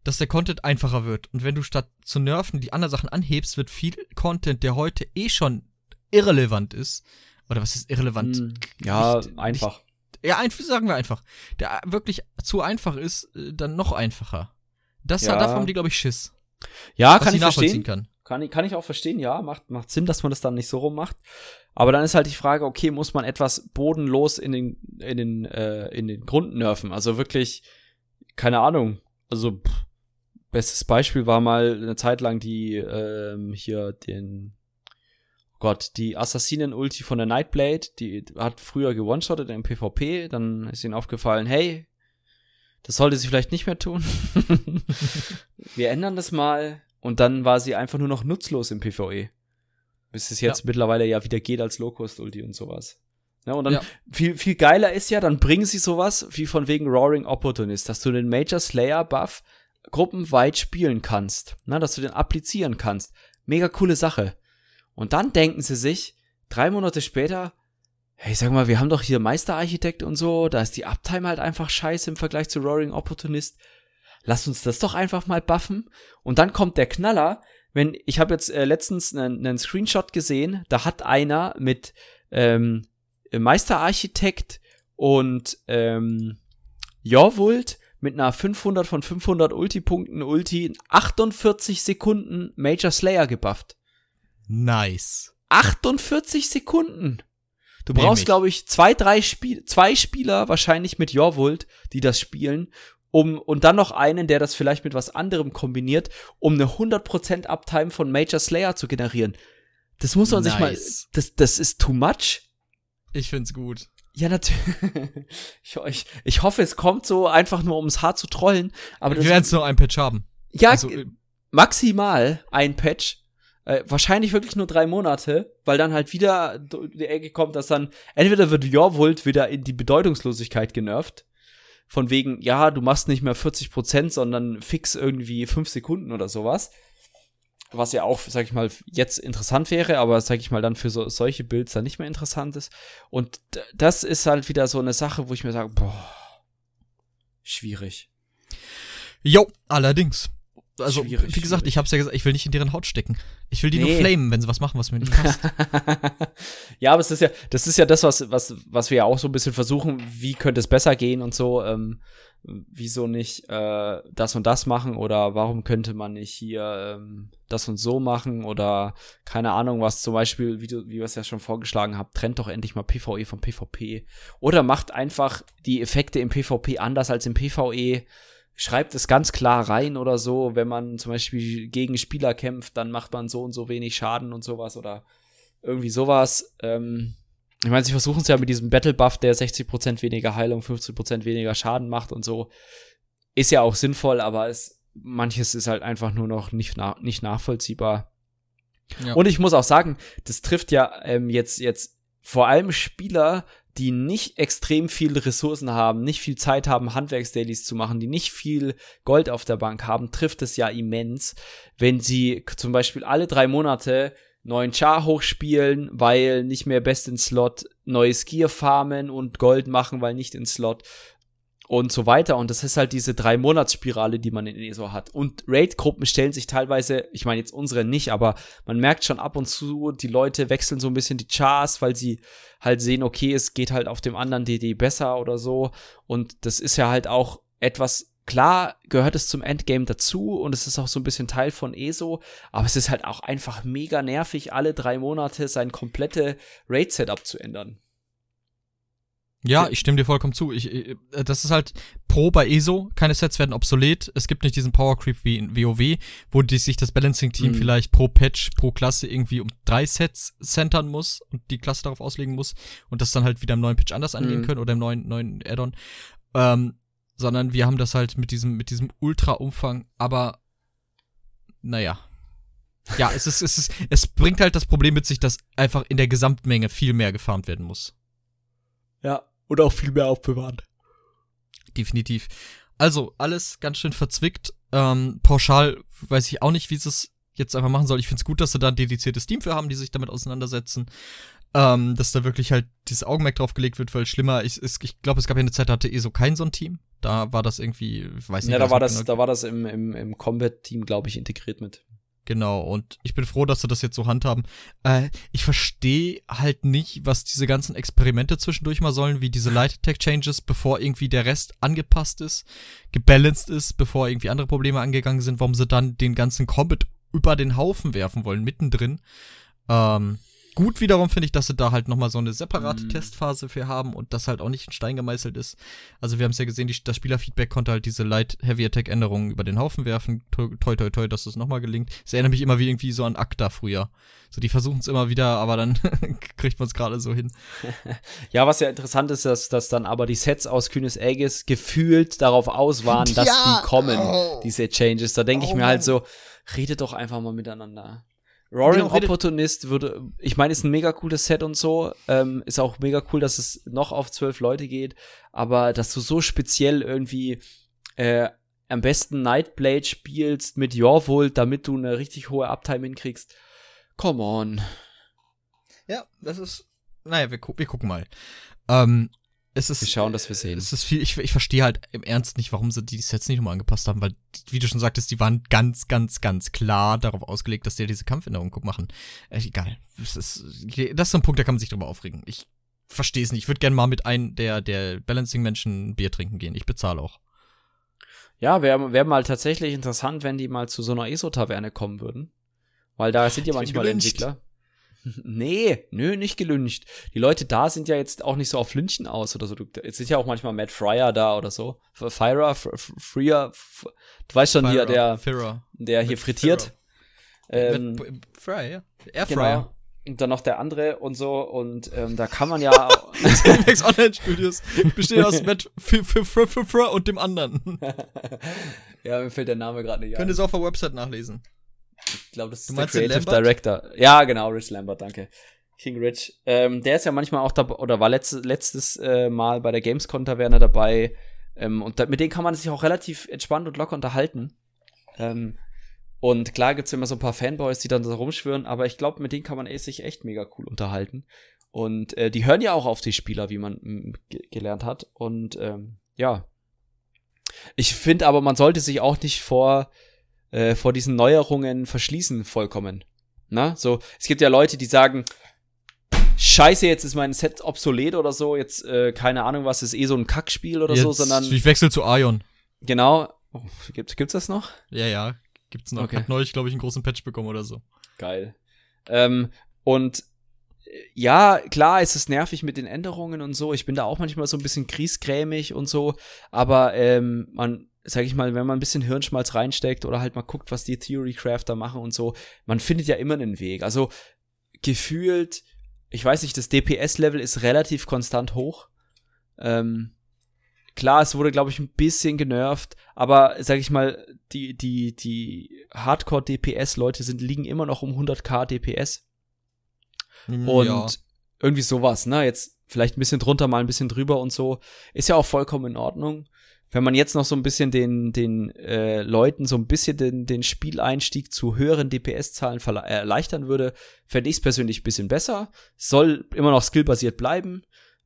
dass der Content einfacher wird. Und wenn du statt zu nerven die anderen Sachen anhebst, wird viel Content, der heute eh schon irrelevant ist. Oder was ist irrelevant? Hm, ja, Nicht- einfach. Ja, einfach, sagen wir einfach. Der wirklich zu einfach ist, äh, dann noch einfacher. Das Ja. davon haben die, glaube ich, Schiss. Ja, Was kann ich verstehen. kann. Kann ich, kann ich auch verstehen, ja, macht, macht Sinn, dass man das dann nicht so rummacht. Aber dann ist halt die Frage, okay, muss man etwas bodenlos in den, in den, äh, in den Grund nerven? Also wirklich, keine Ahnung. Also, pff, bestes Beispiel war mal eine Zeit lang die, ähm, hier den, oh Gott, die Assassinen-Ulti von der Nightblade, die hat früher gewone-shottet im PvP, dann ist ihnen aufgefallen, hey, das sollte sie vielleicht nicht mehr tun. Wir ändern das mal. Und dann war sie einfach nur noch nutzlos im PvE. Bis es jetzt mittlerweile ja wieder geht als Low-Cost-Ulti und sowas. Ja, und dann Ja. viel, viel geiler ist ja, dann bringen sie sowas wie von wegen Roaring Opportunist, dass du den Major Slayer Buff gruppenweit spielen kannst. Na, dass du den applizieren kannst. Mega coole Sache. Und dann denken sie sich, drei Monate später, hey, sag mal, wir haben doch hier Meisterarchitekt und so, da ist die Uptime halt einfach scheiße im Vergleich zu Roaring Opportunist. Lass uns das doch einfach mal buffen. Und dann kommt der Knaller, wenn, ich habe jetzt äh, letztens einen, einen Screenshot gesehen, da hat einer mit ähm, Meisterarchitekt und ähm, Jorvult mit einer 500 von 500 Ulti-Punkten Ulti in 48 Sekunden Major Slayer gebufft. Nice. 48 Sekunden. Du brauchst, glaube ich, zwei, drei Spiel zwei Spieler wahrscheinlich mit Jorvult, die das spielen, um und dann noch einen, der das vielleicht mit was anderem kombiniert, um eine 100% Uptime von Major Slayer zu generieren. Das muss man sich mal Nice. das das ist too much. Ich find's gut. Ja, natürlich. ich, ich, ich hoffe, es kommt so einfach nur ums Haar zu trollen, aber Wir werden nur ein Patch haben. ja, Also, äh, maximal ein Patch. Äh, wahrscheinlich wirklich nur drei Monate, weil dann halt wieder die Ecke kommt, dass dann entweder wird Jorvult wieder in die Bedeutungslosigkeit genervt. Von wegen, ja, du machst nicht mehr 40%, sondern fix irgendwie 5 Sekunden oder sowas. Was ja auch, sag ich mal, jetzt interessant wäre, aber sag ich mal dann für so, solche Builds dann nicht mehr interessant ist. Und das ist halt wieder so eine Sache, wo ich mir sage, boah, schwierig. Jo, allerdings. Also, Schwierig, wie gesagt, schwierig. ich hab's ja gesagt, ich will nicht in deren Haut stecken. Ich will die Nee. nur flamen, wenn sie was machen, was mir nicht passt. ja, aber es ist ja, das ist ja das, was, was, was wir ja auch so ein bisschen versuchen, wie könnte es besser gehen und so, ähm, wieso nicht äh, das und das machen oder warum könnte man nicht hier ähm, das und so machen oder keine Ahnung was zum Beispiel, wie du, wie wir es ja schon vorgeschlagen habt, trennt doch endlich mal PvE vom PvP oder macht einfach die Effekte im PvP anders als im PvE, schreibt es ganz klar rein oder so, wenn man zum Beispiel gegen Spieler kämpft, dann macht man so und so wenig Schaden und sowas oder irgendwie sowas. Ähm, ich meine, sie versuchen es ja mit diesem Battle Buff, der 60% weniger Heilung, 50% weniger Schaden macht und so. Ist ja auch sinnvoll, aber es, manches ist halt einfach nur noch nicht, na, nicht nachvollziehbar. Ja. Und ich muss auch sagen, das trifft ja ähm, jetzt, jetzt vor allem Spieler, die nicht extrem viele Ressourcen haben, nicht viel Zeit haben, Handwerksdailies zu machen, die nicht viel Gold auf der Bank haben, trifft es ja immens, wenn sie zum Beispiel alle drei Monate neuen Char hochspielen, weil nicht mehr best in Slot, neues Gear farmen und Gold machen, weil nicht in Slot und so weiter. Und das ist halt diese drei Monatsspirale, die man in ESO hat. Und Raid-Gruppen stellen sich teilweise, ich meine jetzt unsere nicht, aber man merkt schon ab und zu, die Leute wechseln so ein bisschen die Chars, weil sie halt sehen, okay, es geht halt auf dem anderen DD besser oder so. Und das ist ja halt auch etwas, klar gehört es zum Endgame dazu und es ist auch so ein bisschen Teil von ESO, aber es ist halt auch einfach mega nervig, alle drei Monate sein komplette Raid-Setup zu ändern. Ja, ich stimme dir vollkommen zu. Ich, ich, äh, das ist halt pro bei ESO. Keine Sets werden obsolet. Es gibt nicht diesen Power Creep wie in WoW, wo die, sich das Balancing-Team Mhm. vielleicht pro Patch, pro Klasse irgendwie um drei Sets centern muss und die Klasse darauf auslegen muss und das dann halt wieder im neuen Patch anders angehen Mhm. können oder im neuen, neuen Add-on. Ähm, sondern wir haben das halt mit diesem, mit diesem Ultra-Umfang, aber naja. Ja, es ist, es ist, es bringt halt das Problem mit sich, dass einfach in der Gesamtmenge viel mehr gefarmt werden muss. Ja, und auch viel mehr aufbewahrt. Definitiv. Also, alles ganz schön verzwickt. Ähm, pauschal weiß ich auch nicht, wie sie es jetzt einfach machen soll. Ich finde es gut, dass sie da ein dediziertes Team für haben, die sich damit auseinandersetzen. Ähm, dass da wirklich halt dieses Augenmerk drauf gelegt wird, weil schlimmer, ich, ich, ich glaube, es gab ja eine Zeit, da hatte eh so kein so ein Team. Da war das irgendwie, ich weiß nicht. Ja, da war das, genau- da war das im, im, im Combat-Team, glaube ich, integriert mit. Genau, und ich bin froh, dass sie das jetzt so handhaben. Äh, ich verstehe halt nicht, was diese ganzen Experimente zwischendurch mal sollen, wie diese Light Attack Changes, bevor irgendwie der Rest angepasst ist, gebalanced ist, bevor irgendwie andere Probleme angegangen sind, warum sie dann den ganzen Combat über den Haufen werfen wollen, mittendrin. Ähm, gut wiederum finde ich, dass sie da halt nochmal so eine separate Mhm. Testphase für haben und das halt auch nicht in Stein gemeißelt ist. Also wir haben es ja gesehen, die, das Spielerfeedback konnte halt diese Light Heavy Attack Änderungen über den Haufen werfen. Toi, toi, toi, dass das nochmal gelingt. Es erinnert mich immer wie irgendwie so an Akta früher. So, die versuchen es immer wieder, aber dann kriegt man es gerade so hin. Ja, was ja interessant ist, dass, dass dann aber die Sets aus Kühnes Aegis gefühlt darauf aus waren, dass Ja. die kommen, Oh. diese Changes. Da denke ich Oh mir halt so, redet doch einfach mal miteinander. Roaring Genau, redet- Opportunist würde, ich meine, ist ein mega cooles Set und so, ähm, ist auch mega cool, dass es noch auf zwölf Leute geht, aber dass du so speziell irgendwie äh, am besten Nightblade spielst mit Yorvold, damit du eine richtig hohe Uptime hinkriegst. Come on. Ja, das ist. Naja, wir, gu wir gucken mal. Ähm, es ist, Wir schauen, dass wir sehen. Es ist viel, ich, ich verstehe halt im Ernst nicht, warum sie die Sets nicht nochmal angepasst haben, weil, wie du schon sagtest, die waren ganz, ganz, ganz klar darauf ausgelegt, dass die diese Kampfänderung machen. Äh, egal. Das ist, das ist so ein Punkt, da kann man sich drüber aufregen. Ich verstehe es nicht. Ich würde gerne mal mit einem der, der Balancing-Menschen Bier trinken gehen. Ich bezahle auch. Ja, wäre wär mal tatsächlich interessant, wenn die mal zu so einer ESO-Taverne kommen würden. Weil da sind ja manchmal. Entwickler. Nee, nö, nicht gelünscht. Die Leute da sind ja jetzt auch nicht so auf Lynchen aus oder so. Jetzt sind ja auch manchmal Matt Fryer da oder so. F- Fyra, F- F- Freer, du weißt schon, hier, der, Fira. der hier frittiert. Ähm, Mit Fry, ja. Airfryer. genau. Und dann noch der andere und so. Und ähm, da kann man ja. Cinemax Online Studios bestehen aus Matt und dem anderen. ja, mir fällt der Name gerade nicht Könnt ihr ein. es auf der Website nachlesen. Ich glaube, das ist der Creative? Director. Ja, genau, Rich Lambert, danke. King Rich. Ähm, der ist ja manchmal auch dabei, oder war letztes, letztes äh, Mal bei der Gamescom-Taverne dabei. Ähm, und da, mit denen kann man sich auch relativ entspannt und locker unterhalten. Ähm, und klar gibt's immer so ein paar Fanboys, die dann so rumschwören, aber ich glaube, mit denen kann man eh sich echt mega cool unterhalten. Und äh, die hören ja auch auf die Spieler, wie man ge gelernt hat. Und ähm, ja. Ich finde aber, man sollte sich auch nicht vor äh, vor diesen Neuerungen verschließen vollkommen. Na, so, es gibt ja Leute, die sagen, Scheiße, jetzt ist mein Set obsolet oder so, jetzt, äh, keine Ahnung was, ist eh so ein Kackspiel oder Jetzt, so, sondern, Ich wechsle zu Ion. genau, oh, gibt, gibt's das noch? Ja, ja. Gibt's noch. Okay. Hat neulich, glaube ich, einen großen Patch bekommen oder so. Geil. Ähm, und äh, ja, klar, es ist nervig mit den Änderungen und so. Ich bin da auch manchmal so ein bisschen kriesgrämig und so. Aber ähm, man, sag ich mal, wenn man ein bisschen Hirnschmalz reinsteckt oder halt mal guckt, was die Theory Crafter machen und so, man findet ja immer einen Weg. Also gefühlt, ich weiß nicht, das DPS-Level ist relativ konstant hoch. Ähm, klar, es wurde, glaube ich, ein bisschen genervt, aber sag ich mal, die, die, die Hardcore-DPS-Leute sind, liegen immer noch um 100k DPS. Und ja. irgendwie sowas, ne? Jetzt vielleicht ein bisschen drunter, mal ein bisschen drüber und so. Ist ja auch vollkommen in Ordnung. Wenn man jetzt noch so ein bisschen den, den äh, Leuten so ein bisschen den, den Spieleinstieg zu höheren DPS-Zahlen äh, erleichtern würde, fände ich es persönlich ein bisschen besser. Soll immer noch skillbasiert bleiben.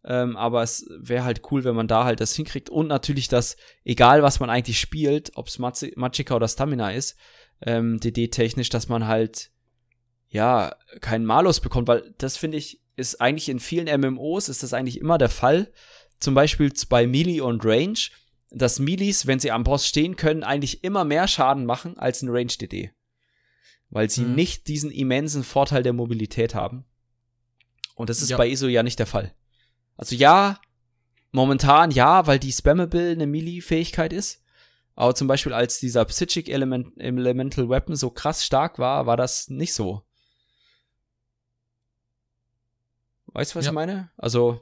Ähm, aber es wäre halt cool, wenn man da halt das hinkriegt. Und natürlich, dass, egal was man eigentlich spielt, ob es Magicka oder Stamina ist, ähm, DD-technisch, dass man halt, ja, keinen Malus bekommt, weil das finde ich, ist eigentlich in vielen MMOs ist das eigentlich immer der Fall. Zum Beispiel bei Melee und Range, dass Melees, wenn sie am Boss stehen können, eigentlich immer mehr Schaden machen als ein Range-DD. Weil sie Hm. nicht diesen immensen Vorteil der Mobilität haben. Und das ist Ja. bei ISO ja nicht der Fall. Also ja, momentan ja, weil die Spammable eine Melee-Fähigkeit ist. Aber zum Beispiel als dieser Psychic Element, Elemental Weapon so krass stark war, war das nicht so. Weißt du, was Ja. ich meine? Also,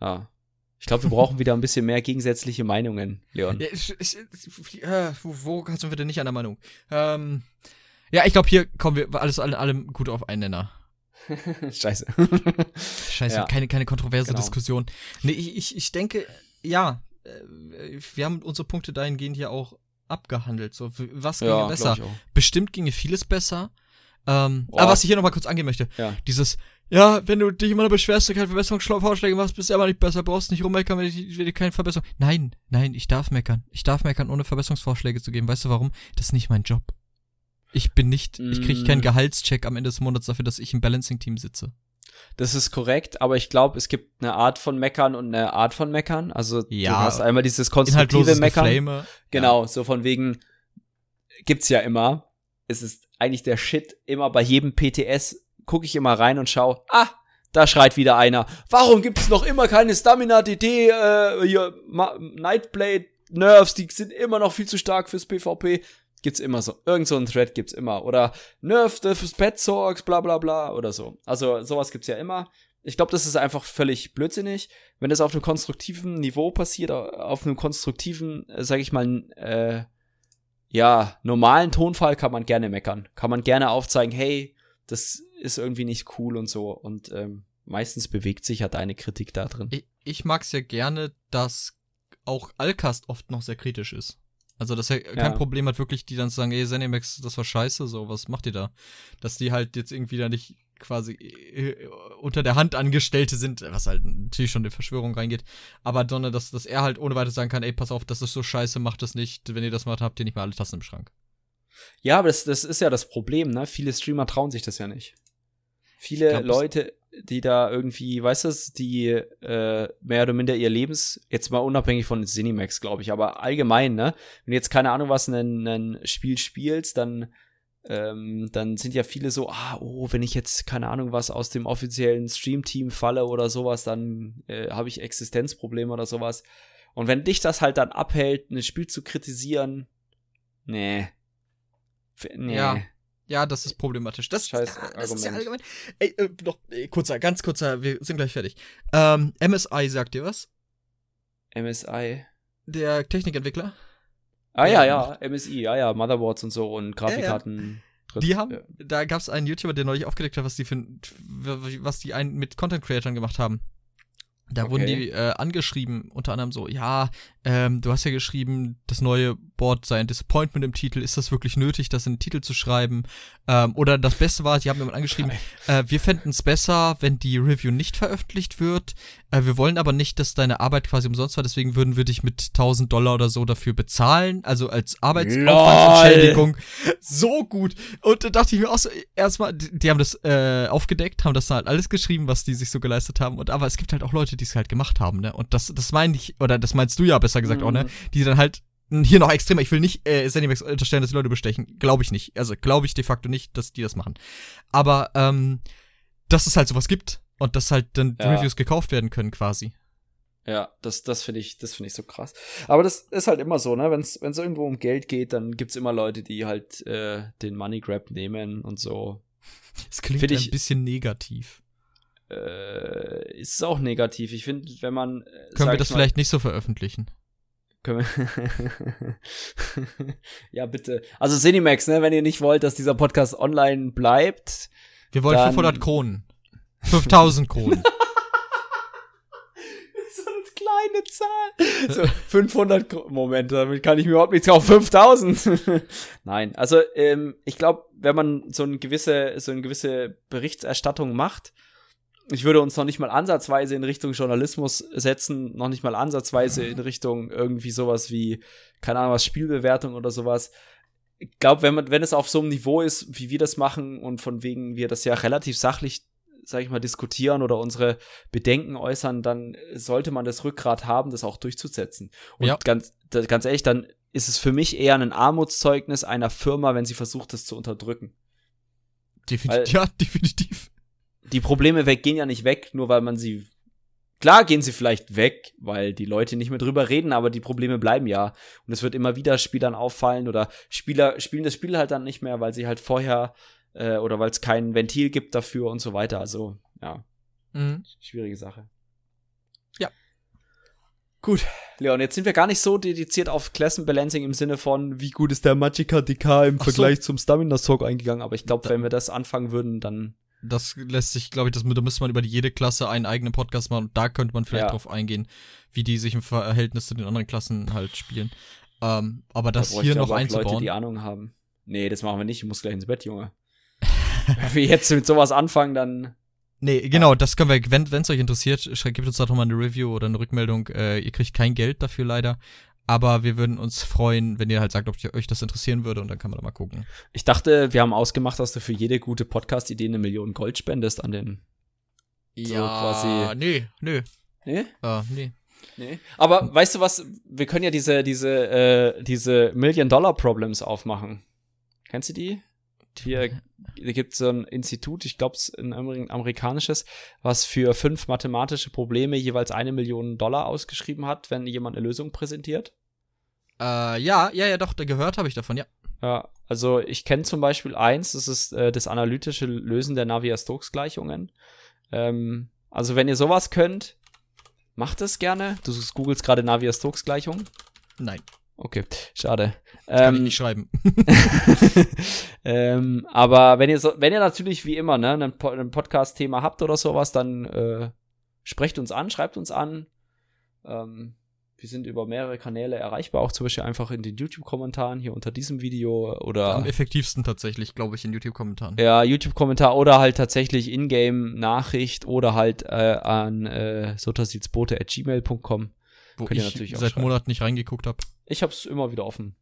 ja. Ich glaube, wir brauchen wieder ein bisschen mehr gegensätzliche Meinungen, Leon. Ja, ich, ich, äh, wo, wo sind wir denn nicht einer Meinung? Ähm, ja, ich glaube, hier kommen wir alles alle, allem gut auf einen Nenner. Scheiße. Scheiße, Ja. keine, keine kontroverse Genau. Diskussion. Nee, ich, ich, ich denke, ja, äh, wir haben unsere Punkte dahingehend ja auch abgehandelt. So, was ginge ja, besser? Bestimmt ginge vieles besser. Ähm, aber was ich hier nochmal kurz angehen möchte, Ja. dieses, ja, wenn du dich immer nur beschwerst, du keine Verbesserungsvorschläge machst, bist du aber nicht besser, brauchst nicht rummeckern, wenn ich, wenn ich keine Verbesserung. Nein, nein, ich darf meckern. Ich darf meckern, ohne Verbesserungsvorschläge zu geben. Weißt du warum? Das ist nicht mein Job. Ich bin nicht, ich kriege Mm. keinen Gehaltscheck am Ende des Monats dafür, dass ich im Balancing-Team sitze. Das ist korrekt, aber ich glaube, es gibt eine Art von Meckern und eine Art von Meckern. Also Ja, du hast einmal dieses konstruktive Meckern. Geflame. Genau, so von wegen gibt's ja immer. Es ist eigentlich der Shit immer bei jedem PTS gucke ich immer rein und schau, ah, da schreit wieder einer. Warum gibt's noch immer keine Stamina DD äh, hier Ma Nightblade Nerves, die sind immer noch viel zu stark fürs PvP. Gibt's immer so. Irgend so ein Thread gibt's immer oder Nerf fürs Pet Sorgs, bla bla bla oder so. Also sowas gibt's ja immer. Ich glaube, das ist einfach völlig blödsinnig. Wenn das auf einem konstruktiven Niveau passiert, auf einem konstruktiven, äh, sag ich mal, äh, ja, normalen Tonfall kann man gerne meckern. Kann man gerne aufzeigen, hey, das ist irgendwie nicht cool und so. Und ähm, meistens bewegt sich ja deine Kritik da drin. Ich, ich mag's ja gerne, dass auch Alcast oft noch sehr kritisch ist. Also, dass er kein Ja. Problem hat, wirklich, die dann zu sagen, ey, Zenimax, das war scheiße, so, was macht ihr da? Dass die halt jetzt irgendwie da nicht quasi äh, unter der Hand Angestellte sind, was halt natürlich schon in Verschwörung reingeht, aber sondern, dass, dass er halt ohne weiteres sagen kann, ey, pass auf, das ist so scheiße, macht das nicht, wenn ihr das macht, habt ihr nicht mal alle Tassen im Schrank. Ja, aber das, das ist ja das Problem, ne? Viele Streamer trauen sich das ja nicht. Viele glaub, Leute, die da irgendwie, weißt du, die äh, mehr oder minder ihr Lebens, jetzt mal unabhängig von Cinemax, glaube ich, aber allgemein, ne? Wenn du jetzt keine Ahnung was, ein, ein Spiel spielst, dann ähm, dann sind ja viele so, ah, oh, wenn ich jetzt, keine Ahnung, was aus dem offiziellen Stream-Team falle oder sowas, dann äh, habe ich Existenzprobleme oder sowas. Und wenn dich das halt dann abhält, ein Spiel zu kritisieren, nee. Nee. Ja. Ja, das ist problematisch. Das, Scheiß ja, das ist ja allgemein. Ey, äh, noch, ey, kurzer, ganz kurzer, wir sind gleich fertig. Ähm, MSI sagt dir was? MSI. Der Technikentwicker? Ah Ja, ja, ja, MSI, ja, ja, Motherboards und so und Grafikkarten. drin. Die haben, Ja. da gab es einen YouTuber, der neulich aufgedeckt hat, was die für, was die einen mit Content Creatern gemacht haben. Da Okay. wurden die äh, angeschrieben, unter anderem so, ja, ähm, du hast ja geschrieben, das neue Board sei ein Disappointment im Titel. Ist das wirklich nötig, das in den Titel zu schreiben? Ähm, oder das Beste war, sie haben jemand angeschrieben, äh, wir fänden es besser, wenn die Review nicht veröffentlicht wird. Äh, wir wollen aber nicht, dass deine Arbeit quasi umsonst war, deswegen würden wir dich mit 1000 Dollar oder so dafür bezahlen, also als Arbeitsaufwandsentschädigung. So gut. Und da dachte ich mir auch so, erstmal, die, die haben das äh, aufgedeckt, haben das halt alles geschrieben, was die sich so geleistet haben. Und aber es gibt halt auch Leute, die es halt gemacht haben, ne? Und das, das meine ich, oder das meinst du ja besser gesagt auch, ne? Die dann halt hier noch extremer. Ich will nicht äh, Zenimax unterstellen, dass die Leute bestechen. Glaube ich nicht. Also glaube ich de facto nicht, dass die das machen. Aber ähm, dass es halt sowas gibt und dass halt dann Ja. Reviews gekauft werden können quasi. Ja, das, das finde ich, das finde ich so krass. Aber das ist halt immer so, ne? Wenn es irgendwo um Geld geht, dann gibt's immer Leute, die halt äh, den Money Grab nehmen und so. Es klingt Find ein ich- bisschen negativ. Äh, ist auch negativ. Ich finde, wenn man. äh, Können wir das mal- vielleicht nicht so veröffentlichen? Können wir ja, bitte. Also Cinemax, ne, wenn ihr nicht wollt, dass dieser Podcast online bleibt. Wir wollen Dann- 500 Kronen. 5000 Kronen. So eine kleine Zahl. So 500 Gro- Moment, damit kann ich mir überhaupt nichts kaufen. 5000. Nein, also ähm, ich glaube, wenn man so eine gewisse so eine gewisse Berichterstattung macht, ich würde uns noch nicht mal ansatzweise in Richtung Journalismus setzen, noch nicht mal ansatzweise in Richtung irgendwie sowas wie keine Ahnung was Spielbewertung oder sowas. Ich glaube, wenn man wenn es auf so einem Niveau ist, wie wir das machen und von wegen wir das ja relativ sachlich sag ich mal, diskutieren oder unsere Bedenken äußern, dann sollte man das Rückgrat haben, das auch durchzusetzen. Und Ja. ganz, ganz ehrlich, dann ist es für mich eher ein Armutszeugnis einer Firma, wenn sie versucht, das zu unterdrücken. Definitiv. Ja, definitiv. Die Probleme weg gehen ja nicht weg, nur weil man sie. Klar gehen sie vielleicht weg, weil die Leute nicht mehr drüber reden, aber die Probleme bleiben ja. Und es wird immer wieder Spielern auffallen oder Spieler spielen das Spiel halt dann nicht mehr, weil sie halt vorher äh, oder weil es kein Ventil gibt dafür und so weiter. Also, ja. Mhm. Schwierige Sache. Ja. Gut, Leon, jetzt sind wir gar nicht so dediziert auf Klassenbalancing im Sinne von, wie gut ist der Magicka DK im Ach so. Vergleich zum Stamina Talk eingegangen, aber ich glaube, wenn wir das anfangen würden, dann Das lässt sich, glaube ich, das, da müsste man über jede Klasse einen eigenen Podcast machen und da könnte man vielleicht Ja. drauf eingehen, wie die sich im Verhältnis zu den anderen Klassen halt spielen. Ähm, aber das da hier noch aber auch Leute, einzubauen. die Ahnung haben. Nee, das machen wir nicht, ich muss gleich ins Bett, Junge. wenn wir jetzt mit sowas anfangen, dann Nee, genau, das können wir, wenn es euch interessiert, schreibt, gebt uns da doch mal eine Review oder eine Rückmeldung. Äh, ihr kriegt kein Geld dafür leider. Aber wir würden uns freuen, wenn ihr halt sagt, ob euch das interessieren würde und dann kann man da mal gucken. Ich dachte, wir haben ausgemacht, dass du für jede gute Podcast-Idee eine Million Gold spendest an den. So quasi- Nee, nö. Nee? Äh, nee. Nee. Aber weißt du was? Wir können ja diese, diese, äh, diese Million-Dollar-Problems aufmachen. Kennst du die? Hier gibt so ein Institut, ich glaube, es ist ein Amer- amerikanisches, was für fünf mathematische Probleme jeweils eine Million Dollar ausgeschrieben hat, wenn jemand eine Lösung präsentiert. Äh, ja, ja, ja, doch, da gehört habe ich davon, ja. Ja, also ich kenne zum Beispiel eins, das ist äh, das analytische Lösen der Navier-Stokes-Gleichungen. Ähm, also wenn ihr sowas könnt, macht es gerne. Du googelst gerade Navier-Stokes-Gleichung. Nein, Okay, schade. Kann ich Ähm, nicht schreiben. ähm, aber wenn ihr so, wenn ihr natürlich wie immer ne, ein, Po- ein Podcast-Thema habt oder sowas, dann äh, sprecht uns an, schreibt uns an. Ähm, wir sind über mehrere Kanäle erreichbar, auch zum Beispiel einfach in den YouTube-Kommentaren hier unter diesem Video oder Am effektivsten tatsächlich, glaube ich, in YouTube-Kommentaren. ja, YouTube-Kommentar oder halt tatsächlich Ingame-Nachricht oder halt äh, an äh, sotasilsbote.gmail.com. Wo könnt ich seit schreiben. Monaten nicht reingeguckt habe. Ich hab's immer wieder offen.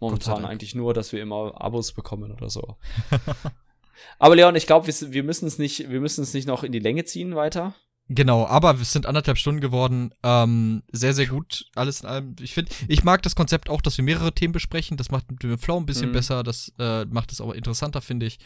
Momentan eigentlich nur, dass wir immer Abos bekommen oder so. Aber Leon, ich glaube, wir, wir müssen es nicht, wir müssen es nicht noch in die Länge ziehen weiter. Genau, aber es sind anderthalb Stunden geworden. Ähm, sehr, sehr gut. Alles in allem. Ich finde, ich mag das Konzept auch, dass wir mehrere Themen besprechen. Das macht dem Flow ein bisschen Mhm. besser. Das äh, macht es auch interessanter, finde ich.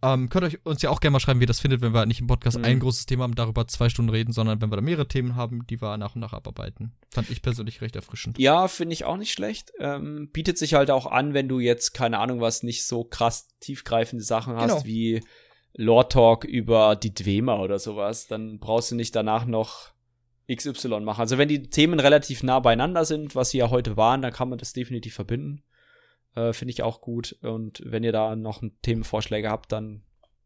Ähm, könnt euch uns ja auch gerne mal schreiben, wie ihr das findet, wenn wir nicht im Podcast Mhm. ein großes Thema haben, darüber zwei Stunden reden, sondern wenn wir da mehrere Themen haben, die wir nach und nach abarbeiten. Fand ich persönlich recht erfrischend. Ja, finde ich auch nicht schlecht. Ähm, bietet sich halt auch an, wenn du jetzt, keine Ahnung, was nicht so krass tiefgreifende Sachen hast, Genau. wie Lore Talk über die Dwemer oder sowas, dann brauchst du nicht danach noch XY machen. Also wenn die Themen relativ nah beieinander sind, was sie ja heute waren, dann kann man das definitiv verbinden. Äh, Finde ich auch gut. Und wenn ihr da noch Themenvorschläge habt, dann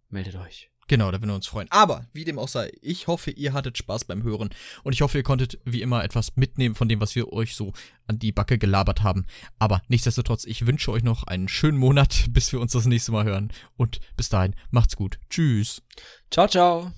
meldet euch. Genau, da würden wir uns freuen. Aber, wie dem auch sei, ich hoffe, ihr hattet Spaß beim Hören und ich hoffe, ihr konntet wie immer etwas mitnehmen von dem, was wir euch so an die Backe gelabert haben. Aber nichtsdestotrotz, ich wünsche euch noch einen schönen Monat, bis wir uns das nächste Mal hören. Und bis dahin, macht's gut. Tschüss. Ciao, ciao.